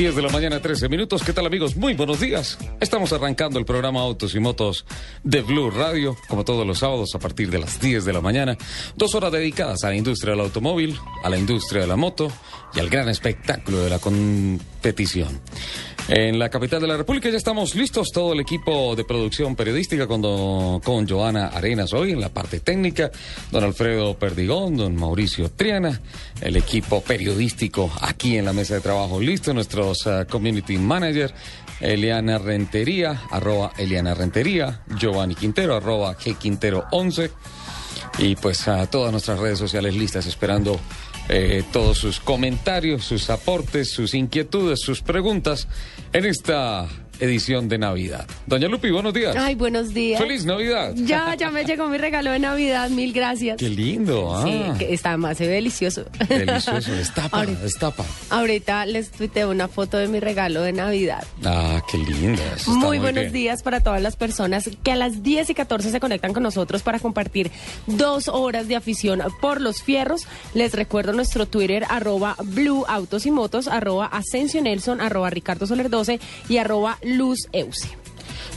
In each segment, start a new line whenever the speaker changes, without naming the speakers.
10 de la mañana, 13 minutos. ¿Qué tal amigos? Muy buenos días. Estamos arrancando el programa Autos y Motos de Blue Radio, como todos los sábados a partir de las 10 de la mañana. Dos horas dedicadas a la industria del automóvil, a la industria de la moto y al gran espectáculo de la competición. En la capital de la República ya estamos listos, todo el equipo de producción periodística con, con Joana Arenas hoy en la parte técnica, don Alfredo Perdigón, don Mauricio Triana, el equipo periodístico aquí en la mesa de trabajo listo, nuestros uh, community manager, Eliana Rentería, arroba Eliana Rentería, Giovanni Quintero, arroba G Quintero 11 y pues a todas nuestras redes sociales listas esperando eh, todos sus comentarios, sus aportes, sus inquietudes, sus preguntas en esta edición de Navidad. Doña Lupi, buenos días.
Ay, buenos días.
Feliz Navidad.
Ya, ya me llegó mi regalo de Navidad, mil gracias.
Qué lindo, ah.
Sí, que está más delicioso.
Delicioso, destapa,
Ahorita-
destapa.
Ahorita les tuiteo una foto de mi regalo de Navidad.
Ah, qué linda. eso está
Muy buenos
bien.
días para todas las personas que a las 10 y 14 se conectan con nosotros para compartir dos horas de afición por los fierros. Les recuerdo nuestro Twitter, arroba Blue Autos y Motos, arroba Asensio Nelson, arroba Ricardo Soler 12 y arroba Luz Euse.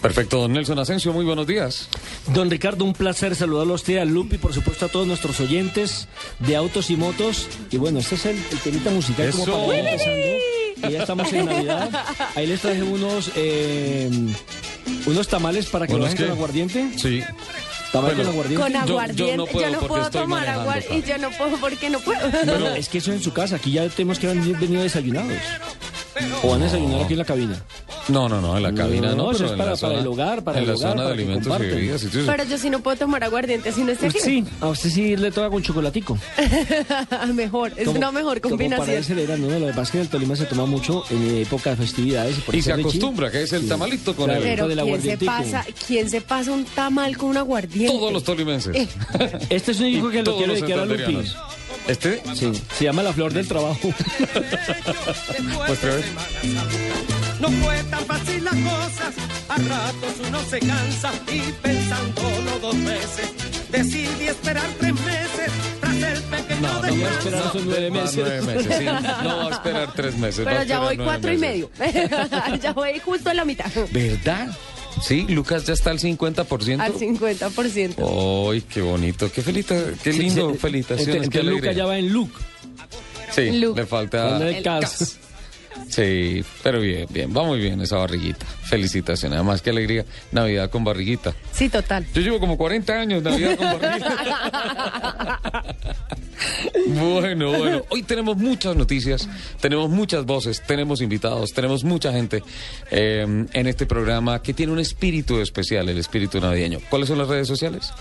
Perfecto, don Nelson Asensio, muy buenos días.
Don Ricardo, un placer saludarlo a usted, a Lupi, por supuesto a todos nuestros oyentes de autos y motos. Y bueno, este es el, el temita musical
Eso.
como para ir empezando. Y ya estamos en Navidad. Ahí les traje unos eh, unos tamales para que lo
¿Unos
bajen con aguardiente.
Sí. Bueno.
con aguardiente.
Con
Yo- yo
aguardiente,
no puedo porque estoy
tomar
manejando
agua
acá.
y yo no puedo porque no puedo.
Pero es que eso en su casa, aquí ya tenemos que haber venido desayunados. O van a desayunar aquí en la cabina.
No, no, no, en la cabina no,
No, eso
pero
es
en
para-
la
para
zona,
el hogar, para
en
el
la
hogar,
zona de
para que
alimentos y bebidas. y todo eso.
Pero yo sí no puedo tomar aguardiente si no esté aquí.
Sí, a usted sí le toca con chocolatico.
mejor, es
Como-
una mejor
Como para
combinación.
¿no? Lo que pasa es que en el Tolima se toma mucho en época de festividades. Y, por
Y
eso
se acostumbra, que es el tamalito con
Claro.
el...
Pero
del
¿quién se,
aguardientico.
pasa, ¿quién se pasa un tamal con un aguardiente?
Todos los tolimenses.
Este es un hijo que lo
Todos los
dedicar a Lupi.
santanderianos. ¿Este?
Sí, se llama La Flor del Trabajo.
Pues
No fue tan fácil las cosas, a ratos uno se cansa y pensándolo dos veces, decidí esperar tres meses tras el pequeño
No, no voy a esperar esos nueve meses.
nueve meses, sí. No va a esperar tres meses.
Pero ya voy cuatro y
meses.
medio. ya voy justo en la mitad.
¿Verdad? Sí, Lucas ya está al 50%.
Al 50%.
¡Ay, qué bonito! ¡Qué, felita, qué lindo!
Sí, sí.
Felicitaciones,
Entonces,
qué
entonces Luca
alegría.
ya va en look.
Sí,
Luke.
le falta...
El cas.
Sí, pero bien, bien, va muy bien esa barriguita. Felicitaciones, además qué alegría, Navidad con barriguita.
Sí, total.
Yo llevo como 40 años Navidad con barriguita. bueno, bueno, hoy tenemos muchas noticias, tenemos muchas voces, tenemos invitados, tenemos mucha gente eh, en este programa que tiene un espíritu especial, el espíritu navideño. ¿Cuáles son las redes sociales?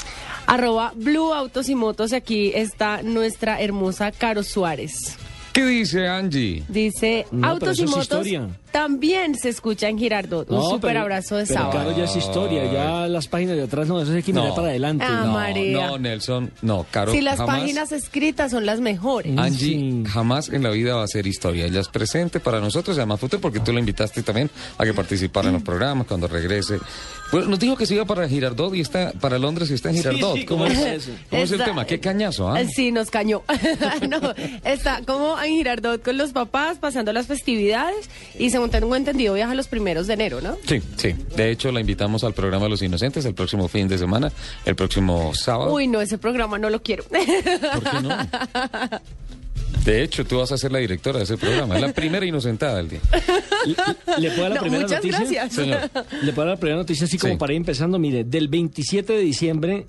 Arroba Blue Autos y Motos. y Aquí está nuestra hermosa Caro Suárez.
¿Qué dice Angie?
Dice,
No,
Autos y
es
Motos
historia.
también se escucha en Girardot. Un
pero-
abrazo de
pero
sábado.
Claro, ya es historia. Ya las páginas de atrás no, eso hay que mirar
No.
para adelante.
Ah,
no,
María.
no, Nelson, no, Caro.
si las
jamás-
páginas escritas son las mejores.
Angie
Sí.
jamás en la vida va a ser historia. Ella es presente para nosotros, además futuro, porque tú la invitaste también a que participara en los programas cuando regrese. Bueno, nos dijo que se iba para Girardot y está para Londres y está en Girardot.
sí,
¿Cómo,
¿cómo
es,
eso?
¿Cómo es el tema? ¿Qué cañazo? ah?
Eh, Sí, nos cañó. no, está como en Girardot con los papás pasando las festividades y según tengo entendido viaja los primeros de enero, ¿no?
Sí, sí. De hecho, la invitamos al programa Los Inocentes el próximo fin de semana, el próximo sábado.
Uy, no, ese programa no lo quiero.
¿Por qué no? De hecho, tú vas a ser la directora de ese programa. Es la primera inocentada del día.
¿Le puedo dar la
No,
primera
muchas
noticia?
gracias.
Señor.
Le puedo dar la primera noticia así como
Sí.
para ir empezando. Mire, del 27 de diciembre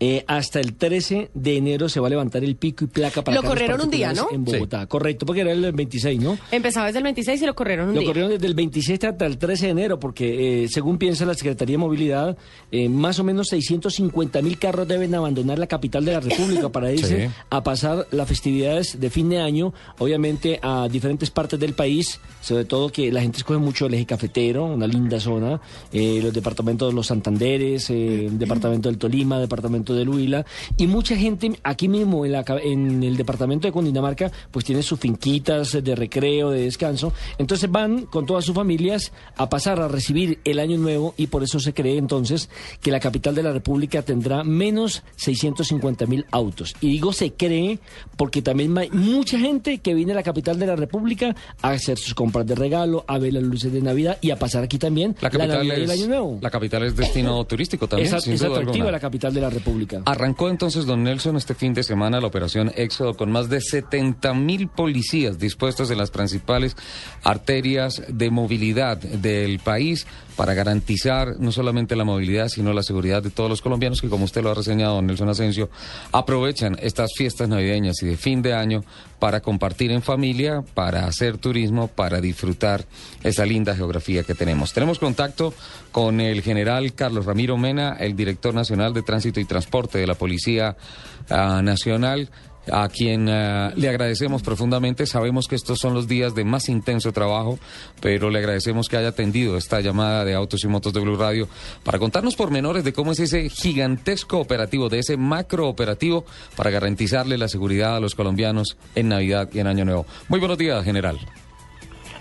eh, hasta el 13 de enero se va a levantar el pico y placa para
Lo corrieron un día, ¿no?
En Bogotá, correcto, porque era el 26, ¿no?
Empezaba desde el 26 y lo corrieron un
Lo
día.
corrieron desde el 26 hasta el 13 de enero, porque eh, según piensa la Secretaría de Movilidad, eh, más o menos 650 mil carros deben abandonar la capital de la República para irse
Sí.
a pasar las festividades de fin de año, obviamente a diferentes partes del país, sobre todo que la gente escoge mucho el eje cafetero, una linda zona, eh, los departamentos de los Santanderes, eh, el departamento del Tolima, departamento del Huila, y mucha gente aquí mismo en, la en el departamento de Cundinamarca, pues tiene sus finquitas de recreo, de descanso, entonces van con todas sus familias a pasar a recibir el año nuevo y por eso se cree entonces que la capital de la República tendrá menos 650 mil autos. Y digo se cree porque también hay mucha gente que viene a la capital de la República a hacer sus compras de regalo, a ver las luces de Navidad y a pasar aquí también
La capital,
Navidad y el
es,
año nuevo.
la capital es destino turístico también.
es,
sin
es
duda
atractiva
alguna.
la capital de la República.
Arrancó entonces, don Nelson, este fin de semana la operación Éxodo con más de 70 mil policías dispuestos en las principales arterias de movilidad del país para garantizar no solamente la movilidad, sino la seguridad de todos los colombianos que, como usted lo ha reseñado, Nelson Asensio, aprovechan estas fiestas navideñas y de fin de año para compartir en familia, para hacer turismo, para disfrutar esa linda geografía que tenemos. Tenemos contacto con el general Carlos Ramiro Mena, el director nacional de Tránsito y Transporte de la Policía ah, Nacional a quien ah, le agradecemos profundamente. Sabemos que estos son los días de más intenso trabajo, pero le agradecemos que haya atendido esta llamada de Autos y Motos de Blue Radio para contarnos pormenores de cómo es ese gigantesco operativo, de ese macro operativo para garantizarle la seguridad a los colombianos en Navidad y en Año Nuevo. Muy buenos días, general.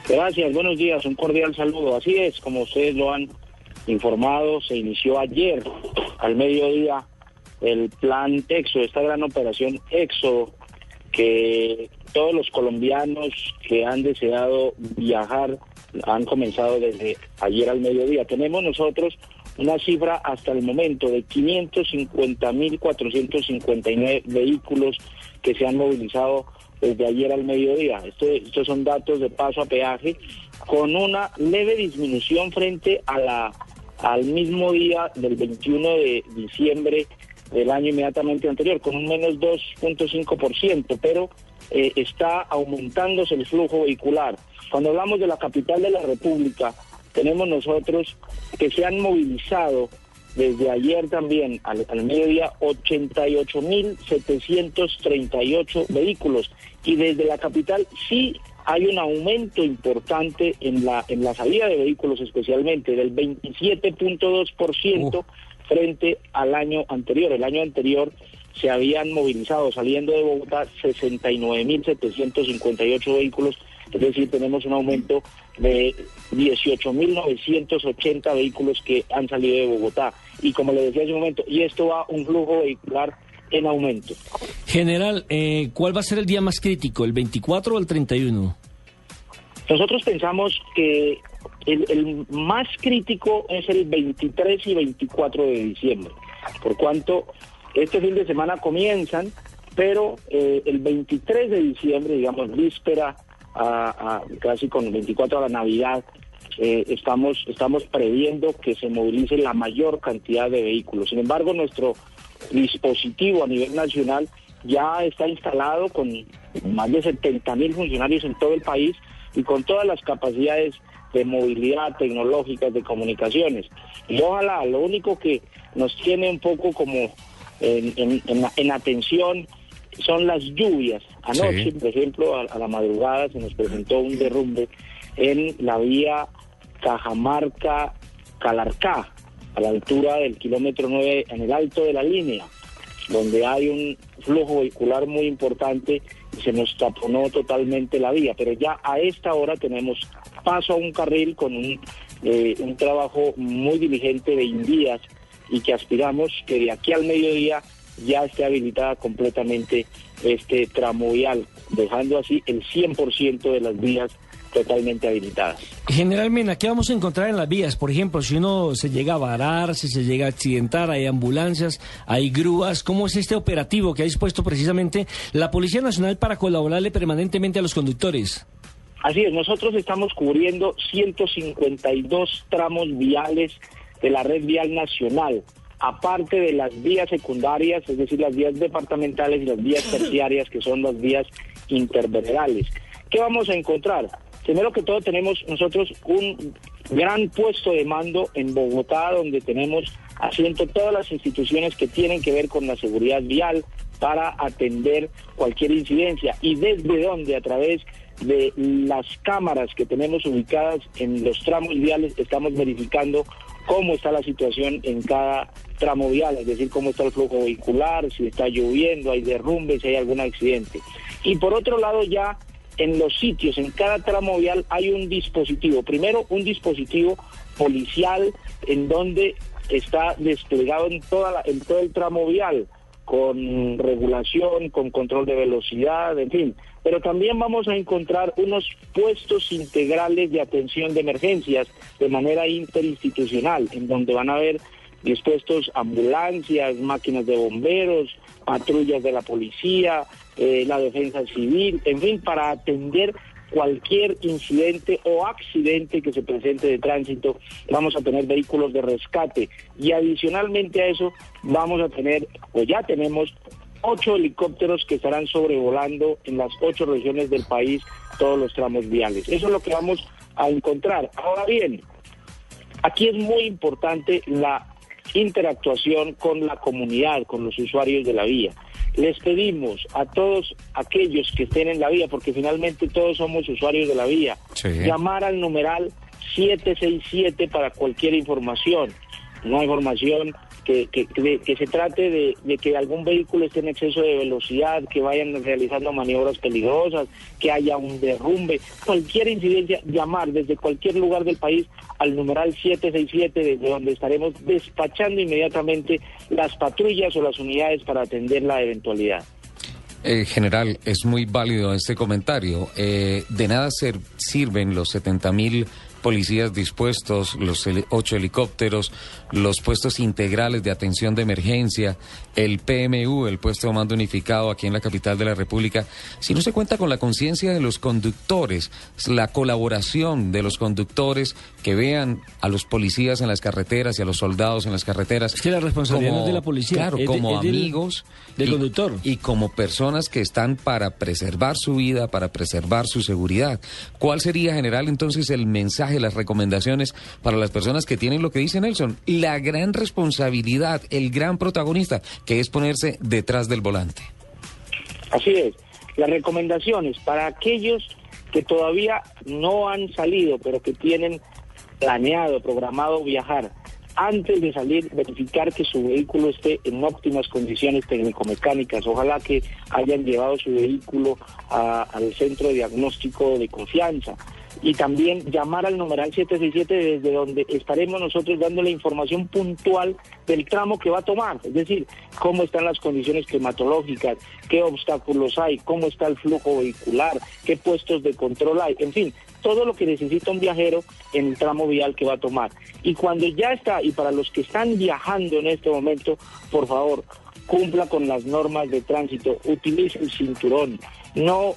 Gracias, buenos días, un cordial saludo. Así es, como ustedes lo han informado, se inició ayer al mediodía el plan Éxodo, esta gran operación Éxodo, que todos los colombianos que han deseado viajar han comenzado desde ayer al mediodía. Tenemos nosotros una cifra hasta el momento de 550.459 vehículos que se han movilizado desde ayer al mediodía. Esto- estos son datos de paso a peaje con una leve disminución frente a la al mismo día del 21 de diciembre del año inmediatamente anterior, con un menos 2.5%, pero eh, está aumentándose el flujo vehicular. Cuando hablamos de la capital de la República, tenemos nosotros que se han movilizado desde ayer también al, al mediodía 88.738 vehículos y desde la capital sí hay un aumento importante en la en la salida de vehículos especialmente del 27.2% frente al año anterior. El año anterior se habían movilizado saliendo de Bogotá 69.758 vehículos, es decir, tenemos un aumento de 18.980 vehículos que han salido de Bogotá. Y como le decía hace un momento, y esto va un flujo vehicular en aumento.
General, eh, ¿cuál va a ser el día más crítico, el 24 o el 31?
Nosotros pensamos que el, más crítico es el 23 y 24 de diciembre, por cuanto este fin de semana comienzan, pero eh, el 23 de diciembre, digamos, víspera a, a- casi con el 24 a la Navidad, eh, estamos, estamos previendo que se movilice la mayor cantidad de vehículos. Sin embargo, nuestro dispositivo a nivel nacional ya está instalado con más de 70 mil funcionarios en todo el país y con todas las capacidades de movilidad tecnológicas, de comunicaciones. Y ojalá, lo único que nos tiene un poco como en, en- en la- en atención son las lluvias. Anoche,
Sí.
por ejemplo, a, a la madrugada se nos presentó un derrumbe en la vía Cajamarca-Calarcá, a la altura del kilómetro 9, en el alto de la línea, donde hay un flujo vehicular muy importante y se nos taponó totalmente la vía. Pero ya a esta hora tenemos paso a un carril con un, eh, un trabajo muy diligente de Indías y que aspiramos que de aquí al mediodía ya esté habilitada completamente este tramo vial, dejando así el 100% de las vías totalmente habilitadas.
General Mena, ¿qué vamos a encontrar en las vías? Por ejemplo, si uno se llega a varar, si se llega a accidentar, hay ambulancias, hay grúas. ¿Cómo es este operativo que ha dispuesto precisamente la Policía Nacional para colaborarle permanentemente a los conductores?
Así es, nosotros estamos cubriendo 152 tramos viales de la red vial nacional. aparte de las vías secundarias, es decir, las vías departamentales y las vías terciarias, que son las vías interveredales. ¿Qué vamos a encontrar? Primero que todo tenemos nosotros un gran puesto de mando en Bogotá, donde tenemos asiento todas las instituciones que tienen que ver con la seguridad vial para atender cualquier incidencia y desde donde a través de las cámaras que tenemos ubicadas en los tramos viales estamos verificando cómo está la situación en cada tramo vial, es decir, cómo está el flujo vehicular, si está lloviendo, hay derrumbes, si hay algún accidente. Y por otro lado ya en los sitios, en cada tramo vial hay un dispositivo. Primero, un dispositivo policial en donde está desplegado en, toda en todo el tramo vial, con regulación, con control de velocidad, en fin. Pero también vamos a encontrar unos puestos integrales de atención de emergencias de manera interinstitucional, en donde van a haber dispuestos ambulancias, máquinas de bomberos, patrullas de la policía, eh, la defensa civil, en fin, para atender cualquier incidente o accidente que se presente de tránsito, vamos a tener vehículos de rescate y adicionalmente a eso vamos a tener, o ya tenemos, ocho helicópteros que estarán sobrevolando en las ocho regiones del país todos los tramos viales. Eso es lo que vamos a encontrar. Ahora bien, aquí es muy importante la interactuación con la comunidad, con los usuarios de la vía. Les pedimos a todos aquellos que estén en la vía, porque finalmente todos somos usuarios de la vía, llamar al numeral 767 para cualquier información. Una información que, que, se trate de, que algún vehículo esté en exceso de velocidad, que vayan realizando maniobras peligrosas, que haya un derrumbe, cualquier incidencia, llamar desde cualquier lugar del país al numeral 767, desde donde estaremos despachando inmediatamente las patrullas o las unidades para atender la eventualidad.
Eh, general, es muy válido este comentario. Eh, de nada sirven los 70 mil policías dispuestos, los ocho helicópteros, los puestos integrales de atención de emergencia, el PMU, el puesto de mando unificado aquí en la capital de la República, si no se cuenta con la conciencia de los conductores, la colaboración de los conductores que vean a los policías en las carreteras y a los soldados en las carreteras.
Es que la responsabilidad de la policía.
Claro, como amigos.
Del, conductor.
Y como personas que están para preservar su vida, para preservar su seguridad. ¿Cuál sería, general, entonces el mensaje? las recomendaciones para las personas que tienen lo que dice Nelson, la gran responsabilidad, el gran protagonista, que es ponerse detrás del volante.
Así es. Las recomendaciones para aquellos que todavía no han salido, pero que tienen planeado, programado viajar, antes de salir, verificar que su vehículo esté en óptimas condiciones técnico-mecánicas. Ojalá que hayan llevado su vehículo al centro de diagnóstico de confianza y también llamar al numeral 767 desde donde estaremos nosotros dando la información puntual del tramo que va a tomar, es decir, cómo están las condiciones climatológicas, qué obstáculos hay, cómo está el flujo vehicular, qué puestos de control hay, en fin, todo lo que necesita un viajero en el tramo vial que va a tomar. Y cuando ya está, y para los que están viajando en este momento, por favor, cumpla con las normas de tránsito, utilice el cinturón, no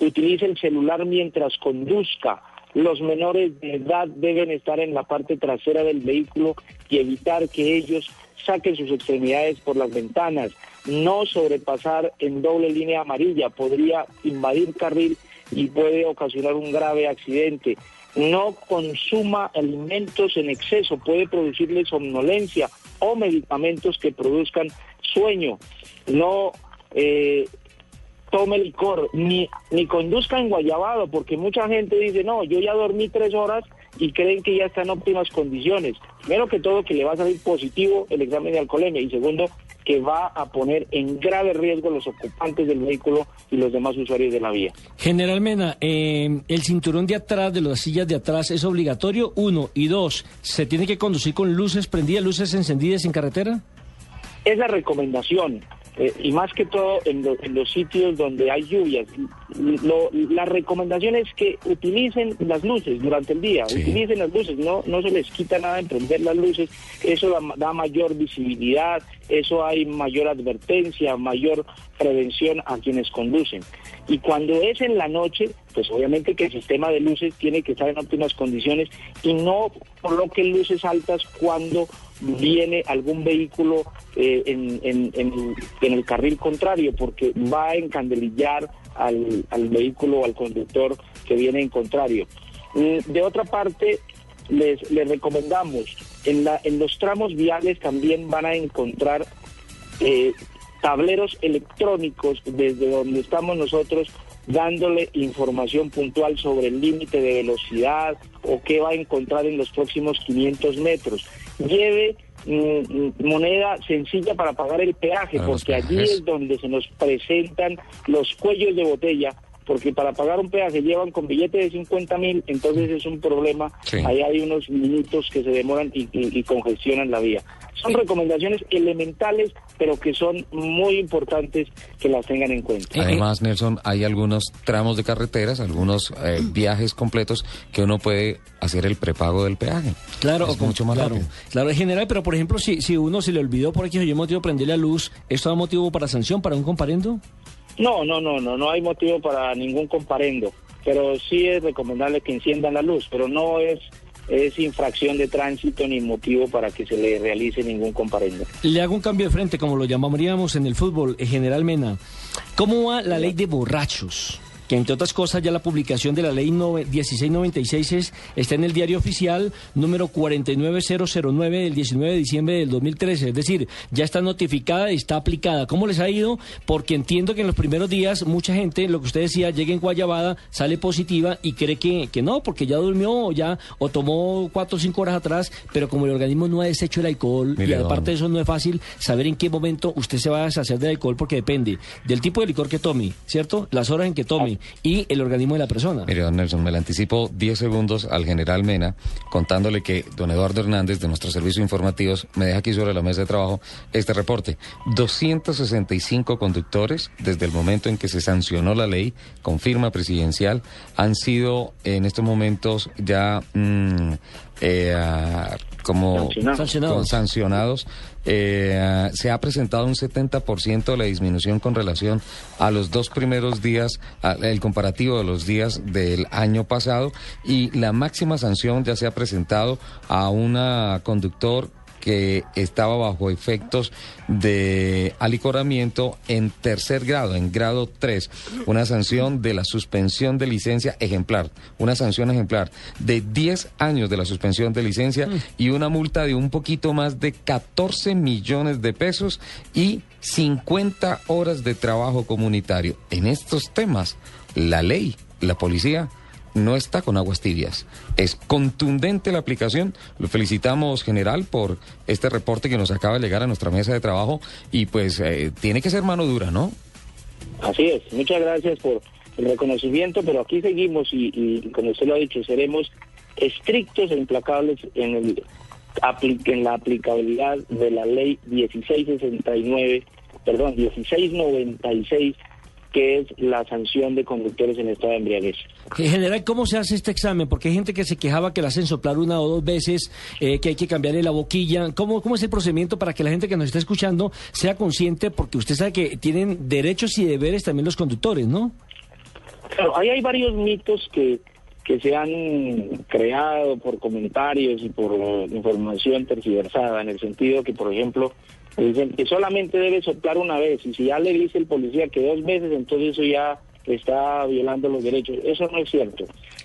utilice el celular mientras conduzca. Los menores de edad deben estar en la parte trasera del vehículo y evitar que ellos saquen sus extremidades por las ventanas. No sobrepasar en doble línea amarilla, podría invadir carril y puede ocasionar un grave accidente. No consuma alimentos en exceso, puede producirle somnolencia o medicamentos que produzcan sueño. No eh, tome licor, ni, ni conduzca en guayabado, porque mucha gente dice, no, yo ya dormí tres horas y creen que ya está en óptimas condiciones. Primero que todo, que le va a salir positivo el examen de alcoholemia y segundo, que va a poner en grave riesgo los ocupantes del vehículo y los demás usuarios de la vía.
General Mena, eh, el cinturón de atrás, de las sillas de atrás, ¿es obligatorio? Uno. Y dos, ¿se tiene que conducir con luces prendidas, luces encendidas en carretera?
Es la recomendación. Eh, y más que todo en, los sitios donde hay lluvias. la recomendación es que utilicen las luces durante el día, utilicen las luces, no, no se les quita nada en prender las luces, eso da, mayor visibilidad, eso hay mayor advertencia, mayor prevención a quienes conducen. Y cuando es en la noche, pues obviamente que el sistema de luces tiene que estar en óptimas condiciones y no coloquen luces altas cuando viene algún vehículo eh, en, en- en- el carril contrario, porque va a encandelillar al, al vehículo o al conductor que viene en contrario. Mm, De otra parte, les, les recomendamos, en, la, en los tramos viales también van a encontrar eh, tableros electrónicos desde donde estamos nosotros dándole información puntual sobre el límite de velocidad o qué va a encontrar en los próximos 500 metros. Lleve mm, moneda sencilla para pagar el peaje, porque allí es donde se nos presentan los cuellos de botella, porque para pagar un peaje llevan con billete de 50 mil, entonces es un problema.
Sí.
Ahí hay unos minutos que se demoran y, y- y congestionan la vía. Son recomendaciones elementales, pero que son muy importantes que las tengan en cuenta.
Además, Nelson, hay algunos tramos de carreteras, algunos eh, viajes completos que uno puede hacer el prepago del peaje.
Claro,
es mucho más
claro,
rápido.
Claro, en general, pero por ejemplo, si, si uno se le olvidó por aquí yo motivo prender la luz, ¿esto da motivo para sanción, para un comparendo?
No, no, no, no, no hay motivo para ningún comparendo, pero sí es recomendable que enciendan la luz, pero no es es infracción de tránsito ni motivo para que se le realice ningún comparendo.
Le hago un cambio de frente, como lo llamaríamos en el fútbol, eh, General Mena. ¿Cómo va la ley de borrachos? Que entre otras cosas ya la publicación de la ley nove- 1696 es, está en el diario oficial número 49009 del 19 de diciembre del 2013. Es decir, ya está notificada y está aplicada. ¿Cómo les ha ido? Porque entiendo que en los primeros días mucha gente, lo que usted decía, llega en Guayabada, sale positiva y cree que, que no, porque ya durmió o ya o tomó cuatro o cinco horas atrás, pero como el organismo no ha deshecho el alcohol
Mire,
y aparte
don-
eso no es fácil saber en qué momento usted se va a deshacer del alcohol porque depende del tipo de licor que tome, ¿cierto? Las horas en que tome y el organismo de la persona.
Mire, don Nelson, me le anticipo 10 segundos al general Mena contándole que don Eduardo Hernández de nuestro servicio informativos me deja aquí sobre la mesa de trabajo este reporte. 265 conductores desde el momento en que se sancionó la ley con firma presidencial han sido en estos momentos ya mm, eh, como
Sancionados.
Sancionados.
Eh, se ha presentado un 70% de la disminución con relación a los dos primeros días, al- el comparativo de los días del año pasado y la máxima sanción ya se ha presentado a una conductor que estaba bajo efectos de alicoramiento en tercer grado, en grado 3, una sanción de la suspensión de licencia ejemplar, una sanción ejemplar de 10 años de la suspensión de licencia y una multa de un poquito más de 14 millones de pesos y 50 horas de trabajo comunitario. En estos temas, la ley, la policía no está con aguas tibias. Es contundente la aplicación. Lo felicitamos, general, por este reporte que nos acaba de llegar a nuestra mesa de trabajo y pues eh, tiene que ser mano dura, ¿no?
Así es, muchas gracias por el reconocimiento, pero aquí seguimos y, como usted lo ha dicho, seremos estrictos e implacables en, el, en la aplicabilidad de la ley 1669, perdón, 1696, que es la sanción de conductores en estado de embriaguez.
En general, ¿cómo se hace este examen? Porque hay gente que se quejaba que la hacen soplar una o dos veces, eh, que hay que cambiarle la boquilla. ¿Cómo, ¿Cómo es el procedimiento para que la gente que nos está escuchando sea consciente? Porque usted sabe que tienen derechos y deberes también los conductores, ¿no?
Claro, ahí hay varios mitos que, que se han creado por comentarios y por información tergiversada, en el sentido que, por ejemplo, dicen que solamente debe soplar una vez, y si ya le dice el policía que dos veces, entonces eso ya está violando los derechos. Eso no es cierto.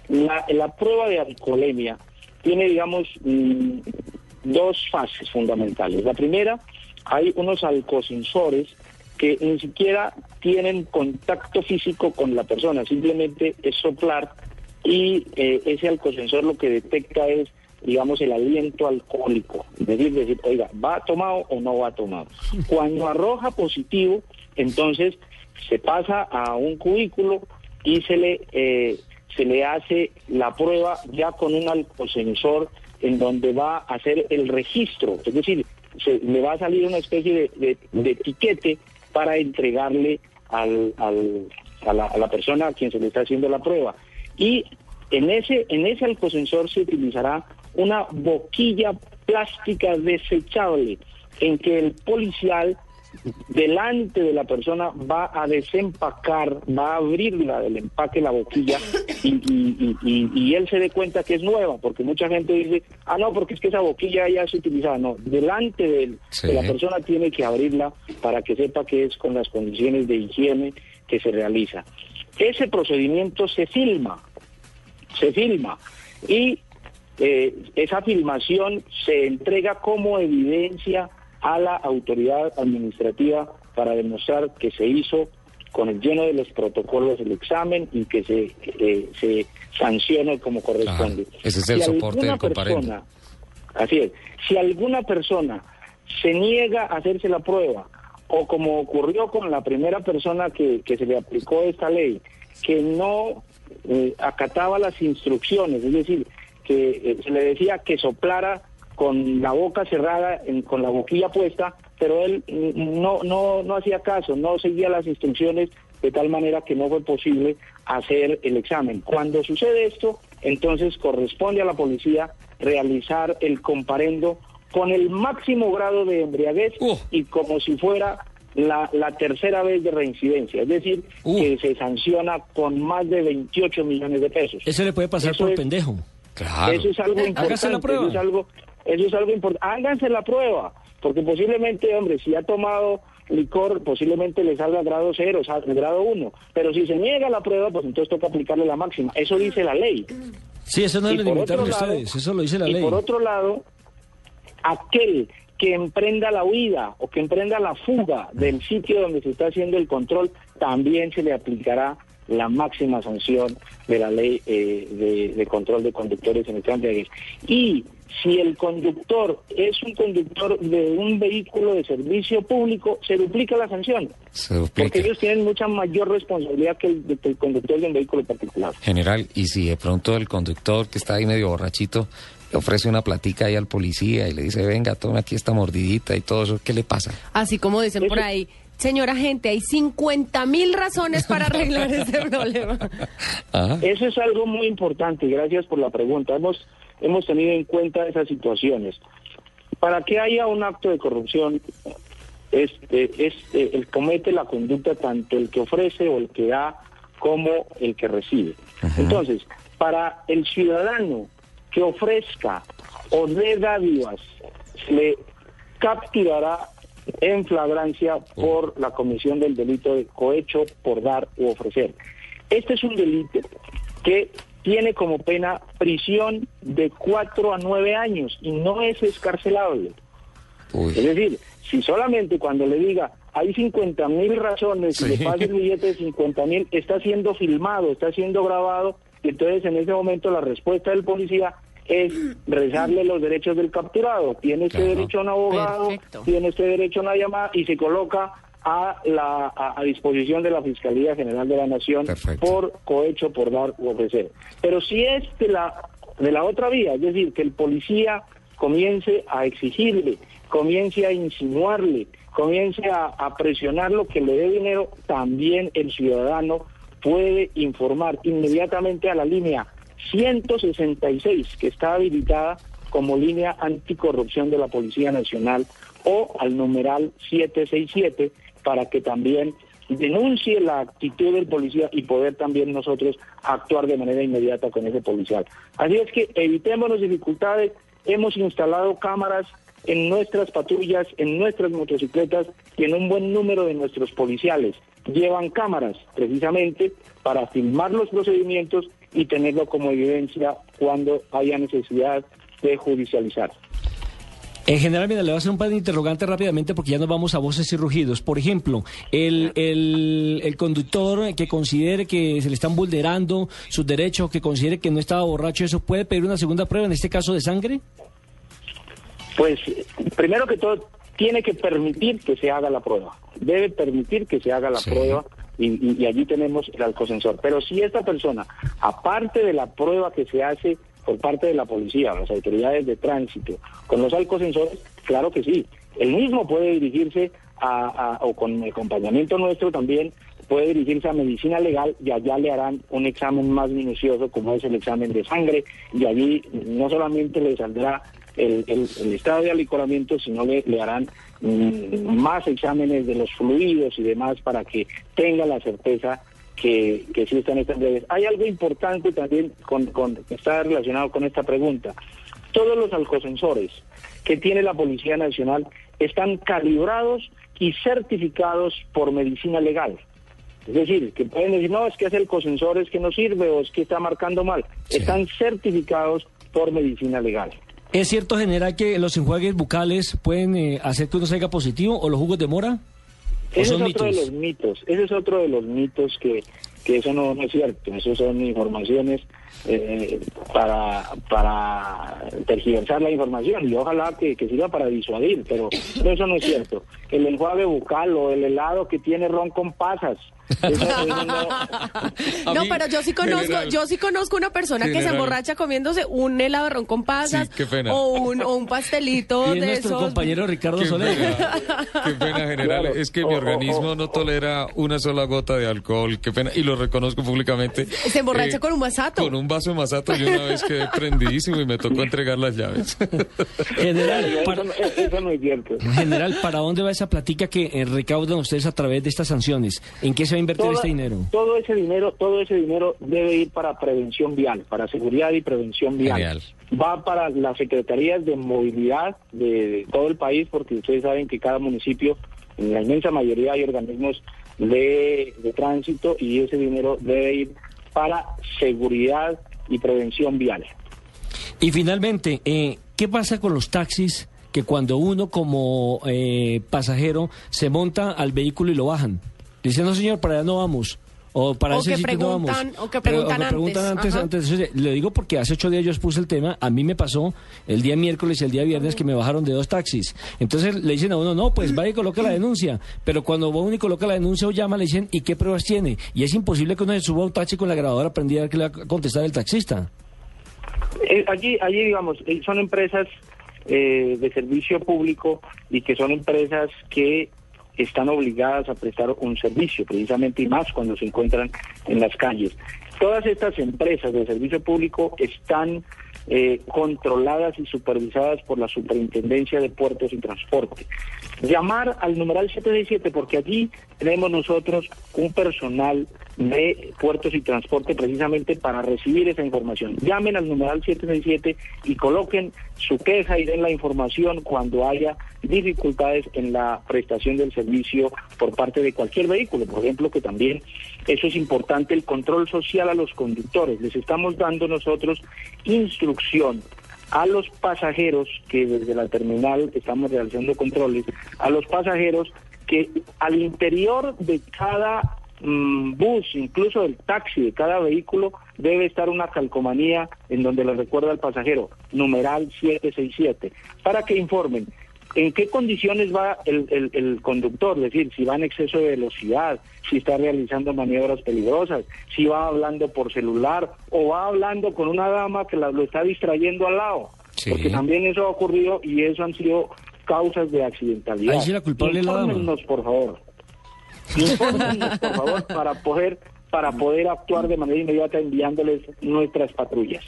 La, la prueba de alcoholemia tiene, digamos, mm, dos fases fundamentales. La primera, hay unos alcosensores que ni siquiera tienen contacto físico con la persona, simplemente es soplar y eh, ese alcosensor lo que detecta es, digamos, el aliento alcohólico, es decir, decir, oiga, ¿va tomado o no va tomado? Cuando arroja positivo, entonces se pasa a un cubículo y se le, eh, se le hace la prueba ya con un alcosensor en donde va a hacer el registro, es decir, se, le va a salir una especie de, de- de etiquete para entregarle al, al- a, la, a la persona a quien se le está haciendo la prueba. Y en ese, en ese alcosensor se utilizará una boquilla plástica desechable en que el policial delante de la persona va a desempacar, va a abrirla del empaque la boquilla y, y- y- y él se dé cuenta que es nueva, porque mucha gente dice, ah, no, porque es que esa boquilla ya se utilizaba. No, delante de, él,
Sí.
de la persona tiene que abrirla para que sepa que es con las condiciones de higiene que se realiza. Ese procedimiento se filma, se filma y eh, esa filmación se entrega como evidencia a la autoridad administrativa para demostrar que se hizo con el lleno de los protocolos del examen y que se, eh, se sancione como corresponde.
Ese es el soporte
alguna
del comparendo.
persona- Así es. Si alguna persona se niega a hacerse la prueba, o como ocurrió con la primera persona que, que se le aplicó esta ley, que no eh, acataba las instrucciones, es decir, que eh, se le decía que soplara con la boca cerrada, en- con la boquilla puesta, pero él mm, no, no, no hacía caso, no seguía las instrucciones de tal manera que no fue posible hacer el examen. Cuando sucede esto, entonces corresponde a la policía realizar el comparendo con el máximo grado de embriaguez
Uh.
y como si fuera la, la tercera vez de reincidencia, es decir,
Uh.
que se sanciona con más de 28 millones de pesos.
Eso le puede pasar
Eso
por
es-
pendejo.
Claro.
Eso es algo importante.
Hágase la prueba.
Eso es algo, eso es algo importante. Háganse la prueba, porque posiblemente, hombre, si ha tomado licor, posiblemente le salga grado cero, sal- grado uno. Pero si se niega la prueba, pues entonces toca aplicarle la máxima. Eso dice la ley.
Sí, eso no lo limitaron ustedes, eso lo dice la
y
ley.
por otro lado, aquel que emprenda la huida o que emprenda la fuga del sitio donde se está haciendo el control, también se le aplicará la máxima sanción de la ley eh, de, de control de conductores en el tránsito. Y si el conductor es un conductor de un vehículo de servicio público, se duplica la sanción.
Se duplica.
Porque ellos tienen mucha mayor responsabilidad que el, que el conductor de un vehículo particular.
General, y si de pronto el conductor que está ahí medio borrachito le ofrece una platica ahí al policía y le dice, venga, tome aquí esta mordidita y todo eso, ¿qué le pasa?
Así como dicen por ahí, señora gente, hay 50 mil razones para arreglar este problema.
Ajá.
Eso es algo muy importante gracias por la pregunta. Hemos, hemos tenido en cuenta esas situaciones. Para que haya un acto de corrupción, este, este, el comete la conducta tanto el que ofrece o el que da como el que recibe. Entonces, para el ciudadano que ofrezca o dé dádivas, se le capturará en flagrancia por la comisión del delito de cohecho por dar u ofrecer. Este es un delito que tiene como pena prisión de cuatro a nueve años y no es escarcelable. Es decir, si solamente cuando le diga hay 50 mil razones y
Sí.
le pasa el billete de 50 mil, está siendo filmado, está siendo grabado, y entonces en ese momento la respuesta del policía es rezarle los derechos del capturado. Tiene este
Claro.
derecho a un abogado,
Perfecto.
tiene este derecho a una llamada y se coloca a, la, a, a disposición de la Fiscalía General de la Nación
Perfecto.
por cohecho, por dar u ofrecer. Pero si es de la, de la otra vía, es decir, que el policía comience a exigirle, comience a insinuarle, comience a, a presionarlo que le dé dinero, también el ciudadano puede informar inmediatamente a la línea 166 que está habilitada como línea anticorrupción de la Policía Nacional o al numeral 767 para que también denuncie la actitud del policía y poder también nosotros actuar de manera inmediata con ese policial. Así es que evitémonos dificultades, hemos instalado cámaras en nuestras patrullas, en nuestras motocicletas y en un buen número de nuestros policiales. Llevan cámaras precisamente para filmar los procedimientos y tenerlo como evidencia cuando haya necesidad de judicializar.
En general, mira, le voy a hacer un par de interrogantes rápidamente porque ya nos vamos a voces y rugidos. Por ejemplo, el, el, el conductor que considere que se le están vulnerando sus derechos, que considere que no estaba borracho, ¿eso puede pedir una segunda prueba, en este caso de sangre?
Pues primero que todo, tiene que permitir que se haga la prueba. Debe permitir que se haga la
Sí.
prueba y, y- allí tenemos el alcosensor. Pero si esta persona, aparte de la prueba que se hace por parte de la policía, las autoridades de tránsito, con los alcosensores, claro que sí. El mismo puede dirigirse a, o con acompañamiento nuestro también, puede dirigirse a medicina legal y allá le harán un examen más minucioso como es el examen de sangre y allí no solamente le saldrá el, el- el estado de alicoramiento, sino le, le harán más exámenes de los fluidos y demás para que tenga la certeza que, que sí están estas redes. Hay algo importante también con, con, que está relacionado con esta pregunta. Todos los alcosensores que tiene la Policía Nacional están calibrados y certificados por medicina legal. Es decir, que pueden decir, no, es que ese alcosensor es que no sirve o es que está marcando mal. Están certificados por medicina legal.
¿Es cierto, general, que los enjuagues bucales pueden eh, hacer que uno salga positivo o los jugos de mora? ¿O
Ese es otro
mitos?
de los mitos, ese es otro de los mitos que, que eso no, no es cierto, eso son informaciones eh, para, para tergiversar la información y ojalá que, que sirva para disuadir, pero, pero eso no es cierto. El enjuague bucal o el helado que tiene ron con pasas, eso- eso no-
No, pero yo sí conozco,
general.
yo sí conozco una persona que se
General.
emborracha comiéndose un helado de ron con pasas
Sí, qué pena.
o un, o un pastelito de
nuestro
esos.
compañero Ricardo
Qué
Soler.
pena, qué pena, general.
Claro.
Es que
Oh,
mi
oh,
organismo
oh,
no
oh.
tolera una sola gota de alcohol. Qué pena. Y lo reconozco públicamente. Eh,
Se emborracha con un masato.
Con un vaso de masato. Yo una vez quedé prendidísimo y me tocó entregar las llaves.
General, para,
no, eso no es cierto.
general, ¿para dónde va esa platica que eh, recaudan ustedes a través de estas sanciones? ¿En qué se va a invertir
Toda-
este dinero?
Todo ese dinero, todo ese dinero debe ir para prevención vial, para seguridad y prevención vial.
Genial.
Va para las secretarías de movilidad de, de todo el país, porque ustedes saben que cada municipio, en la inmensa mayoría hay organismos de, de tránsito y ese dinero debe ir para seguridad y prevención vial.
Y finalmente, eh, ¿qué pasa con los taxis que cuando uno como eh, pasajero se monta al vehículo y lo bajan? Dice, no señor, para allá no vamos. O para
O
ese
que
sitio no vamos.
preguntan- o que
Pero-
preguntan
preguntan
antes,
antes. antes. Le digo porque hace ocho días yo expuse el tema. A mí me pasó el día miércoles y el día viernes que me bajaron de dos taxis. Entonces le dicen a uno, no, pues vaya y coloca la denuncia. Pero cuando va uno y coloca la denuncia o llama, le dicen, ¿y qué pruebas tiene? Y es imposible que uno se suba a un taxi con la grabadora prendida a ver qué le va a contestar el taxista.
Eh, allí, allí, digamos, eh, son empresas eh, de servicio público y que son empresas que están obligadas a prestar un servicio, precisamente y más cuando se encuentran en las calles. Todas estas empresas de servicio público están eh, controladas y supervisadas por la Superintendencia de Puertos y Transporte. Llamar al numeral 767 porque allí tenemos nosotros un personal de puertos y transporte precisamente para recibir esa información. Llamen al numeral 767 y coloquen su queja y den la información cuando haya dificultades en la prestación del servicio por parte de cualquier vehículo. Por ejemplo, que también eso es importante, el control social a los conductores. Les estamos dando nosotros instrucción a los pasajeros que desde la terminal estamos realizando controles, a los pasajeros que al interior de cada mm, bus, incluso del taxi, de cada vehículo, debe estar una calcomanía en donde le recuerda al pasajero, numeral 767, para que informen en qué condiciones va el, el- el conductor, es decir, si va en exceso de velocidad, si está realizando maniobras peligrosas, si va hablando por celular o va hablando con una dama que la- lo está distrayendo al lado.
Sí.
Porque también eso ha ocurrido y eso han sido causas de accidentalidad.
Ahí sí la culpable la dama.
Por favor. Infórmennos, por favor, para poder para poder actuar de manera inmediata enviándoles nuestras patrullas.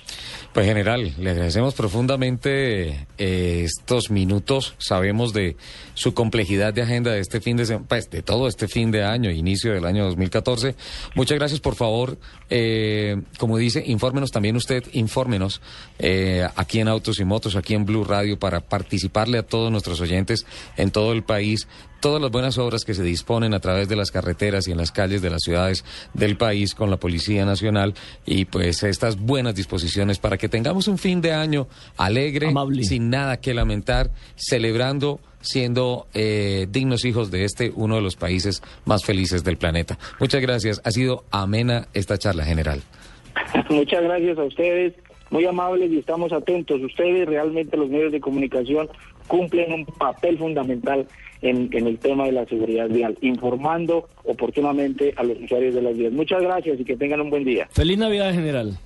Pues general, le agradecemos profundamente eh, estos minutos. Sabemos de su complejidad de agenda de este fin de semana, pues de todo este fin de año, inicio del año 2014. Muchas gracias, por favor. eh, como dice, infórmenos también usted, infórmenos eh, aquí en Autos y Motos, aquí en Blue Radio, para participarle a todos nuestros oyentes en todo el país todas las buenas obras que se disponen a través de las carreteras y en las calles de las ciudades del país con la Policía Nacional y pues estas buenas disposiciones para que tengamos un fin de año alegre,
Amable.
sin nada que lamentar, celebrando siendo eh, dignos hijos de este uno de los países más felices del planeta. Muchas gracias. Ha sido amena esta charla general.
Muchas gracias a ustedes, muy amables y estamos atentos. Ustedes realmente los medios de comunicación cumplen un papel fundamental en, en el tema de la seguridad vial, informando oportunamente a los usuarios de las vías. Muchas gracias y que tengan un buen día.
Feliz Navidad, general.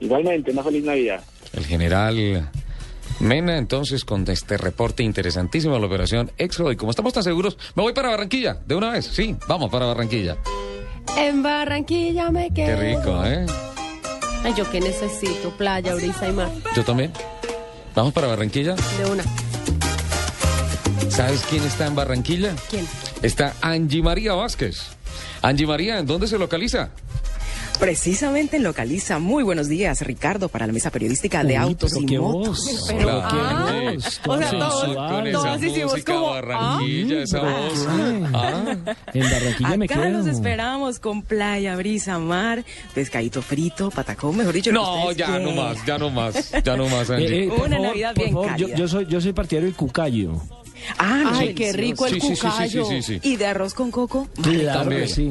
Igualmente, una feliz Navidad.
El general Mena, entonces, con este reporte interesantísimo de la operación Éxodo. Y como estamos tan seguros, me voy para Barranquilla, de una vez. Sí, vamos para Barranquilla.
En Barranquilla me quedo.
Qué rico, ¿eh?
Ay, yo que necesito playa, brisa y mar.
Yo también. Vamos para Barranquilla.
De una.
¿Sabes quién está en Barranquilla?
¿Quién?
Está Angie María Vázquez. Angie María, ¿en dónde se localiza?
Precisamente en Localiza. Muy buenos días, Ricardo, para la mesa periodística de
Uy,
Autos
pero
y
qué
Motos.
voz.
Pero,
Pero qué
ah,
voz,
o sea, todos-.
Con
todos
esa
hicimos
música
como,
Barranquilla, esa voz. Ah.
En Barranquilla me
Acá
quedo.
los esperamos con playa, brisa, mar, pescadito frito, patacón, mejor dicho.
No, ya no más, ya no más, ya no más,
Eh,
Angie.
eh, por
Una
favor,
Navidad
por
bien
favor, yo soy, yo soy partidario del cucayo.
Ah,
Ay, qué rico el
Sí, sí, sí, sí,
cucayo.
sí, sí, sí.
Y de arroz con coco.
Claro
También.
que sí.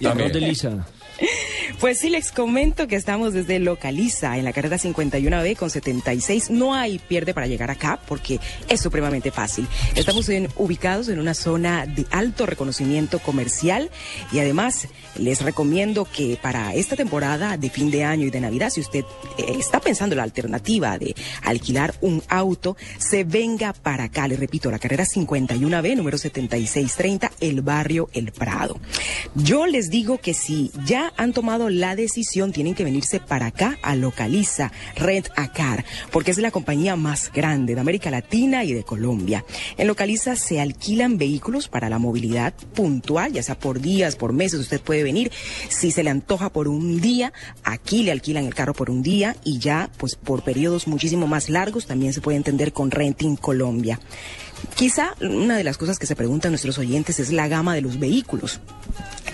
Y
También.
arroz de lisa.
Pues sí, les comento que estamos desde Localiza, en la carrera 51B con 76. No hay pierde para llegar acá porque es supremamente fácil. Estamos ubicados en una zona de alto reconocimiento comercial y además les recomiendo que para esta temporada de fin de año y de Navidad, si usted eh, está pensando en la alternativa de alquilar un auto, se venga para acá. Les repito, la carrera 51B, número 7630, el barrio El Prado. Yo les digo que si ya han tomado la decisión, tienen que venirse para acá a Localiza Rent a Car, porque es la compañía más grande de América Latina y de Colombia. En Localiza se alquilan vehículos para la movilidad puntual, ya sea por días, por meses, usted puede venir. Si se le antoja por un día, aquí le alquilan el carro por un día y ya, pues por periodos muchísimo más largos, también se puede entender con Renting Colombia. Quizá una de las cosas que se preguntan nuestros oyentes es la gama de los vehículos.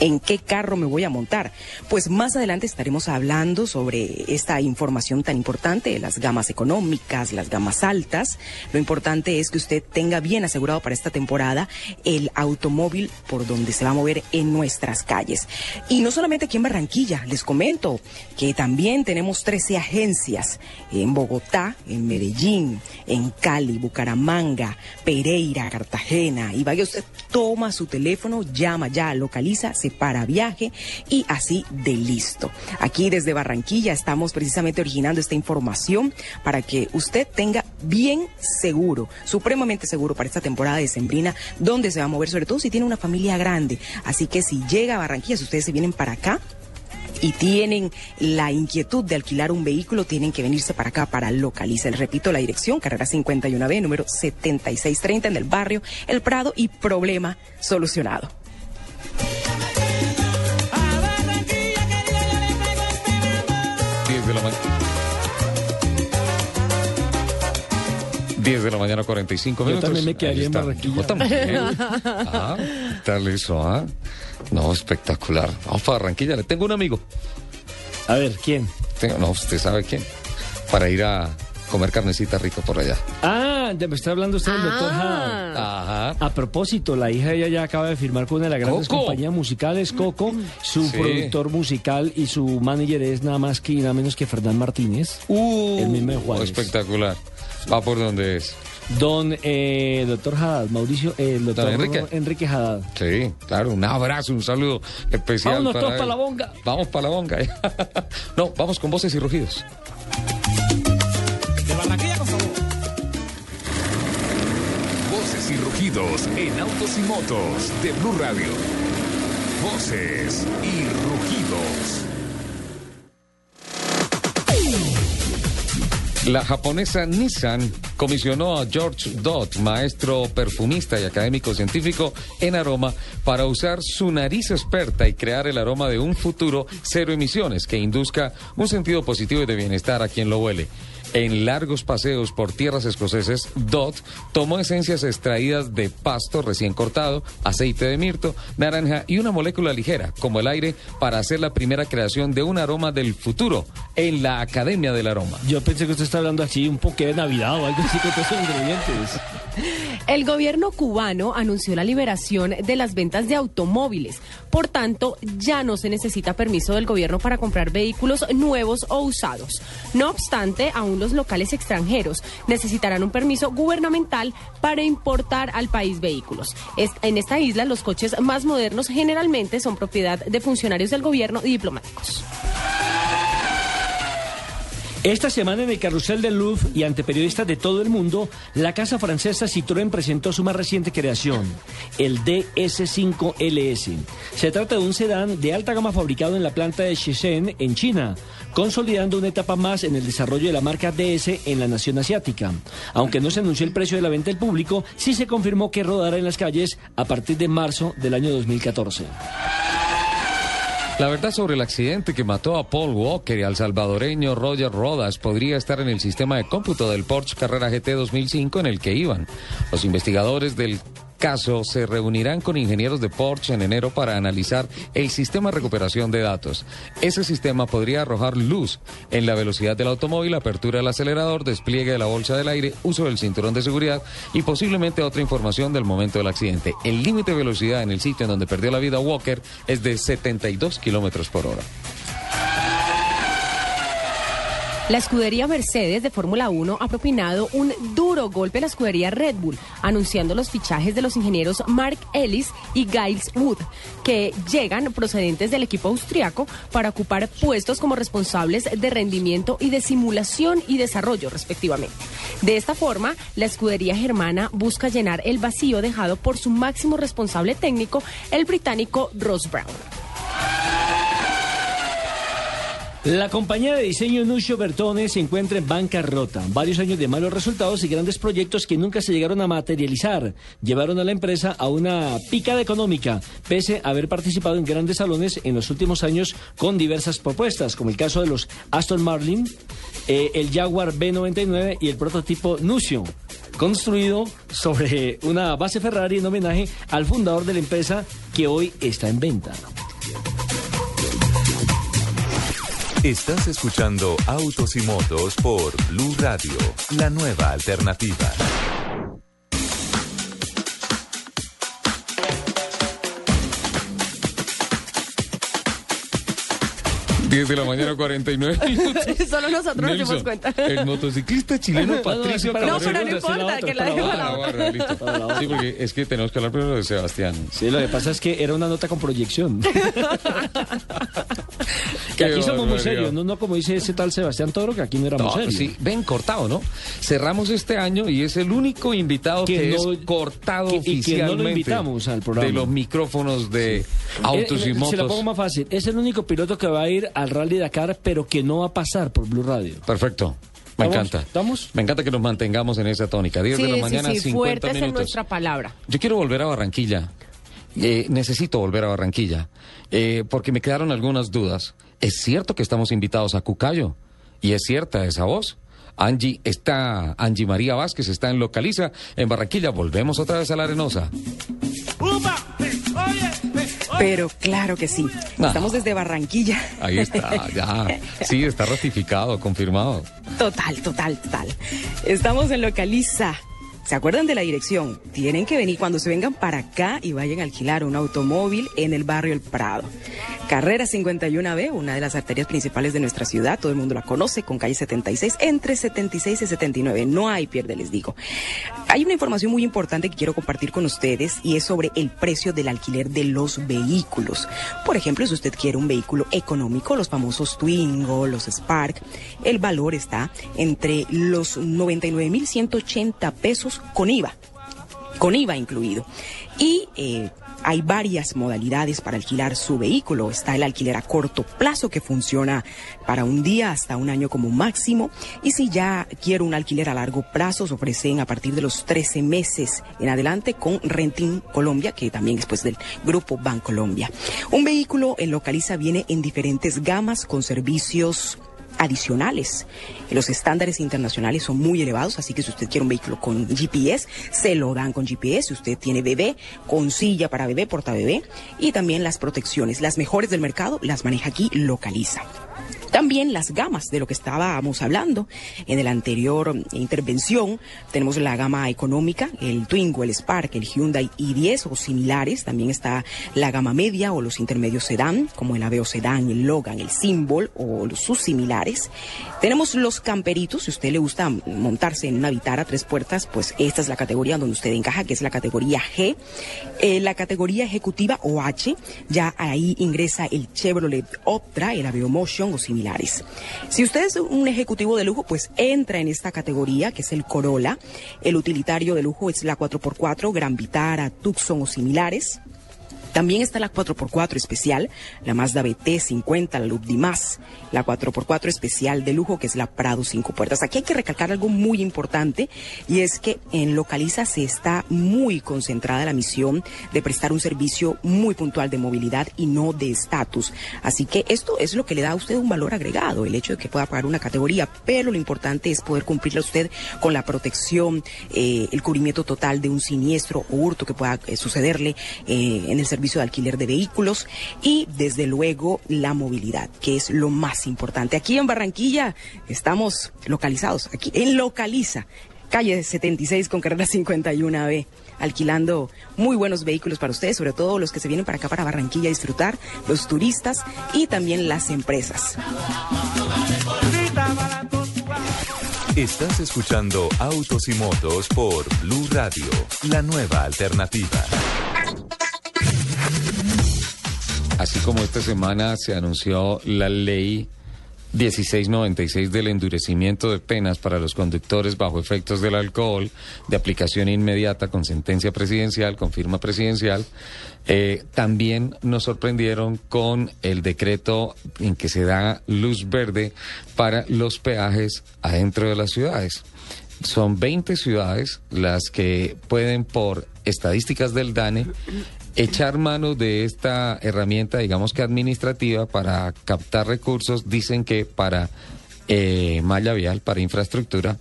¿En qué carro me voy a montar? Pues más adelante estaremos hablando sobre esta información tan importante, las gamas económicas, las gamas altas. Lo importante es que usted tenga bien asegurado para esta temporada el automóvil por donde se va a mover en nuestras calles. Y no solamente aquí en Barranquilla, les comento que también tenemos 13 agencias en Bogotá, en Medellín, en Cali, Bucaramanga, Pereira, Cartagena. Y vaya usted, toma su teléfono, llama ya, localiza, se para viaje y así de listo. Aquí desde Barranquilla estamos precisamente originando esta información para que usted tenga bien seguro, supremamente seguro para esta temporada de Sembrina, donde se va a mover, sobre todo si tiene una familia grande. Así que si llega a Barranquilla, si ustedes se vienen para acá, y tienen la inquietud de alquilar un vehículo, tienen que venirse para acá, para Localiza. Les repito, la dirección, carrera 51B, número 7630 en el barrio El Prado y problema solucionado.
10 de la mañana. 10 de la mañana, 45
Yo
minutos.
también me quedaría en. Barranquilla.
Yo también. Ah, ¿qué tal eso, ah? No, espectacular. Vamos para Barranquilla. Le tengo un amigo.
A ver, ¿quién?
Tengo- no, usted sabe quién. Para ir a comer carnecita rico por allá.
Ah, de- me está hablando usted del doctor Haddad.
Ajá.
A propósito, la hija de ella ya acaba de firmar con una de las grandes
Coco.
compañías musicales, Coco. Su
Sí.
productor musical y su manager es nada más que y nada menos que Fernán Martínez.
Uh,
El mismo de Juárez.
Espectacular. Va por donde es.
Don eh, doctor Haddad, Mauricio, eh, el doctor
Enrique.
Enrique Haddad.
Sí, claro, un abrazo, un saludo especial.
Vámonos
para
todos
él.
pa' la bonga.
Vamos para la bonga. no, vamos con voces y rugidos.
De Barranquilla, con favor.
Voces y rugidos en autos y motos de Blue Radio. Voces y rugidos.
La japonesa Nissan comisionó a George Dodd, maestro perfumista y académico científico en aroma, para usar su nariz experta y crear el aroma de un futuro cero emisiones que induzca un sentido positivo y de bienestar a quien lo huele. En largos paseos por tierras escoceses, Dodd tomó esencias extraídas de pasto recién cortado, aceite de mirto, naranja y una molécula ligera, como el aire, para hacer la primera creación de un aroma del futuro en la Academia del Aroma.
Yo pensé que usted está hablando así un poco de Navidad o algo así con todos esos ingredientes.
El gobierno cubano anunció la liberación de las ventas de automóviles. Por tanto, ya no se necesita permiso del gobierno para comprar vehículos nuevos o usados. No obstante, aún los locales extranjeros necesitarán un permiso gubernamental para importar al país vehículos. En esta isla, los coches más modernos generalmente son propiedad de funcionarios del gobierno y diplomáticos.
Esta semana en el carrusel del Louvre y ante periodistas de todo el mundo, la casa francesa Citroën presentó su más reciente creación, el DS5LS. Se trata de un sedán de alta gama fabricado en la planta de Shenzhen, en China, consolidando una etapa más en el desarrollo de la marca DS en la nación asiática. Aunque no se anunció el precio de la venta al público, sí se confirmó que rodará en las calles a partir de marzo del año 2014.
La verdad sobre el accidente que mató a Paul Walker y al salvadoreño Roger Rodas podría estar en el sistema de cómputo del Porsche Carrera GT 2005 en el que iban. Los investigadores del caso se reunirán con ingenieros de Porsche en enero para analizar el sistema de recuperación de datos. Ese sistema podría arrojar luz en la velocidad del automóvil, apertura del acelerador, despliegue de la bolsa del aire, uso del cinturón de seguridad y posiblemente otra información del momento del accidente. El límite de velocidad en el sitio en donde perdió la vida Walker es de 72 kilómetros por hora.
La escudería Mercedes de Fórmula 1 ha propinado un duro golpe a la escudería Red Bull, anunciando los fichajes de los ingenieros Mark Ellis y Giles Wood, que llegan procedentes del equipo austriaco para ocupar puestos como responsables de rendimiento y de simulación y desarrollo, respectivamente. De esta forma, la escudería germana busca llenar el vacío dejado por su máximo responsable técnico, el británico Ross Brown.
La compañía de diseño Nuccio Bertone se encuentra en bancarrota. Varios años de malos resultados y grandes proyectos que nunca se llegaron a materializar llevaron a la empresa a una picada económica, pese a haber participado en grandes salones en los últimos años con diversas propuestas, como el caso de los Aston Martin, eh, el Jaguar B99 y el prototipo Nuccio construido sobre una base Ferrari en homenaje al fundador de la empresa que hoy está en venta.
Estás escuchando Autos y Motos por Blue Radio, la nueva alternativa.
10 de la mañana, 49 minutos.
Solo nosotros nos dimos
Nelson,
cuenta.
El motociclista chileno Patricio
No, pero no
sí,
importa,
otra,
que la dejo
la
a la otra.
Sí, porque es que tenemos que hablar primero de Sebastián.
Sí, lo que pasa es que era una nota con proyección. que aquí somos muy serios, no, no como dice ese tal Sebastián Toro, que aquí no éramos
No,
serios.
sí, ven cortado, ¿no? Cerramos este año y es el único invitado que,
Que no-
es cortado
que- y que no lo
oficialmente
invitamos al programa.
de los micrófonos de autos
Eh,
y
eh, Se la pongo
motos.
más fácil. Es el único piloto que va a ir al Rally Dakar, pero que no va a pasar por Blue Radio.
Perfecto. Me
¿Vamos?
encanta.
¿Vamos?
Me encanta que nos mantengamos en esa tónica. 10 de la
Sí, sí,
mañana,
sí,
50
fuertes en
minutos.
nuestra palabra.
Yo quiero volver a Barranquilla. Eh, necesito volver a Barranquilla. eh, porque me quedaron algunas dudas. ¿Es cierto que estamos invitados a Cucayo? ¿Y es cierta esa voz? Angie está, Angie María Vázquez está en Localiza, en Barranquilla. Volvemos otra vez a la Arenosa.
Pero claro que sí.
Ah.
Estamos desde Barranquilla.
Ahí está, ya. Sí, está ratificado, confirmado.
Total, total, total. Estamos en Localiza. ¿Se acuerdan de la dirección? Tienen que venir cuando se vengan para acá y vayan a alquilar un automóvil en el barrio El Prado. Carrera 51B, una de las arterias principales de nuestra ciudad, todo el mundo la conoce, con calle 76, entre 76 y 79. No hay pierde, les digo. Hay una información muy importante que quiero compartir con ustedes y es sobre el precio del alquiler de los vehículos. Por ejemplo, si usted quiere un vehículo económico, los famosos Twingo, los Spark, el valor está entre los 99.180 pesos con IVA con IVA incluido. Y eh, hay varias modalidades para alquilar su vehículo. Está el alquiler a corto plazo que funciona para un día hasta un año como máximo. Y si ya quiero un alquiler a largo plazo, se ofrecen a partir de los 13 meses en adelante con Renting Colombia, que también es pues del grupo Bancolombia. Un vehículo en Localiza viene en diferentes gamas con servicios adicionales. Los estándares internacionales son muy elevados, así que si usted quiere un vehículo con GPS, se lo dan con GPS. Si usted tiene bebé, con silla para bebé, porta bebé. Y también las protecciones, las mejores del mercado, las maneja aquí, localiza. También las gamas de lo que estábamos hablando en la anterior mm, intervención. Tenemos la gama económica, el Twingo, el Spark, el Hyundai i10 o similares. También está la gama media o los intermedios sedán, como el Aveo Sedán, el Logan, el Symbol o sus similares. Tenemos los camperitos, si a usted le gusta montarse en una Vitara tres puertas, pues esta es la categoría donde usted encaja, que es la categoría G. Eh, la categoría ejecutiva o H, ya ahí ingresa el Chevrolet Optra, el Aveo Motion o similares Si usted es un ejecutivo de lujo, pues entra en esta categoría, que es el Corolla. El utilitario de lujo es la 4x4, Gran Vitara, Tucson o similares. También está la 4x4 especial, la Mazda BT50, la Lubdimas, la 4x4 especial de lujo que es la Prado 5 puertas. Aquí hay que recalcar algo muy importante y es que en Localiza se está muy concentrada la misión de prestar un servicio muy puntual de movilidad y no de estatus. Así que esto es lo que le da a usted un valor agregado, el hecho de que pueda pagar una categoría, pero lo importante es poder cumplirle a usted con la protección, eh, el cubrimiento total de un siniestro o hurto que pueda eh, sucederle eh, en el servicio servicio de alquiler de vehículos y desde luego la movilidad, que es lo más importante. Aquí en Barranquilla estamos localizados, aquí en Localiza, calle 76 con carrera 51B alquilando muy buenos vehículos para ustedes, sobre todo los que se vienen para acá, para Barranquilla a disfrutar, los turistas y también las empresas.
Estás escuchando Autos y Motos por Blue Radio, la nueva alternativa.
Así como esta semana se anunció la ley 1696 del endurecimiento de penas para los conductores bajo efectos del alcohol, de aplicación inmediata con sentencia presidencial, con firma presidencial, eh, también nos sorprendieron con el decreto en que se da luz verde para los peajes adentro de las ciudades. Son 20 ciudades las que pueden, por estadísticas del DANE, echar mano de esta herramienta, digamos que administrativa, para captar recursos. Dicen que para eh, malla vial, para infraestructura,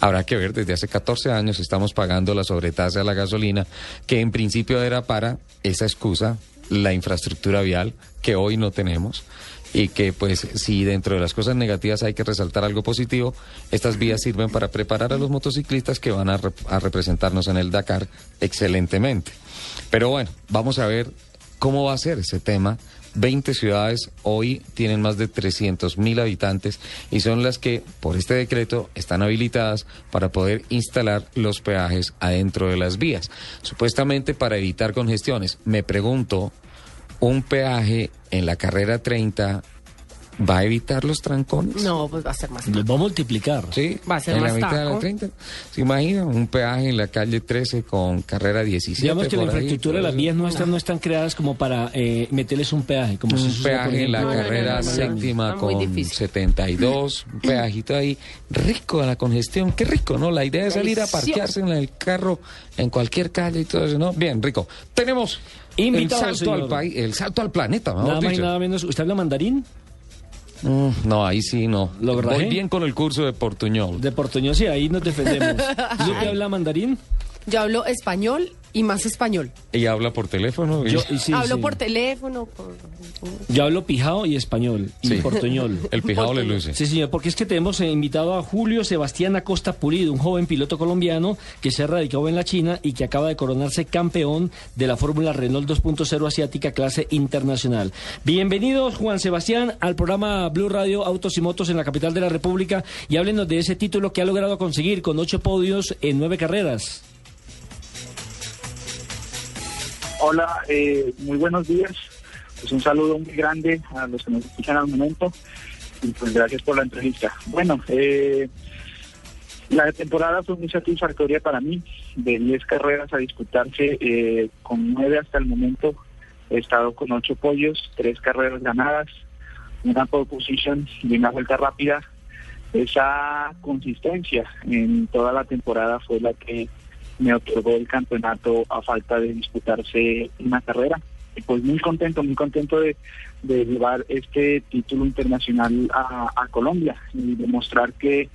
Habrá que ver, desde hace 14 años estamos pagando la sobretasa a la gasolina, que en principio era para esa excusa, la infraestructura vial, que hoy no tenemos y que pues si dentro de las cosas negativas hay que resaltar algo positivo, estas vías sirven para preparar a los motociclistas que van a, a representarnos en el Dakar excelentemente. Pero bueno, vamos a ver cómo va a ser ese tema. 20 ciudades hoy tienen más de 300 mil habitantes y son las que por este decreto están habilitadas para poder instalar los peajes adentro de las vías, supuestamente para evitar congestiones. Me pregunto, un peaje en la carrera 30 ¿Va a evitar los trancones?
No, pues va a ser más.
Los va a multiplicar.
Sí,
Va a ser
en
más
la mitad de la 30. ¿Se imagina un peaje en la calle 13 con carrera 17?
Digamos que la infraestructura de las vías nuestras no están creadas como para eh, meterles un peaje. Como si
Un peaje en la
No, no, no,
carrera
no, no, no.
séptima con
difícil.
72, un peajito ahí, rico a la congestión, qué rico, ¿no? La idea es salir a parquearse en el carro en cualquier calle y todo eso, ¿no? Bien, rico. Tenemos
Invitado,
el salto
señor.
al país, el salto al planeta,
Nada más y nada menos. ¿Usted habla mandarín?
Mm, no, ahí sí no.
¿Lo
Voy bien con el curso de portuñol.
De portuñol, sí, ahí nos defendemos. ¿Y usted habla mandarín?
Yo hablo español y más español.
Y habla por teléfono. y-
Yo, sí,
hablo
sí.
por teléfono. por-
Yo hablo pijao y español. Y portuñol.
El pijado le luce.
Sí, señor, porque es que tenemos eh, invitado a Julio Sebastián Acosta Pulido, un joven piloto colombiano que se ha radicado en la China y que acaba de coronarse campeón de la Fórmula Renault 2.0 asiática clase internacional. Bienvenidos, Juan Sebastián, al programa Blue Radio Autos y Motos en la capital de la República y háblenos de ese título que ha logrado conseguir con ocho podios en nueve carreras.
Hola, eh, muy buenos días. Pues un saludo muy grande a los que nos escuchan al momento y pues gracias por la entrevista. Bueno, eh, la temporada fue muy satisfactoria para mí. De 10 carreras a disputarse, eh, con 9 hasta el momento he estado con 8 pollos, 3 carreras ganadas, una pole position y una vuelta rápida. Esa consistencia en toda la temporada fue la que me otorgó el campeonato a falta de disputarse una carrera. Pues muy contento, muy contento de, de llevar este título internacional a, a Colombia y demostrar que,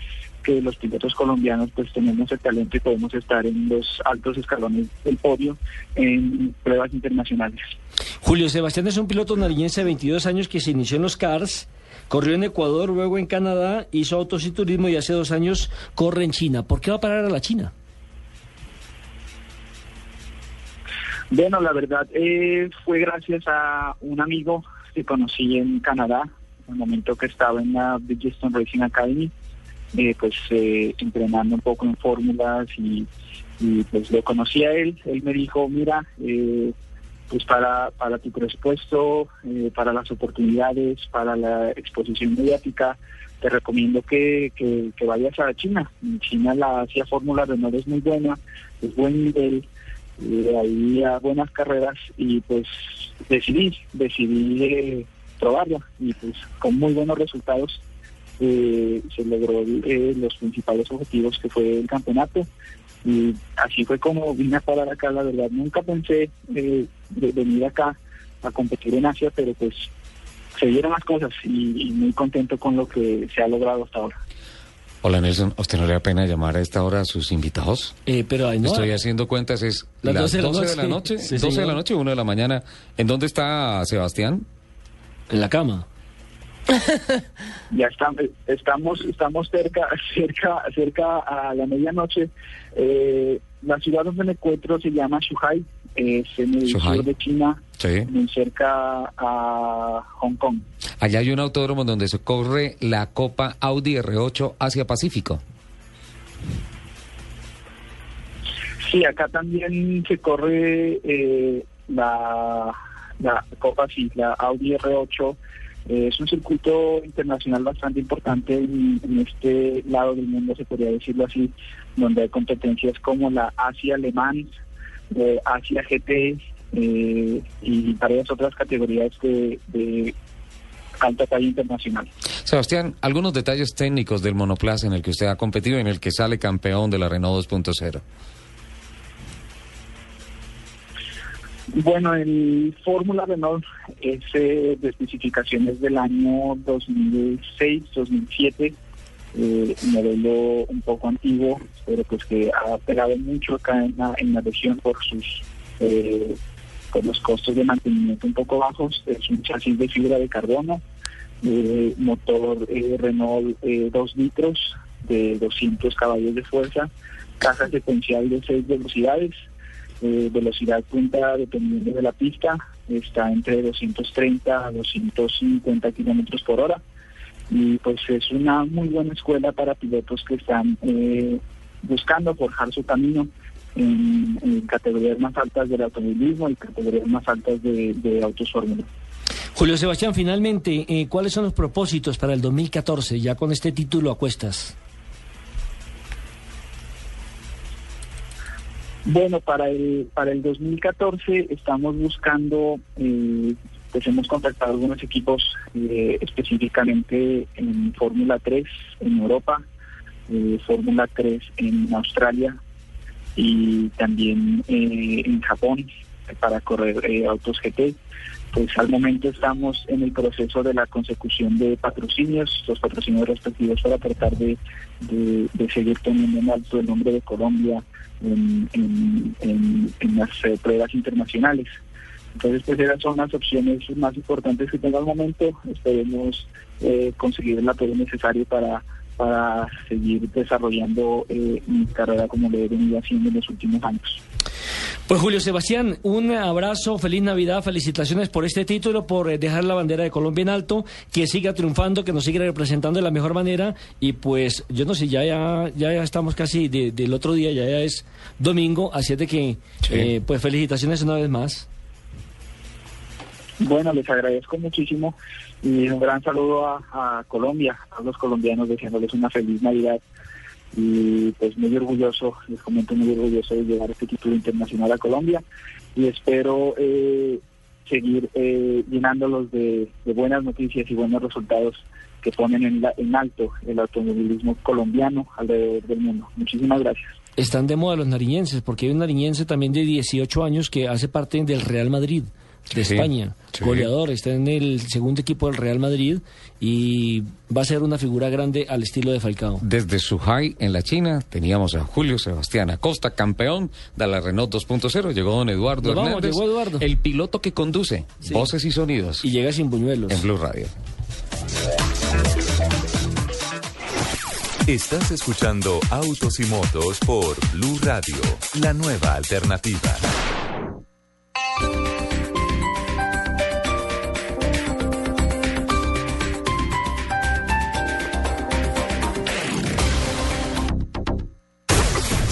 que los pilotos colombianos pues tenemos el talento y podemos estar en los altos escalones del podio en pruebas internacionales.
Julio Sebastián es un piloto nariñense de 22 años que se inició en los CARS, corrió en Ecuador, luego en Canadá, hizo autos y turismo y hace dos años corre en China. ¿Por qué va a parar a la China?
Bueno, la verdad eh, fue gracias a un amigo que conocí en Canadá, en el momento que estaba en la Bridgestone Racing Academy, eh, pues eh, entrenando un poco en fórmulas y, pues lo conocí a él. Él me dijo, mira, eh, pues para, para tu presupuesto, eh, para las oportunidades, para la exposición mediática, te recomiendo que, que, vayas a China. China la Asia Fórmula Renault es muy buena, es buen nivel, eh, ahí a buenas carreras y pues decidí, decidí eh, probarla y pues con muy buenos resultados eh, se logró eh, los principales objetivos que fue el campeonato y así fue como vine a parar acá, la verdad nunca pensé de venir acá a competir en Asia, pero pues se dieron las cosas y muy contento con lo que se ha logrado hasta ahora.
Hola Nelson, ¿a usted no le da pena llamar a esta hora a sus invitados?
Eh, pero ahí no.
Estoy haciendo cuentas, es
Las
las
12 de la
12 de la
noche. Sí,
12 de la noche, 1 de la mañana. ¿En dónde está Sebastián?
En la cama.
ya está- estamos estamos cerca cerca cerca a la medianoche Eh, la ciudad donde me encuentro se llama Shuhai es en el
Shuhai.
sur de China
Sí.
muy cerca a Hong Kong
Allá hay un autódromo donde se corre la Copa Audi R8 Asia Pacífico.
sí acá también se corre eh, la la Copa sí la Audi R8 Eh, es un circuito internacional bastante importante en, en este lado del mundo, se podría decirlo así, donde hay competencias como la Asia Alemán, eh, Asia GT eh, y varias otras categorías de, de alta talla internacional.
Sebastián, algunos detalles técnicos del monoplaza en el que usted ha competido y en el que sale campeón de la Renault 2.0.
Bueno, el Fórmula Renault es eh, de especificaciones del año 2006-2007, eh, modelo un poco antiguo, pero pues que ha pegado mucho acá en la, en la región por sus eh, los costos de mantenimiento un poco bajos. Es un chasis de fibra de carbono, eh, motor eh, Renault eh, 2 litros de 200 caballos de fuerza, caja secuencial de 6 velocidades, eh, velocidad punta dependiendo de la pista está entre 230 a 250 kilómetros por hora y pues es una muy buena escuela para pilotos que están eh, buscando forjar su camino en, en categorías más altas del automovilismo y categorías más altas de, de autos fórmula.
Julio Sebastián, finalmente, eh, ¿cuáles son los propósitos para el 2014? Ya con este título a cuestas.
Bueno, para el para el 2014 estamos buscando, eh, pues hemos contactado algunos equipos eh, específicamente en Fórmula 3 en Europa, eh, Fórmula 3 en Australia y también eh, en Japón para correr autos GT. Pues al momento estamos en el proceso de la consecución de patrocinios, los patrocinios respectivos para tratar de, seguir teniendo en alto el nombre de Colombia en, las pruebas internacionales. Entonces, pues esas son las opciones más importantes que tengo al momento. Esperemos eh, conseguir el apoyo necesario para, para seguir desarrollando eh, mi carrera como lo he venido haciendo en los últimos años.
Pues Julio Sebastián, un abrazo, feliz Navidad, felicitaciones por este título, por eh, dejar la bandera de Colombia en alto, que siga triunfando, que nos siga representando de la mejor manera y pues yo no sé, ya ya, ya, ya estamos casi de- del otro día, ya, ya es domingo, así es de que
Sí.
eh, pues felicitaciones una vez más.
Bueno, les agradezco muchísimo y un gran saludo a, Colombia, a los colombianos, deseándoles una feliz Navidad. Y pues muy orgulloso, les comento muy orgulloso de llevar este título internacional a Colombia y espero eh, seguir eh, llenándolos de, de buenas noticias y buenos resultados que ponen en, la- en alto el automovilismo colombiano alrededor del mundo. Muchísimas gracias.
Están de moda los nariñenses, porque hay un nariñense también de 18 años que hace parte del Real Madrid de
Sí,
España,
sí.
goleador, está en el segundo equipo del Real Madrid y va a ser una figura grande al estilo de Falcao.
Desde Shuhai, en la China, teníamos a Julio Sebastián Acosta, campeón de la Renault 2.0. Llegó don Eduardo
vamos,
Hernández,
llegó Eduardo.
el piloto que conduce
Sí.
voces y sonidos
Y llega sin buñuelos.
en Blue Radio.
Estás escuchando Autos y Motos por Blue Radio, la nueva alternativa.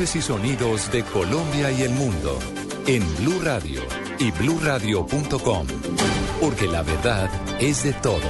Y sonidos de Colombia y el mundo en Blue Radio y bluradio.com, porque la verdad es de todos.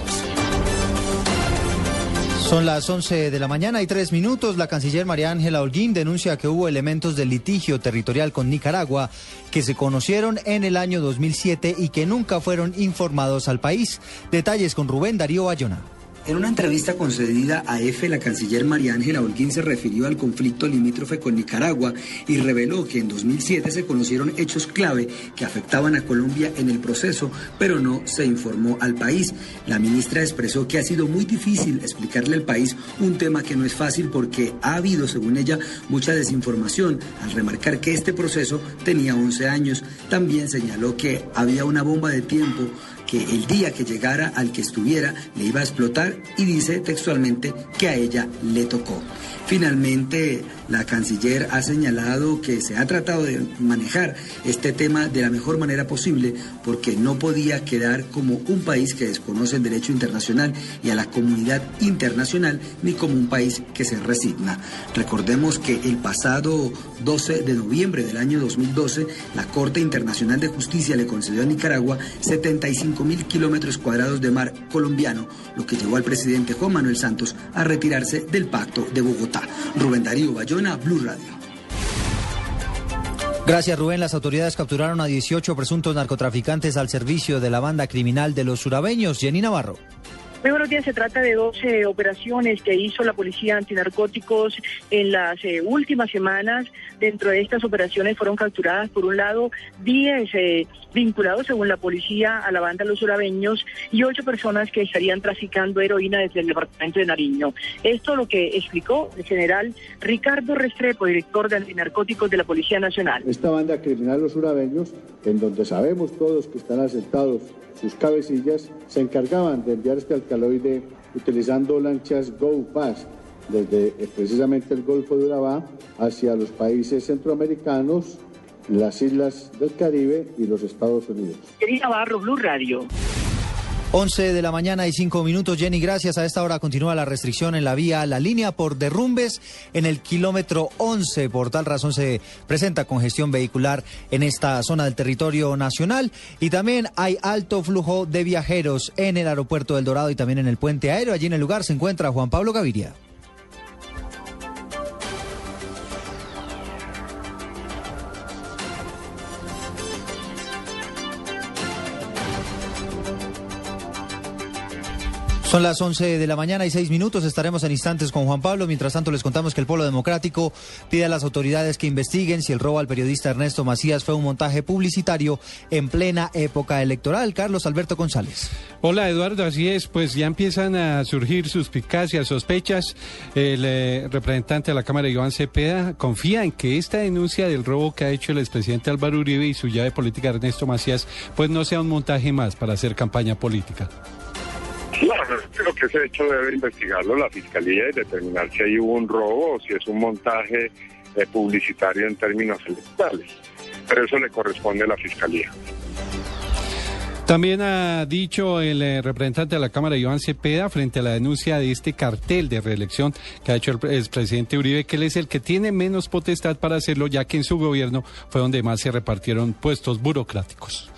Son las 11 de la mañana y tres minutos. La canciller María Ángela Holguín denuncia que hubo elementos de litigio territorial con Nicaragua que se conocieron en el año 2007 y que nunca fueron informados al país. Detalles con Rubén Darío Bayona.
En una entrevista concedida a EFE, la canciller María Ángela Holguín se refirió al conflicto limítrofe con Nicaragua y reveló que en 2007 se conocieron hechos clave que afectaban a Colombia en el proceso, pero no se informó al país. La ministra expresó que ha sido muy difícil explicarle al país un tema que no es fácil porque ha habido, según ella, mucha desinformación, al remarcar que este proceso tenía 11 años. También señaló que había una bomba de tiempo que el día que llegara al que estuviera le iba a explotar y dice textualmente que a ella le tocó. Finalmente, la canciller ha señalado que se ha tratado de manejar este tema de la mejor manera posible porque no podía quedar como un país que desconoce el derecho internacional y a la comunidad internacional ni como un país que se resigna. Recordemos que el pasado 12 de noviembre del año 2012, la Corte Internacional de Justicia le concedió a Nicaragua 75 mil kilómetros cuadrados de mar colombiano, lo que llevó al presidente Juan Manuel Santos a retirarse del Pacto de Bogotá. Rubén Darío Bayona, Blue Radio.
Gracias Rubén. Las autoridades capturaron a 18 presuntos narcotraficantes al servicio de la banda criminal de los surabeños. Jenny Navarro.
Muy buenos días. Se trata de 12 operaciones que hizo la Policía Antinarcóticos en las eh, últimas semanas. Dentro de estas operaciones fueron capturadas, por un lado, 10 eh, vinculados, según la policía, a la banda Los Urabeños y ocho personas que estarían traficando heroína desde el departamento de Nariño. Esto lo que explicó el general Ricardo Restrepo, director de Antinarcóticos de la Policía Nacional.
Esta banda criminal Los Urabeños, en donde sabemos todos que están asentados sus cabecillas, se encargaban de enviar este alcaloide utilizando lanchas Go Fast desde eh, precisamente el Golfo de Urabá hacia los países centroamericanos, las islas del Caribe y los Estados Unidos.
Blue Radio.
11 de la mañana y 5 minutos. Jenny, gracias. A esta hora continúa la restricción en la vía La Línea por derrumbes en el kilómetro 11. Por tal razón se presenta congestión vehicular en esta zona del territorio nacional. Y también hay alto flujo de viajeros en el aeropuerto del Dorado y también en el puente aéreo. Allí en el lugar se encuentra Juan Pablo Gaviria. Son las 11 de la mañana y 6 minutos. Estaremos en instantes con Juan Pablo. Mientras tanto, les contamos que el Polo Democrático pide a las autoridades que investiguen si el robo al periodista Ernesto Macías fue un montaje publicitario en plena época electoral. Carlos Alberto González.
Hola Eduardo, así es, pues ya empiezan a surgir suspicacias, sospechas. El eh, representante de la Cámara, Iván Cepeda, confía en que esta denuncia del robo que ha hecho el expresidente Álvaro Uribe y su llave política Ernesto Macías, pues no sea un montaje más para hacer campaña política.
Claro, creo que ese hecho debe investigarlo la Fiscalía y determinar si hay un robo o si es un montaje eh, publicitario en términos electorales. Pero eso le corresponde a la Fiscalía.
También ha dicho el eh, representante de la Cámara, Iván Cepeda, frente a la denuncia de este cartel de reelección que ha hecho el, pre- expresidente Uribe, que él es el que tiene menos potestad para hacerlo, ya que en su gobierno fue donde más se repartieron puestos burocráticos.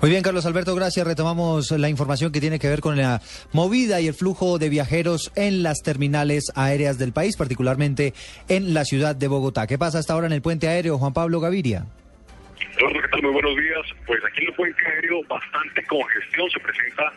Muy bien, Carlos Alberto, gracias. Retomamos la información que tiene que ver con la movida y el flujo de viajeros en las terminales aéreas del país, particularmente en la ciudad de Bogotá. ¿Qué pasa hasta ahora en el puente aéreo Juan Pablo Gaviria?
¿Qué tal? Muy buenos días. Pues aquí en el puente aéreo bastante congestión se presenta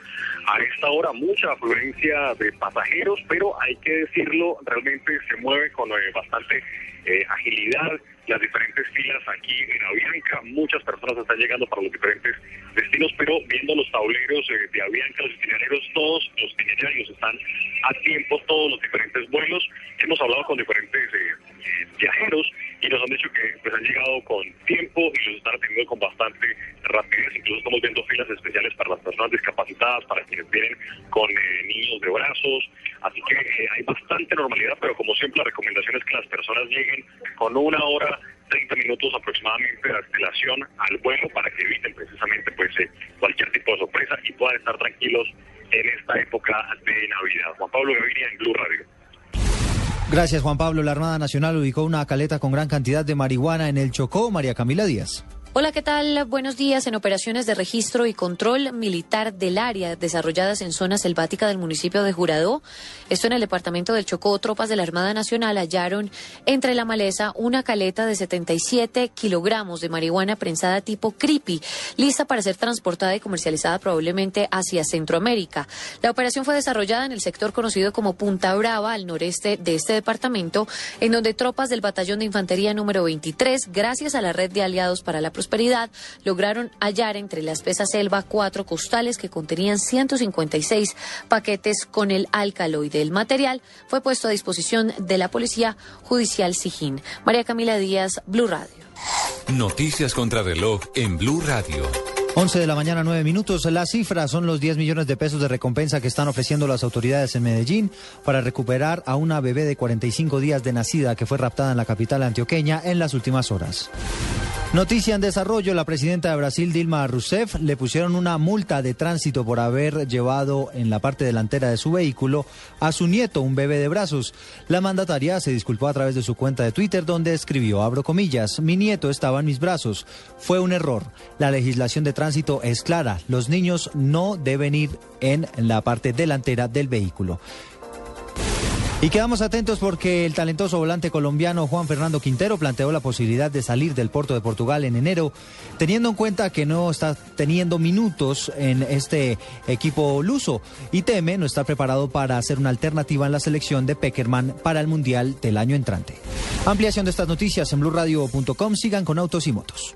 a esta hora, mucha afluencia de pasajeros, pero hay que decirlo, realmente se mueve con eh, bastante eh, agilidad las diferentes filas aquí en Avianca. Muchas personas están llegando para los diferentes destinos, pero viendo los tableros eh, de Avianca, los itinerarios, todos los itinerarios están a tiempo, todos los diferentes vuelos. Hemos hablado con diferentes eh, viajeros y nos han dicho que pues han llegado con tiempo y los están atendiendo con bastante rapidez. Incluso estamos viendo filas especiales para las personas discapacitadas, para quienes vienen con eh, niños de brazos. Así que eh, hay bastante normalidad, pero como siempre la recomendación es que las personas lleguen con una hora 30 minutos aproximadamente de antelación al vuelo para que eviten precisamente pues eh, cualquier tipo de sorpresa y puedan estar tranquilos en esta época de Navidad. Juan Pablo Gaviria en Blue Radio.
Gracias, Juan Pablo. La Armada Nacional ubicó una caleta con gran cantidad de marihuana en el Chocó. María Camila Díaz.
Hola, ¿qué tal? Buenos días. En operaciones de registro y control militar del área desarrolladas en zona selvática del municipio de Juradó, esto en el departamento del Chocó, tropas de la Armada Nacional hallaron entre la maleza una caleta de 77 kilogramos de marihuana prensada tipo creepy, lista para ser transportada y comercializada probablemente hacia Centroamérica. La operación fue desarrollada en el sector conocido como Punta Brava, al noreste de este departamento, en donde tropas del Batallón de Infantería número 23, gracias a la red de aliados para la prosperidad, lograron hallar entre la espesa selva cuatro costales que contenían 156 paquetes con el alcaloide. El material fue puesto a disposición de la Policía Judicial Sijín. María Camila Díaz, Blue Radio.
Noticias contra reloj en Blue Radio.
11 de la mañana, 9 minutos. La cifra son los 10 millones de pesos de recompensa que están ofreciendo las autoridades en Medellín para recuperar a una bebé de 45 días de nacida que fue raptada en la capital antioqueña en las últimas horas. Noticia en desarrollo, la presidenta de Brasil, Dilma Rousseff, le pusieron una multa de tránsito por haber llevado en la parte delantera de su vehículo a su nieto, un bebé de brazos. La mandataria se disculpó a través de su cuenta de Twitter donde escribió, abro comillas, mi nieto estaba en mis brazos. Fue un error. La legislación de tránsito es clara. Los niños no deben ir en la parte delantera del vehículo. Y quedamos atentos porque el talentoso volante colombiano Juan Fernando Quintero planteó la posibilidad de salir del Porto de Portugal en enero, teniendo en cuenta que no está teniendo minutos en este equipo luso y teme no estar preparado para hacer una alternativa en la selección de Peckerman para el Mundial del año entrante. Ampliación de estas noticias en blurradio.com. Sigan con autos y motos.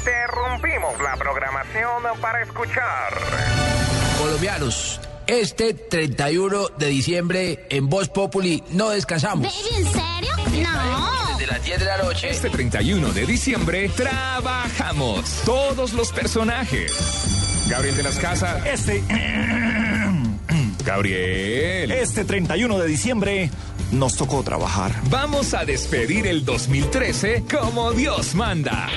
Interrumpimos la programación para escuchar.
Colombianos, este 31 de diciembre en Voz Populi no descansamos.
¿En serio? No.
Desde las 10 de la noche.
Este 31 de diciembre trabajamos todos los personajes. Gabriel de las Casas.
Este.
Gabriel.
Este 31 de diciembre nos tocó trabajar.
Vamos a despedir el 2013 como Dios manda.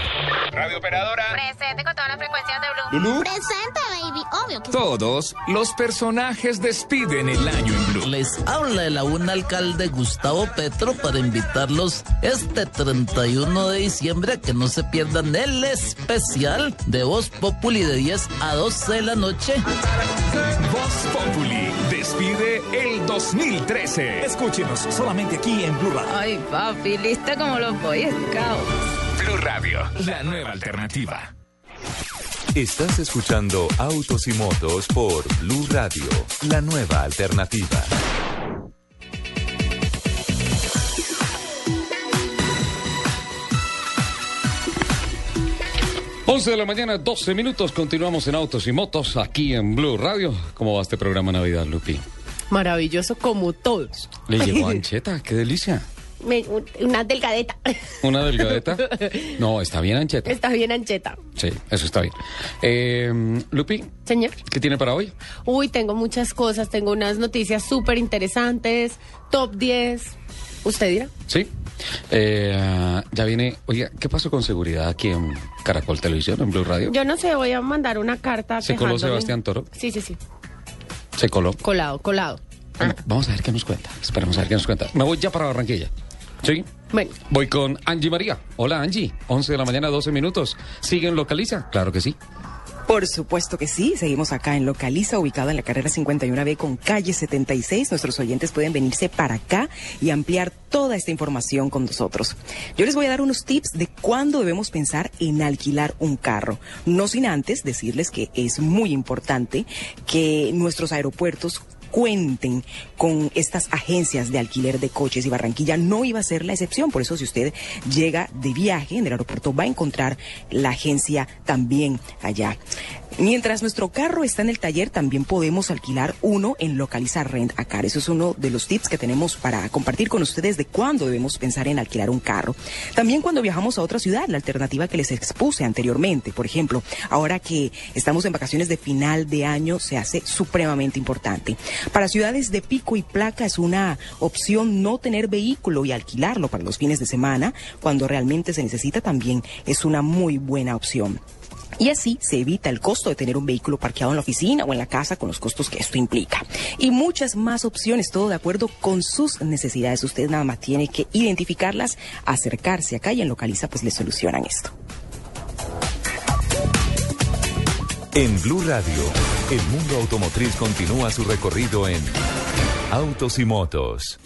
Radio operadora.
Presente con todas las frecuencias de Blue. Presente, baby. Obvio que sí.
Todos los personajes despiden el año en Blue.
Les habla el aún alcalde Gustavo Petro para invitarlos este 31 de diciembre a que no se pierdan el especial de Voz Populi de 10 a 12 de la noche.
Voz Populi despide el 2013.
Escúchenos solamente aquí en Blue Radio.
Ay, papi, lista como los Boy Scouts.
Blue Radio, la nueva alternativa.
Estás escuchando Autos y Motos por Blue Radio, la nueva alternativa.
Once de la mañana, 12 minutos. Continuamos en Autos y Motos aquí en Blue Radio. ¿Cómo va este programa Navidad, Lupi?
Maravilloso como todos.
Le llegó ancheta, qué delicia.
Me- una delgadeta.
¿Una delgadeta? No, está bien ancheta.
Está bien ancheta.
Sí, eso está bien. Eh, Lupi,
Señor.
¿qué tiene para hoy?
Uy, tengo muchas cosas. Tengo unas noticias súper interesantes. Top 10. ¿Usted dirá?
Sí. Eh, ya viene. Oiga, ¿qué pasó con seguridad aquí en Caracol Televisión, en Blue Radio?
Yo no sé, voy a mandar una carta.
¿Se coló. Sebastián Toro?
Sí, sí, sí.
Se coló.
Colado, colado.
Bueno, vamos a ver qué nos cuenta. Esperemos a ver qué nos cuenta. Me voy ya para Barranquilla. ¿Sí?
Bueno.
Voy con Angie María. Hola, Angie. 11 de la mañana, 12 minutos. ¿Siguen localiza? Claro que sí.
Por supuesto que sí, seguimos acá en Localiza, ubicada en la carrera 51B con calle 76. Nuestros oyentes pueden venirse para acá y ampliar toda esta información con nosotros. Yo les voy a dar unos tips de cuándo debemos pensar en alquilar un carro. No sin antes decirles que es muy importante que nuestros aeropuertos cuenten con estas agencias de alquiler de coches y Barranquilla no iba a ser la excepción. Por eso si usted llega de viaje en el aeropuerto va a encontrar la agencia también allá. Mientras nuestro carro está en el taller, también podemos alquilar uno en Localiza Rent a Car. Eso es uno de los tips que tenemos para compartir con ustedes de cuándo debemos pensar en alquilar un carro. También cuando viajamos a otra ciudad, la alternativa que les expuse anteriormente, por ejemplo, ahora que estamos en vacaciones de final de año, se hace supremamente importante. Para ciudades de pico y placa es una opción no tener vehículo y alquilarlo para los fines de semana, cuando realmente se necesita también es una muy buena opción. Y así se evita el costo de tener un vehículo parqueado en la oficina o en la casa con los costos que esto implica. Y muchas más opciones, todo de acuerdo con sus necesidades. Usted nada más tiene que identificarlas, acercarse acá y en Localiza pues le solucionan esto.
En Blue Radio, el mundo automotriz continúa su recorrido en Autos y Motos.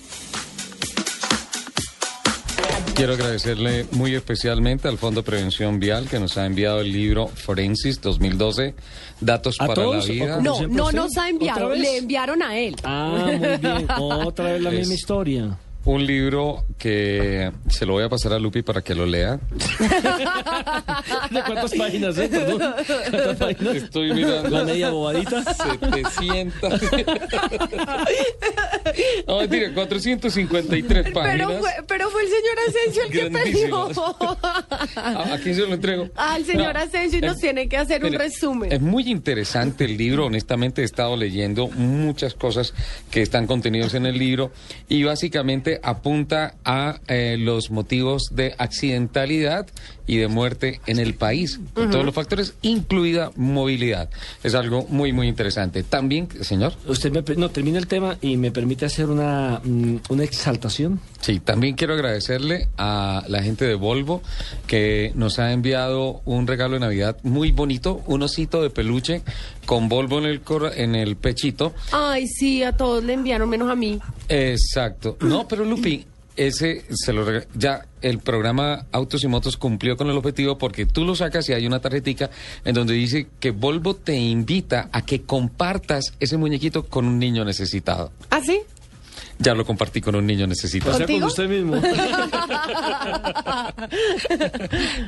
Quiero agradecerle muy especialmente al Fondo de Prevención Vial que nos ha enviado el libro Forensis 2012, Datos
¿A
para
todos
la Vida.
No, no nos ha
¿Otra
enviado, le enviaron a él.
Ah, muy bien. Otra vez la
Es-
misma historia.
Un libro que se lo voy a pasar a Lupi para que lo lea.
¿De cuántas páginas, eh? Perdón. ¿Cuántas páginas?
Estoy mirando.
La media bobadita.
700. No, mentira, 453 páginas.
Pero fue, pero fue el señor Asensio el que peleó.
¿A, a quién se lo entrego?
Al señor
No,
Asensio y nos
es-
tiene que hacer un resumen.
Es muy interesante el libro, honestamente he estado leyendo muchas cosas que están contenidos en el libro y básicamente apunta a eh, los motivos de accidentalidad y de muerte en el país, con todos los factores, incluida movilidad. Es algo muy, muy interesante. También, señor.
Usted me, no, termina el tema y me permite hacer una, mm, una exaltación.
Sí, también quiero agradecerle a la gente de Volvo que nos ha enviado un regalo de Navidad muy bonito, un osito de peluche con Volvo en el, cor- en el pechito.
Ay, sí, a todos le enviaron menos a mí.
Exacto. No, pero Lupi, ese se lo ya el programa Autos y Motos cumplió con el objetivo porque tú lo sacas y hay una tarjetica en donde dice que Volvo te invita a que compartas ese muñequito con un niño necesitado.
¿Ah, sí?
Ya lo compartí con un niño necesitado.
O sea, con usted mismo.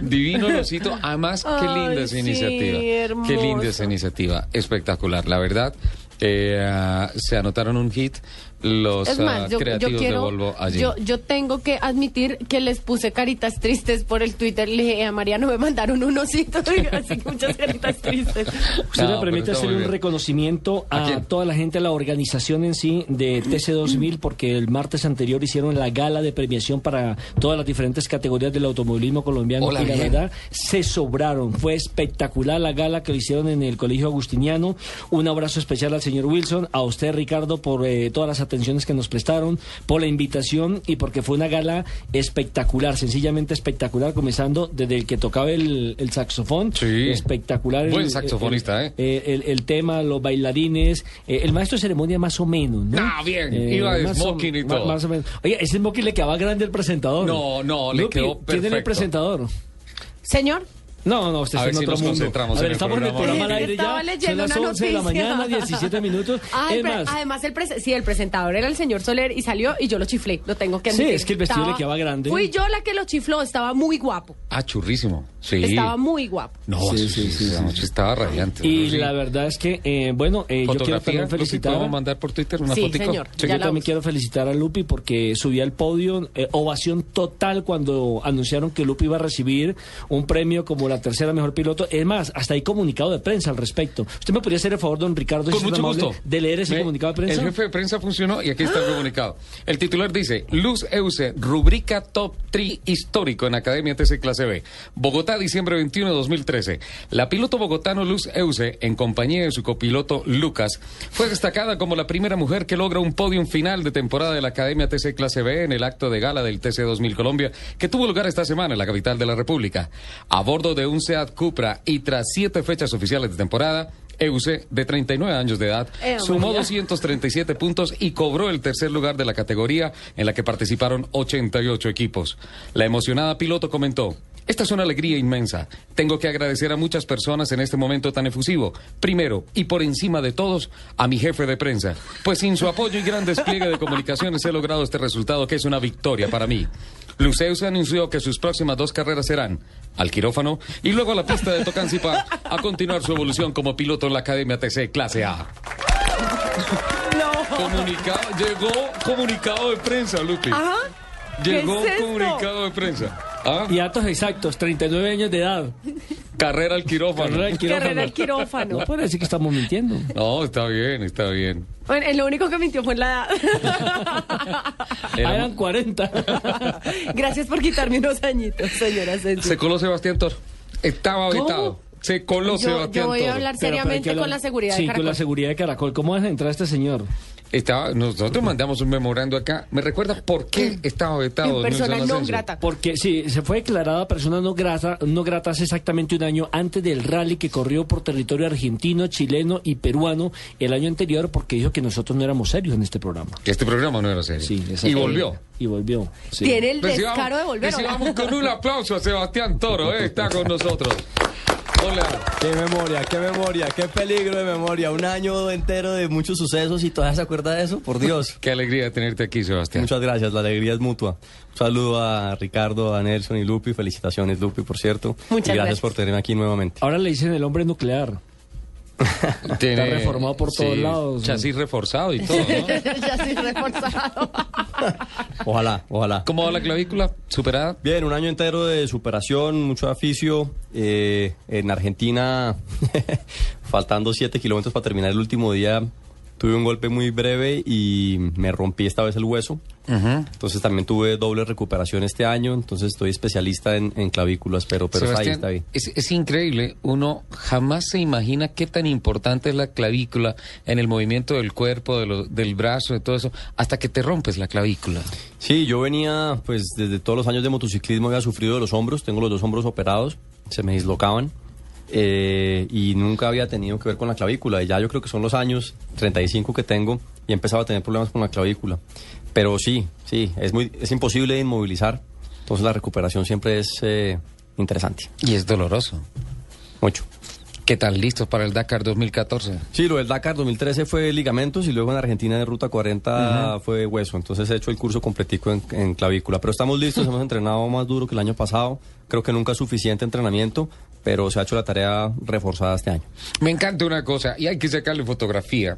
Divino el osito. Además, qué
Ay,
linda esa
sí,
iniciativa. Qué linda esa iniciativa. Espectacular. La verdad, eh, ah, se anotaron un hit los
Es
ah,
más, yo, yo
creativos
quiero,
de Volvo allí.
yo, yo tengo que admitir que les puse caritas tristes por el Twitter. Le dije a Mariano, me mandaron un osito, así que muchas caritas tristes.
Usted
No,
me permite hacer un reconocimiento
¿A
toda la gente, a la organización en sí de TC2000, porque el martes anterior hicieron la gala de premiación para todas las diferentes categorías del automovilismo colombiano
Hola,
y la
bien.
verdad se sobraron. Fue espectacular la gala que lo hicieron en el Colegio Agustiniano. Un abrazo especial al señor Wilson, a usted Ricardo por eh, todas las atenciones que nos prestaron, por la invitación y porque fue una gala espectacular, sencillamente espectacular, comenzando desde el que tocaba el, el saxofón.
Sí.
Espectacular. el-
Buen
el-
saxofonista,
el, eh, el, el tema, los bailarines, eh, el maestro de ceremonia más o menos, ¿no?
Ah, bien, iba de
más o-
smoking y todo.
Más o menos. Oye, ese smoking le quedaba grande el presentador.
No, no, le
Lupi,
quedó
¿Quién era el
perfecto.
presentador?
Señor.
No, no, usted
A
está
ver
en
si
otro
nos
mundo.
concentramos
A ver,
en el
estamos en el
programa.
al aire ya. Son las
una
11 de la mañana, 17 minutos.
Ay,
es
pero
más,
además, el sí, el presentador era el señor Soler y salió y yo lo chiflé, lo tengo que
Sí,
admitir.
es que el vestido le quedaba grande.
Fui yo la que lo chifló, estaba muy guapo.
Ah, churrísimo. Sí.
Estaba muy guapo.
No,
Sí,
sí,
sí,
sí,
sí,
sí,
sí.
estaba radiante.
y
Sí.
la verdad es que, eh, bueno, eh, yo quiero también
Lupi,
felicitar.
¿podemos mandar por Twitter una
Sí, señor.
Sí, yo también
uso.
quiero felicitar a Lupi porque subí al podio, eh, ovación total cuando anunciaron que Lupi iba a recibir un premio como la tercera mejor piloto. Es más, hasta hay comunicado de prensa al respecto. ¿Usted me podría hacer el favor, don Ricardo, si
Con
es tan
mucho gusto.
de leer ese
Me-
comunicado de prensa?
El jefe de prensa funcionó y aquí está el comunicado. El titular dice, Luz Euse, rubrica Top 3 histórico en Academia TC Clase B. Bogotá, diciembre 21 de 2013. La piloto bogotano Luz Euse, en compañía de su copiloto Lucas, fue destacada como la primera mujer que logra un podium final de temporada de la Academia TC Clase B en el acto de gala del TC 2000 Colombia, que tuvo lugar esta semana en la capital de la República. A bordo de un Seat Cupra y tras siete fechas oficiales de temporada, Euse, de 39 años de edad,
Eh,
sumó
María.
237 puntos y cobró el tercer lugar de la categoría en la que participaron 88 equipos. La emocionada piloto comentó, esta es una alegría inmensa. Tengo que agradecer a muchas personas en este momento tan efusivo. Primero, y por encima de todos, a mi jefe de prensa. Pues sin su apoyo y gran despliegue de comunicaciones he logrado este resultado que es una victoria para mí. Luceus anunció que sus próximas dos carreras serán al quirófano y luego a la pista de Tocancipá a continuar su evolución como piloto en la Academia TC Clase A. Comunicado, llegó comunicado de prensa, Lupi.
Ajá.
Llegó comunicado de prensa. ¿Ah?
Y datos exactos, 39 años de edad.
Carrera al quirófano.
Carrera al quirófano.
Carrera al quirófano.
No puede decir que estamos mintiendo.
No, está bien, está bien.
Bueno, lo único que mintió fue en la edad.
Era-
Ah, eran 40.
Gracias por quitarme unos añitos, señora Asensio.
Se coló Sebastián Toro. Estaba
¿Cómo?
habitado. Se coló
Yo-
Sebastián
yo voy a hablar
Pero, pero
seriamente
que hablar-
con la seguridad
Sí,
de
con la
Caracol.
seguridad de Caracol. ¿Cómo deja entrar este señor?
Estaba, nosotros mandamos un memorando acá. ¿Me recuerda por qué estaba vetado?
En persona
Asensio?
grata.
Porque sí, se fue declarada persona no grata, no grata hace exactamente un año antes del rally que corrió por territorio argentino, chileno y peruano el año anterior porque dijo que nosotros no éramos serios en este programa.
Que este programa no era serio.
Sí,
y volvió.
Y volvió. sí.
Tiene el
Recibamos-
descaro de volver. ¿o no?
recibamos con un aplauso a Sebastián Toro, ¿eh? está con nosotros. Hola.
Qué memoria, qué memoria, qué peligro de memoria. Un año entero de muchos sucesos y todavía se acuerda de eso, por Dios.
Qué alegría tenerte aquí, Sebastián.
Muchas gracias, la alegría es mutua. Un saludo a Ricardo, a Nelson y Lupi. Felicitaciones, Lupi, por cierto.
Muchas
y gracias,
gracias.
por tenerme aquí nuevamente.
Ahora le dicen el hombre nuclear.
Tiene-
Está reformado por todos
sí,
lados.
Chasis reforzado y todo, ¿no?
ya sí reforzado.
Ojalá, ojalá.
¿Cómo va la clavícula? ¿Superada?
Bien, un año entero de superación, mucho aficio. Eh, en Argentina, faltando 7 kilómetros para terminar el último día, tuve un golpe muy breve y me rompí esta vez el hueso. Entonces también tuve doble recuperación este año, entonces estoy especialista en, en clavículas, pero, pero está ahí, está.
Es, es increíble, uno jamás se imagina qué tan importante es la clavícula en el movimiento del cuerpo, de lo- del brazo, de todo eso, hasta que te rompes la clavícula.
Sí, yo venía, pues desde todos los años de motociclismo había sufrido de los hombros, tengo los dos hombros operados, se me dislocaban eh, y nunca había tenido que ver con la clavícula. Y ya yo creo que son los años 35 que tengo y he empezado a tener problemas con la clavícula. Pero sí, sí, es, muy, es imposible de inmovilizar, entonces la recuperación siempre es eh, interesante.
Y es doloroso.
Mucho.
¿Qué tal listos para el Dakar 2014?
Sí, lo del Dakar 2013 fue ligamentos y luego en Argentina de Ruta 40 fue hueso. Entonces he hecho el curso completico en, en clavícula. Pero estamos listos, hemos entrenado más duro que el año pasado. Creo que nunca es suficiente entrenamiento, pero se ha hecho la tarea reforzada este año.
Me encanta una cosa, y hay que sacarle fotografía,